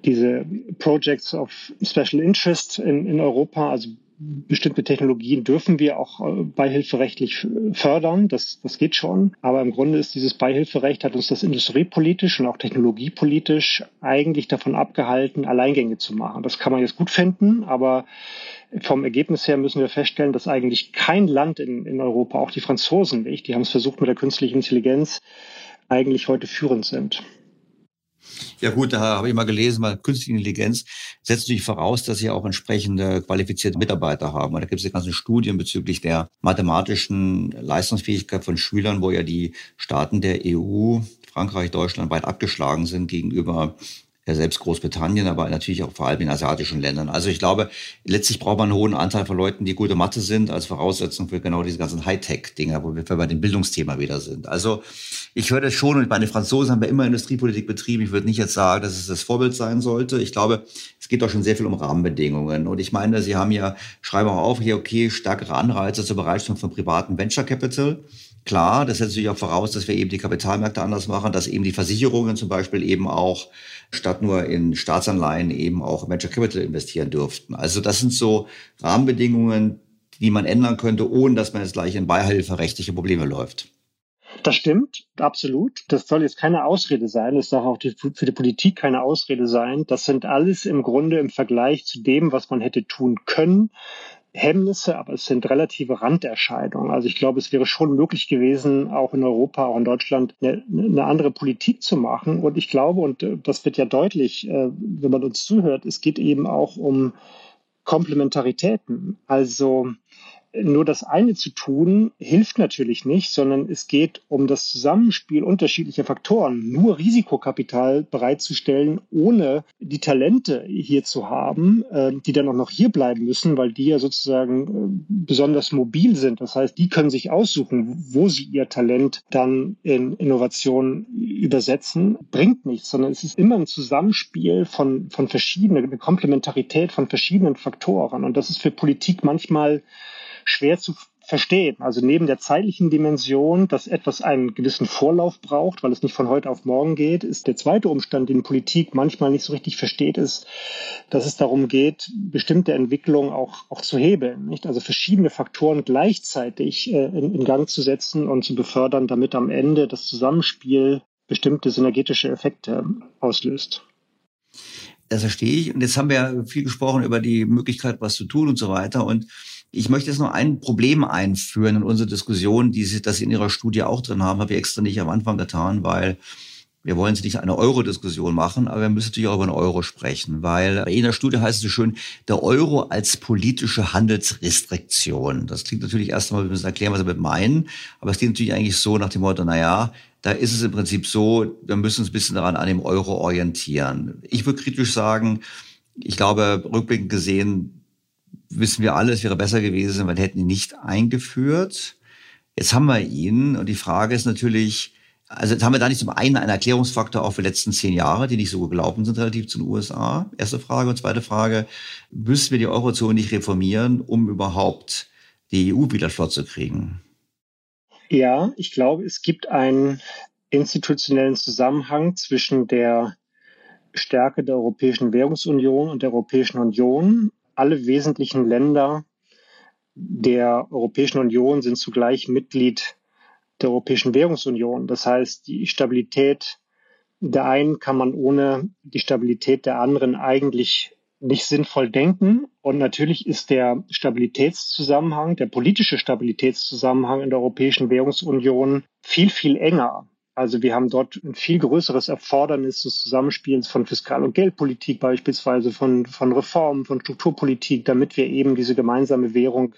diese Projects of Special Interest in, in Europa, also bestimmte Technologien dürfen wir auch äh, beihilferechtlich fördern. Das, das geht schon. Aber im Grunde ist dieses Beihilferecht, hat uns das industriepolitisch und auch technologiepolitisch eigentlich davon abgehalten, Alleingänge zu machen. Das kann man jetzt gut finden, aber vom Ergebnis her müssen wir feststellen, dass eigentlich kein Land in, in Europa, auch die Franzosen nicht, die haben es versucht mit der künstlichen Intelligenz, eigentlich heute führend sind. Ja gut, da habe ich mal gelesen, weil künstliche Intelligenz setzt natürlich voraus, dass sie auch entsprechende qualifizierte Mitarbeiter haben. Und da gibt es ja ganze Studien bezüglich der mathematischen Leistungsfähigkeit von Schülern, wo ja die Staaten der EU, Frankreich, Deutschland weit abgeschlagen sind gegenüber ja selbst Großbritannien, aber natürlich auch vor allem in asiatischen Ländern. Also ich glaube, letztlich braucht man einen hohen Anteil von Leuten, die gute Mathe sind, als Voraussetzung für genau diese ganzen Hightech-Dinger, wo wir bei dem Bildungsthema wieder sind. Also ich höre das schon und meine Franzosen haben ja immer Industriepolitik betrieben. Ich würde nicht jetzt sagen, dass es das Vorbild sein sollte. Ich glaube, es geht doch schon sehr viel um Rahmenbedingungen. Und ich meine, Sie haben ja, schreiben auch auf, hier, okay, stärkere Anreize zur Bereitstellung von privaten Venture Capital. Klar, das setzt natürlich auch voraus, dass wir eben die Kapitalmärkte anders machen, dass eben die Versicherungen zum Beispiel eben auch statt nur in Staatsanleihen eben auch Venture Capital investieren dürften. Also das sind so Rahmenbedingungen, die man ändern könnte, ohne dass man jetzt gleich in beihilferechtliche Probleme läuft. Das stimmt, absolut. Das soll jetzt keine Ausrede sein. Es soll auch die, für die Politik keine Ausrede sein. Das sind alles im Grunde im Vergleich zu dem, was man hätte tun können, Hemmnisse, aber es sind relative Randerscheinungen. Also ich glaube, es wäre schon möglich gewesen, auch in Europa, auch in Deutschland, eine, eine andere Politik zu machen. Und ich glaube, und äh, das wird ja deutlich, äh, wenn man uns zuhört, es geht eben auch um Komplementaritäten. Also nur das eine zu tun, hilft natürlich nicht, sondern es geht um das Zusammenspiel unterschiedlicher Faktoren. Nur Risikokapital bereitzustellen, ohne die Talente hier zu haben, äh, die dann auch noch hier bleiben müssen, weil die ja sozusagen äh, besonders mobil sind. Das heißt, die können sich aussuchen, wo sie ihr Talent dann in Innovation übersetzen, bringt nichts, sondern es ist immer ein Zusammenspiel von, von verschiedenen, eine Komplementarität von verschiedenen Faktoren. Und das ist für Politik manchmal schwer zu verstehen. Also neben der zeitlichen Dimension, dass etwas einen gewissen Vorlauf braucht, weil es nicht von heute auf morgen geht, ist der zweite Umstand, den Politik manchmal nicht so richtig versteht, ist, dass es darum geht, bestimmte Entwicklungen auch, auch zu hebeln. Nicht? Also verschiedene Faktoren gleichzeitig äh, in, in Gang zu setzen und zu befördern, damit am Ende das Zusammenspiel bestimmte synergetische Effekte auslöst. Das verstehe ich. Und jetzt haben wir ja viel gesprochen über die Möglichkeit, was zu tun und so weiter. Und ich möchte jetzt noch ein Problem einführen in unsere Diskussion, die Sie, das Sie in Ihrer Studie auch drin haben, habe ich extra nicht am Anfang getan, weil wir wollen jetzt nicht eine Euro-Diskussion machen, aber wir müssen natürlich auch über den Euro sprechen, weil in der Studie heißt es so schön, der Euro als politische Handelsrestriktion. Das klingt natürlich erst einmal, wir müssen erklären, was wir damit meinen, aber es klingt natürlich eigentlich so nach dem Motto, na ja, da ist es im Prinzip so, wir müssen uns ein bisschen daran an dem Euro orientieren. Ich würde kritisch sagen, ich glaube, rückblickend gesehen, wissen wir alle, es wäre besser gewesen, wir hätten ihn nicht eingeführt. Jetzt haben wir ihn und die Frage ist natürlich, also jetzt haben wir da nicht zum einen einen Erklärungsfaktor auch für die letzten zehn Jahre, die nicht so gelaufen sind relativ zu den USA. Erste Frage. Und zweite Frage, müssen wir die Eurozone nicht reformieren, um überhaupt die EU wieder flott zu kriegen? Ja, ich glaube, es gibt einen institutionellen Zusammenhang zwischen der Stärke der Europäischen Währungsunion und der Europäischen Union alle wesentlichen Länder der Europäischen Union sind zugleich Mitglied der Europäischen Währungsunion. Das heißt, die Stabilität der einen kann man ohne die Stabilität der anderen eigentlich nicht sinnvoll denken. Und natürlich ist der Stabilitätszusammenhang, der politische Stabilitätszusammenhang in der Europäischen Währungsunion viel, viel enger. Also wir haben dort ein viel größeres Erfordernis des Zusammenspiels von Fiskal- und Geldpolitik beispielsweise, von, von Reformen, von Strukturpolitik, damit wir eben diese gemeinsame Währung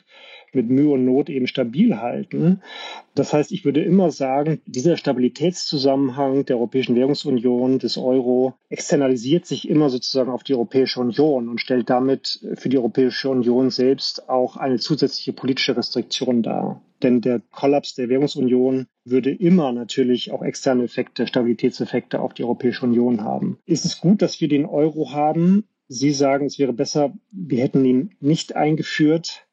mit Mühe und Not eben stabil halten. Das heißt, ich würde immer sagen, dieser Stabilitätszusammenhang der Europäischen Währungsunion, des Euro, externalisiert sich immer sozusagen auf die Europäische Union und stellt damit für die Europäische Union selbst auch eine zusätzliche politische Restriktion dar. Denn der Kollaps der Währungsunion würde immer natürlich auch externe Effekte, Stabilitätseffekte auf die Europäische Union haben. Ist es gut, dass wir den Euro haben? Sie sagen, es wäre besser, wir hätten ihn nicht eingeführt.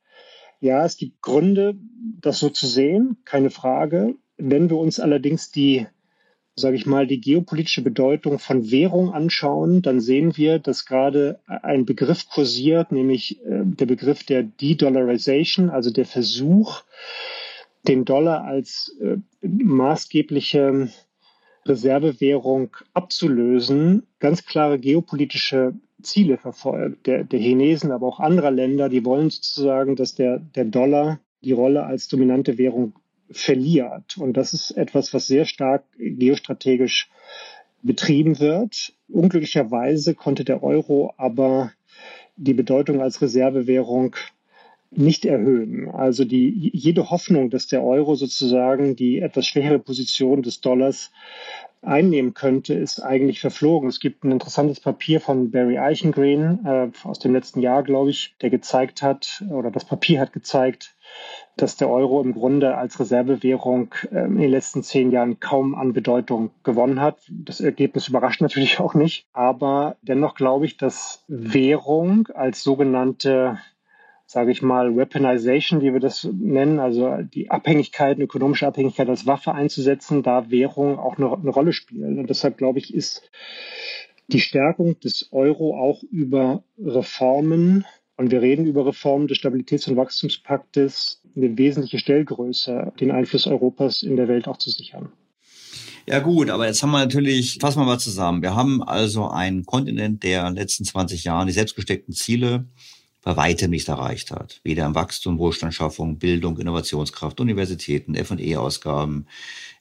Ja, es gibt Gründe, das so zu sehen, keine Frage. Wenn wir uns allerdings die, sage ich mal, die geopolitische Bedeutung von Währung anschauen, dann sehen wir, dass gerade ein Begriff kursiert, nämlich äh, der Begriff der De-Dollarization, also der Versuch, den Dollar als äh, maßgebliche Reservewährung abzulösen, ganz klare geopolitische Ziele verfolgt, der, der Chinesen, aber auch anderer Länder, die wollen sozusagen, dass der, der Dollar die Rolle als dominante Währung verliert. Und das ist etwas, was sehr stark geostrategisch betrieben wird. Unglücklicherweise konnte der Euro aber die Bedeutung als Reservewährung nicht erhöhen. Also die, jede Hoffnung, dass der Euro sozusagen die etwas schwächere Position des Dollars einnehmen könnte, ist eigentlich verflogen. Es gibt ein interessantes Papier von Barry Eichengreen äh, aus dem letzten Jahr, glaube ich, der gezeigt hat, oder das Papier hat gezeigt, dass der Euro im Grunde als Reservewährung äh, in den letzten zehn Jahren kaum an Bedeutung gewonnen hat. Das Ergebnis überrascht natürlich auch nicht. Aber dennoch glaube ich, dass Währung als sogenannte sage ich mal, Weaponization, wie wir das nennen, also die Abhängigkeit, ökonomische Abhängigkeit als Waffe einzusetzen, da Währung auch eine, eine Rolle spielen. Und deshalb glaube ich, ist die Stärkung des Euro auch über Reformen, und wir reden über Reformen des Stabilitäts- und Wachstumspaktes, eine wesentliche Stellgröße, den Einfluss Europas in der Welt auch zu sichern. Ja gut, aber jetzt haben wir natürlich, fassen wir mal zusammen. Wir haben also einen Kontinent, der in den letzten 20 Jahren die selbstgesteckten Ziele bei weitem nicht erreicht hat. Weder im Wachstum, Wohlstandsschaffung, Bildung, Innovationskraft, Universitäten, F&E-Ausgaben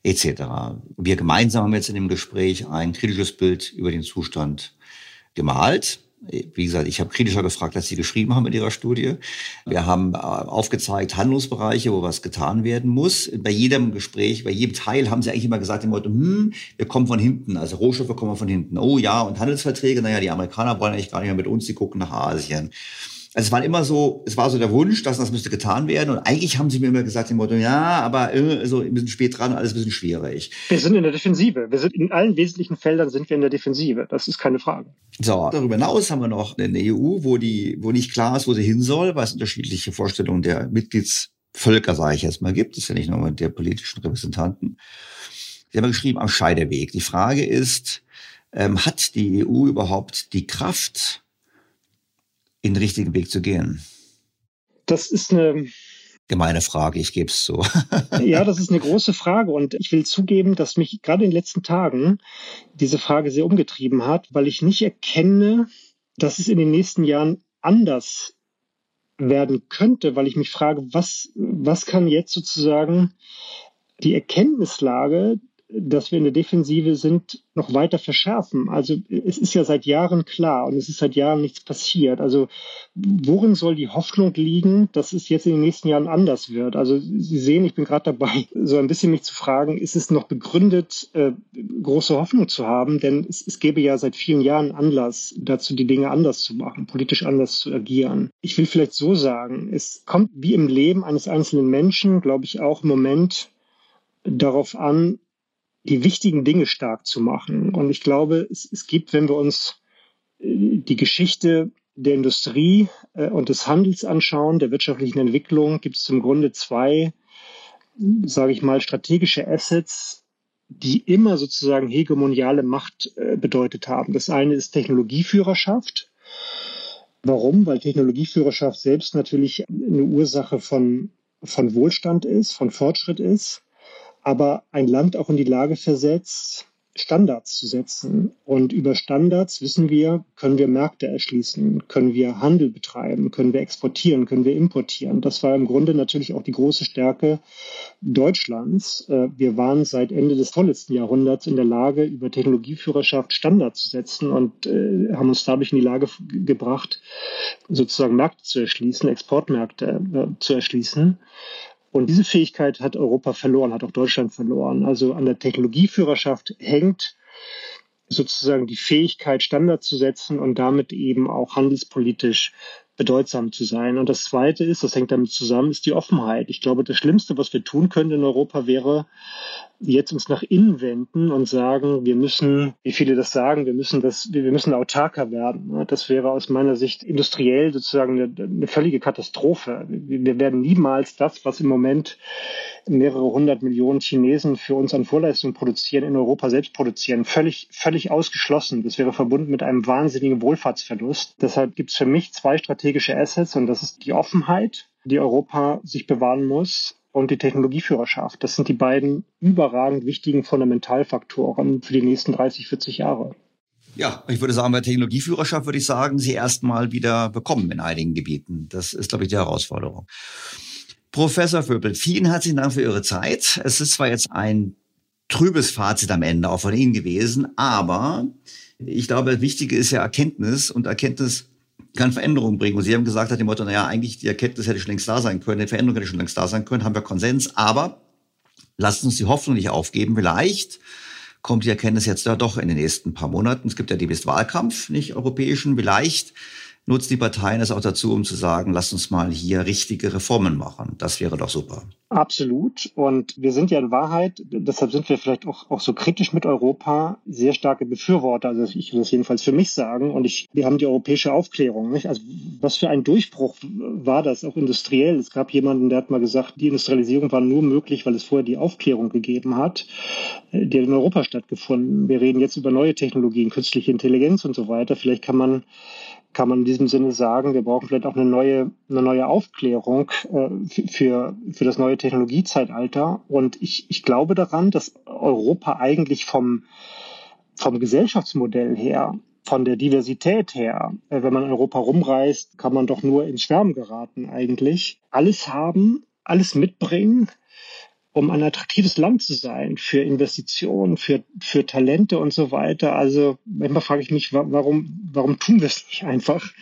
etc. Wir gemeinsam haben jetzt in dem Gespräch ein kritisches Bild über den Zustand gemalt. Wie gesagt, ich habe kritischer gefragt, als Sie geschrieben haben in Ihrer Studie. Wir haben äh, aufgezeigt Handlungsbereiche, wo was getan werden muss. Bei jedem Gespräch, bei jedem Teil haben Sie eigentlich immer gesagt, dem hm, wir kommen von hinten, also Rohstoffe kommen von hinten. Oh ja, und Handelsverträge, naja, die Amerikaner wollen eigentlich gar nicht mehr mit uns, die gucken nach Asien. Also es war immer so, es war so der Wunsch, dass das müsste getan werden. Und eigentlich haben sie mir immer gesagt, im Motto, ja, aber äh, so ein bisschen spät dran, alles ein bisschen schwierig. Wir sind in der Defensive. Wir sind in allen wesentlichen Feldern sind wir in der Defensive. Das ist keine Frage. So, darüber hinaus haben wir noch eine EU, wo die, wo nicht klar ist, wo sie hin soll, weil es unterschiedliche Vorstellungen der Mitgliedsvölker, sage ich jetzt mal, gibt. Das ist ja nicht nur der politischen Repräsentanten. Sie haben geschrieben, am Scheideweg. Die Frage ist, ähm, hat die EU überhaupt die Kraft, den richtigen Weg zu gehen? Das ist eine gemeine Frage, ich gebe es so. ja, das ist eine große Frage und ich will zugeben, dass mich gerade in den letzten Tagen diese Frage sehr umgetrieben hat, weil ich nicht erkenne, dass es in den nächsten Jahren anders werden könnte, weil ich mich frage, was, was kann jetzt sozusagen die Erkenntnislage dass wir in der Defensive sind, noch weiter verschärfen. Also es ist ja seit Jahren klar und es ist seit Jahren nichts passiert. Also worin soll die Hoffnung liegen, dass es jetzt in den nächsten Jahren anders wird? Also Sie sehen, ich bin gerade dabei, so ein bisschen mich zu fragen, ist es noch begründet, äh, große Hoffnung zu haben? Denn es, es gäbe ja seit vielen Jahren Anlass dazu, die Dinge anders zu machen, politisch anders zu agieren. Ich will vielleicht so sagen, es kommt wie im Leben eines einzelnen Menschen, glaube ich, auch im Moment darauf an, die wichtigen Dinge stark zu machen. Und ich glaube, es, es gibt, wenn wir uns äh, die Geschichte der Industrie äh, und des Handels anschauen, der wirtschaftlichen Entwicklung, gibt es im Grunde zwei, sage ich mal, strategische Assets, die immer sozusagen hegemoniale Macht äh, bedeutet haben. Das eine ist Technologieführerschaft. Warum? Weil Technologieführerschaft selbst natürlich eine Ursache von, von Wohlstand ist, von Fortschritt ist aber ein Land auch in die Lage versetzt, Standards zu setzen. Und über Standards wissen wir, können wir Märkte erschließen, können wir Handel betreiben, können wir exportieren, können wir importieren. Das war im Grunde natürlich auch die große Stärke Deutschlands. Äh, wir waren seit Ende des vorletzten Jahrhunderts in der Lage, über Technologieführerschaft Standards zu setzen und äh, haben uns dadurch in die Lage gebracht, sozusagen Märkte zu erschließen, Exportmärkte äh, zu erschließen. Und diese Fähigkeit hat Europa verloren, hat auch Deutschland verloren. Also an der Technologieführerschaft hängt sozusagen die Fähigkeit, Standards zu setzen und damit eben auch handelspolitisch bedeutsam zu sein. Und das Zweite ist, das hängt damit zusammen, ist die Offenheit. Ich glaube, das Schlimmste, was wir tun können in Europa, wäre, jetzt uns nach innen wenden und sagen, wir müssen, wie viele das sagen, wir müssen das, wir müssen autarker werden. Das wäre aus meiner Sicht industriell sozusagen eine, eine völlige Katastrophe. Wir werden niemals das, was im Moment mehrere hundert Millionen Chinesen für uns an Vorleistungen produzieren, in Europa selbst produzieren. Völlig, völlig ausgeschlossen. Das wäre verbunden mit einem wahnsinnigen Wohlfahrtsverlust. Deshalb gibt es für mich zwei strategische Assets und das ist die Offenheit, die Europa sich bewahren muss und die Technologieführerschaft. Das sind die beiden überragend wichtigen Fundamentalfaktoren für die nächsten 30, 40 Jahre. Ja, ich würde sagen, bei Technologieführerschaft würde ich sagen, sie erstmal wieder bekommen in einigen Gebieten. Das ist, glaube ich, die Herausforderung. Professor Vöbel, vielen herzlichen Dank für Ihre Zeit. Es ist zwar jetzt ein trübes Fazit am Ende auch von Ihnen gewesen, aber ich glaube, das Wichtige ist ja Erkenntnis und Erkenntnis kann Veränderungen bringen. Und Sie haben gesagt, hat dem Motto, naja, eigentlich die Erkenntnis hätte schon längst da sein können, die Veränderung hätte schon längst da sein können, haben wir Konsens, aber lasst uns die Hoffnung nicht aufgeben. Vielleicht kommt die Erkenntnis jetzt ja doch in den nächsten paar Monaten. Es gibt ja demnächst Wahlkampf, nicht europäischen, vielleicht nutzt die Parteien es auch dazu, um zu sagen, lass uns mal hier richtige Reformen machen. Das wäre doch super. Absolut. Und wir sind ja in Wahrheit, deshalb sind wir vielleicht auch, auch so kritisch mit Europa, sehr starke Befürworter. Also ich will das jedenfalls für mich sagen. Und ich, wir haben die europäische Aufklärung. Nicht? Also was für ein Durchbruch war das, auch industriell. Es gab jemanden, der hat mal gesagt, die Industrialisierung war nur möglich, weil es vorher die Aufklärung gegeben hat, die hat in Europa stattgefunden. Wir reden jetzt über neue Technologien, künstliche Intelligenz und so weiter. Vielleicht kann man kann man in diesem Sinne sagen, wir brauchen vielleicht auch eine neue, eine neue Aufklärung äh, für, für das neue Technologiezeitalter. Und ich, ich glaube daran, dass Europa eigentlich vom, vom Gesellschaftsmodell her, von der Diversität her, äh, wenn man in Europa rumreist, kann man doch nur ins Schwärmen geraten eigentlich. Alles haben, alles mitbringen, um ein attraktives Land zu sein für Investitionen, für, für Talente und so weiter. Also manchmal frage ich mich, warum, warum tun wir es nicht einfach,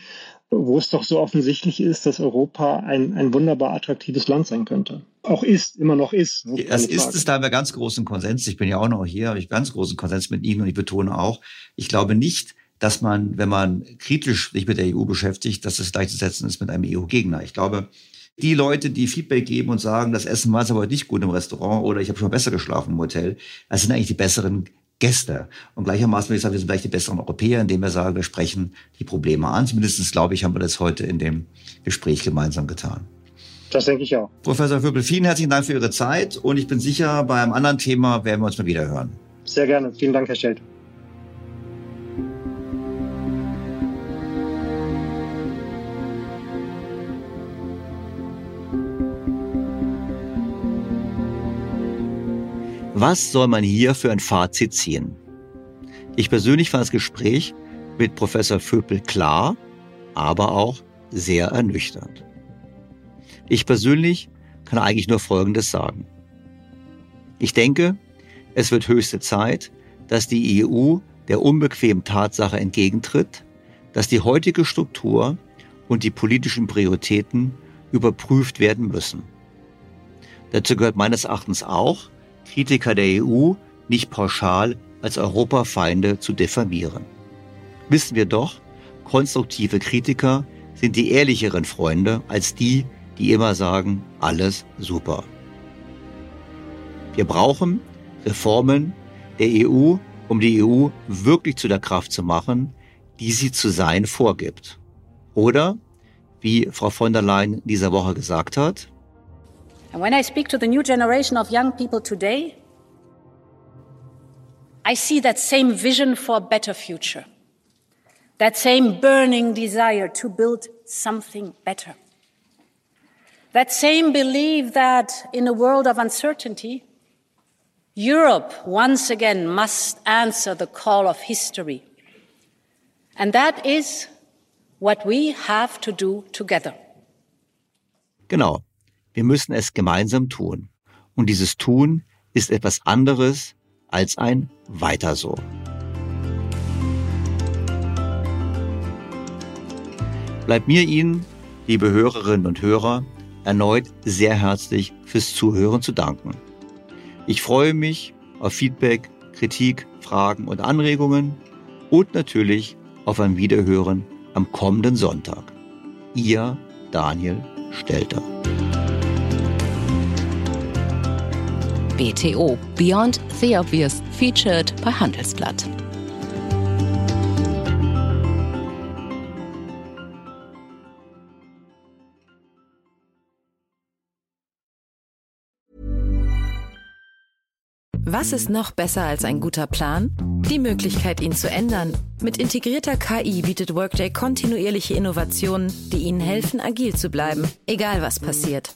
wo es doch so offensichtlich ist, dass Europa ein, ein wunderbar attraktives Land sein könnte. Auch ist, immer noch ist. Das ist es, da haben wir ganz großen Konsens. Ich bin ja auch noch hier, habe ich ganz großen Konsens mit Ihnen und ich betone auch, ich glaube nicht, dass man, wenn man kritisch sich mit der EU beschäftigt, dass es gleichzusetzen ist mit einem EU-Gegner. Ich glaube, die Leute, die Feedback geben und sagen, das Essen war jetzt aber nicht gut im Restaurant oder ich habe schon mal besser geschlafen im Hotel, das sind eigentlich die besseren Gäste. Und gleichermaßen würde ich sagen, wir sind vielleicht die besseren Europäer, indem wir sagen, wir sprechen die Probleme an. Zumindest, glaube ich, haben wir das heute in dem Gespräch gemeinsam getan. Das denke ich auch. Professor Vöbel, vielen herzlichen Dank für Ihre Zeit und ich bin sicher, bei einem anderen Thema werden wir uns mal wieder hören. Sehr gerne. Vielen Dank, Herr Schelt. Was soll man hier für ein Fazit ziehen? Ich persönlich fand das Gespräch mit Professor Vöpel klar, aber auch sehr ernüchternd. Ich persönlich kann eigentlich nur Folgendes sagen. Ich denke, es wird höchste Zeit, dass die EU der unbequemen Tatsache entgegentritt, dass die heutige Struktur und die politischen Prioritäten überprüft werden müssen. Dazu gehört meines Erachtens auch, Kritiker der EU nicht pauschal als Europafeinde zu diffamieren. Wissen wir doch, konstruktive Kritiker sind die ehrlicheren Freunde als die, die immer sagen, alles super. Wir brauchen Reformen der EU, um die EU wirklich zu der Kraft zu machen, die sie zu sein vorgibt. Oder, wie Frau von der Leyen dieser Woche gesagt hat, And when I speak to the new generation of young people today, I see that same vision for a better future, that same burning desire to build something better, that same belief that in a world of uncertainty, Europe once again must answer the call of history. And that is what we have to do together. Genau. Wir müssen es gemeinsam tun. Und dieses Tun ist etwas anderes als ein Weiter so. Bleibt mir Ihnen, liebe Hörerinnen und Hörer, erneut sehr herzlich fürs Zuhören zu danken. Ich freue mich auf Feedback, Kritik, Fragen und Anregungen und natürlich auf ein Wiederhören am kommenden Sonntag. Ihr Daniel Stelter. BTO Beyond the Obvious featured bei Handelsblatt. Was ist noch besser als ein guter Plan? Die Möglichkeit, ihn zu ändern. Mit integrierter KI bietet Workday kontinuierliche Innovationen, die Ihnen helfen, agil zu bleiben, egal was passiert.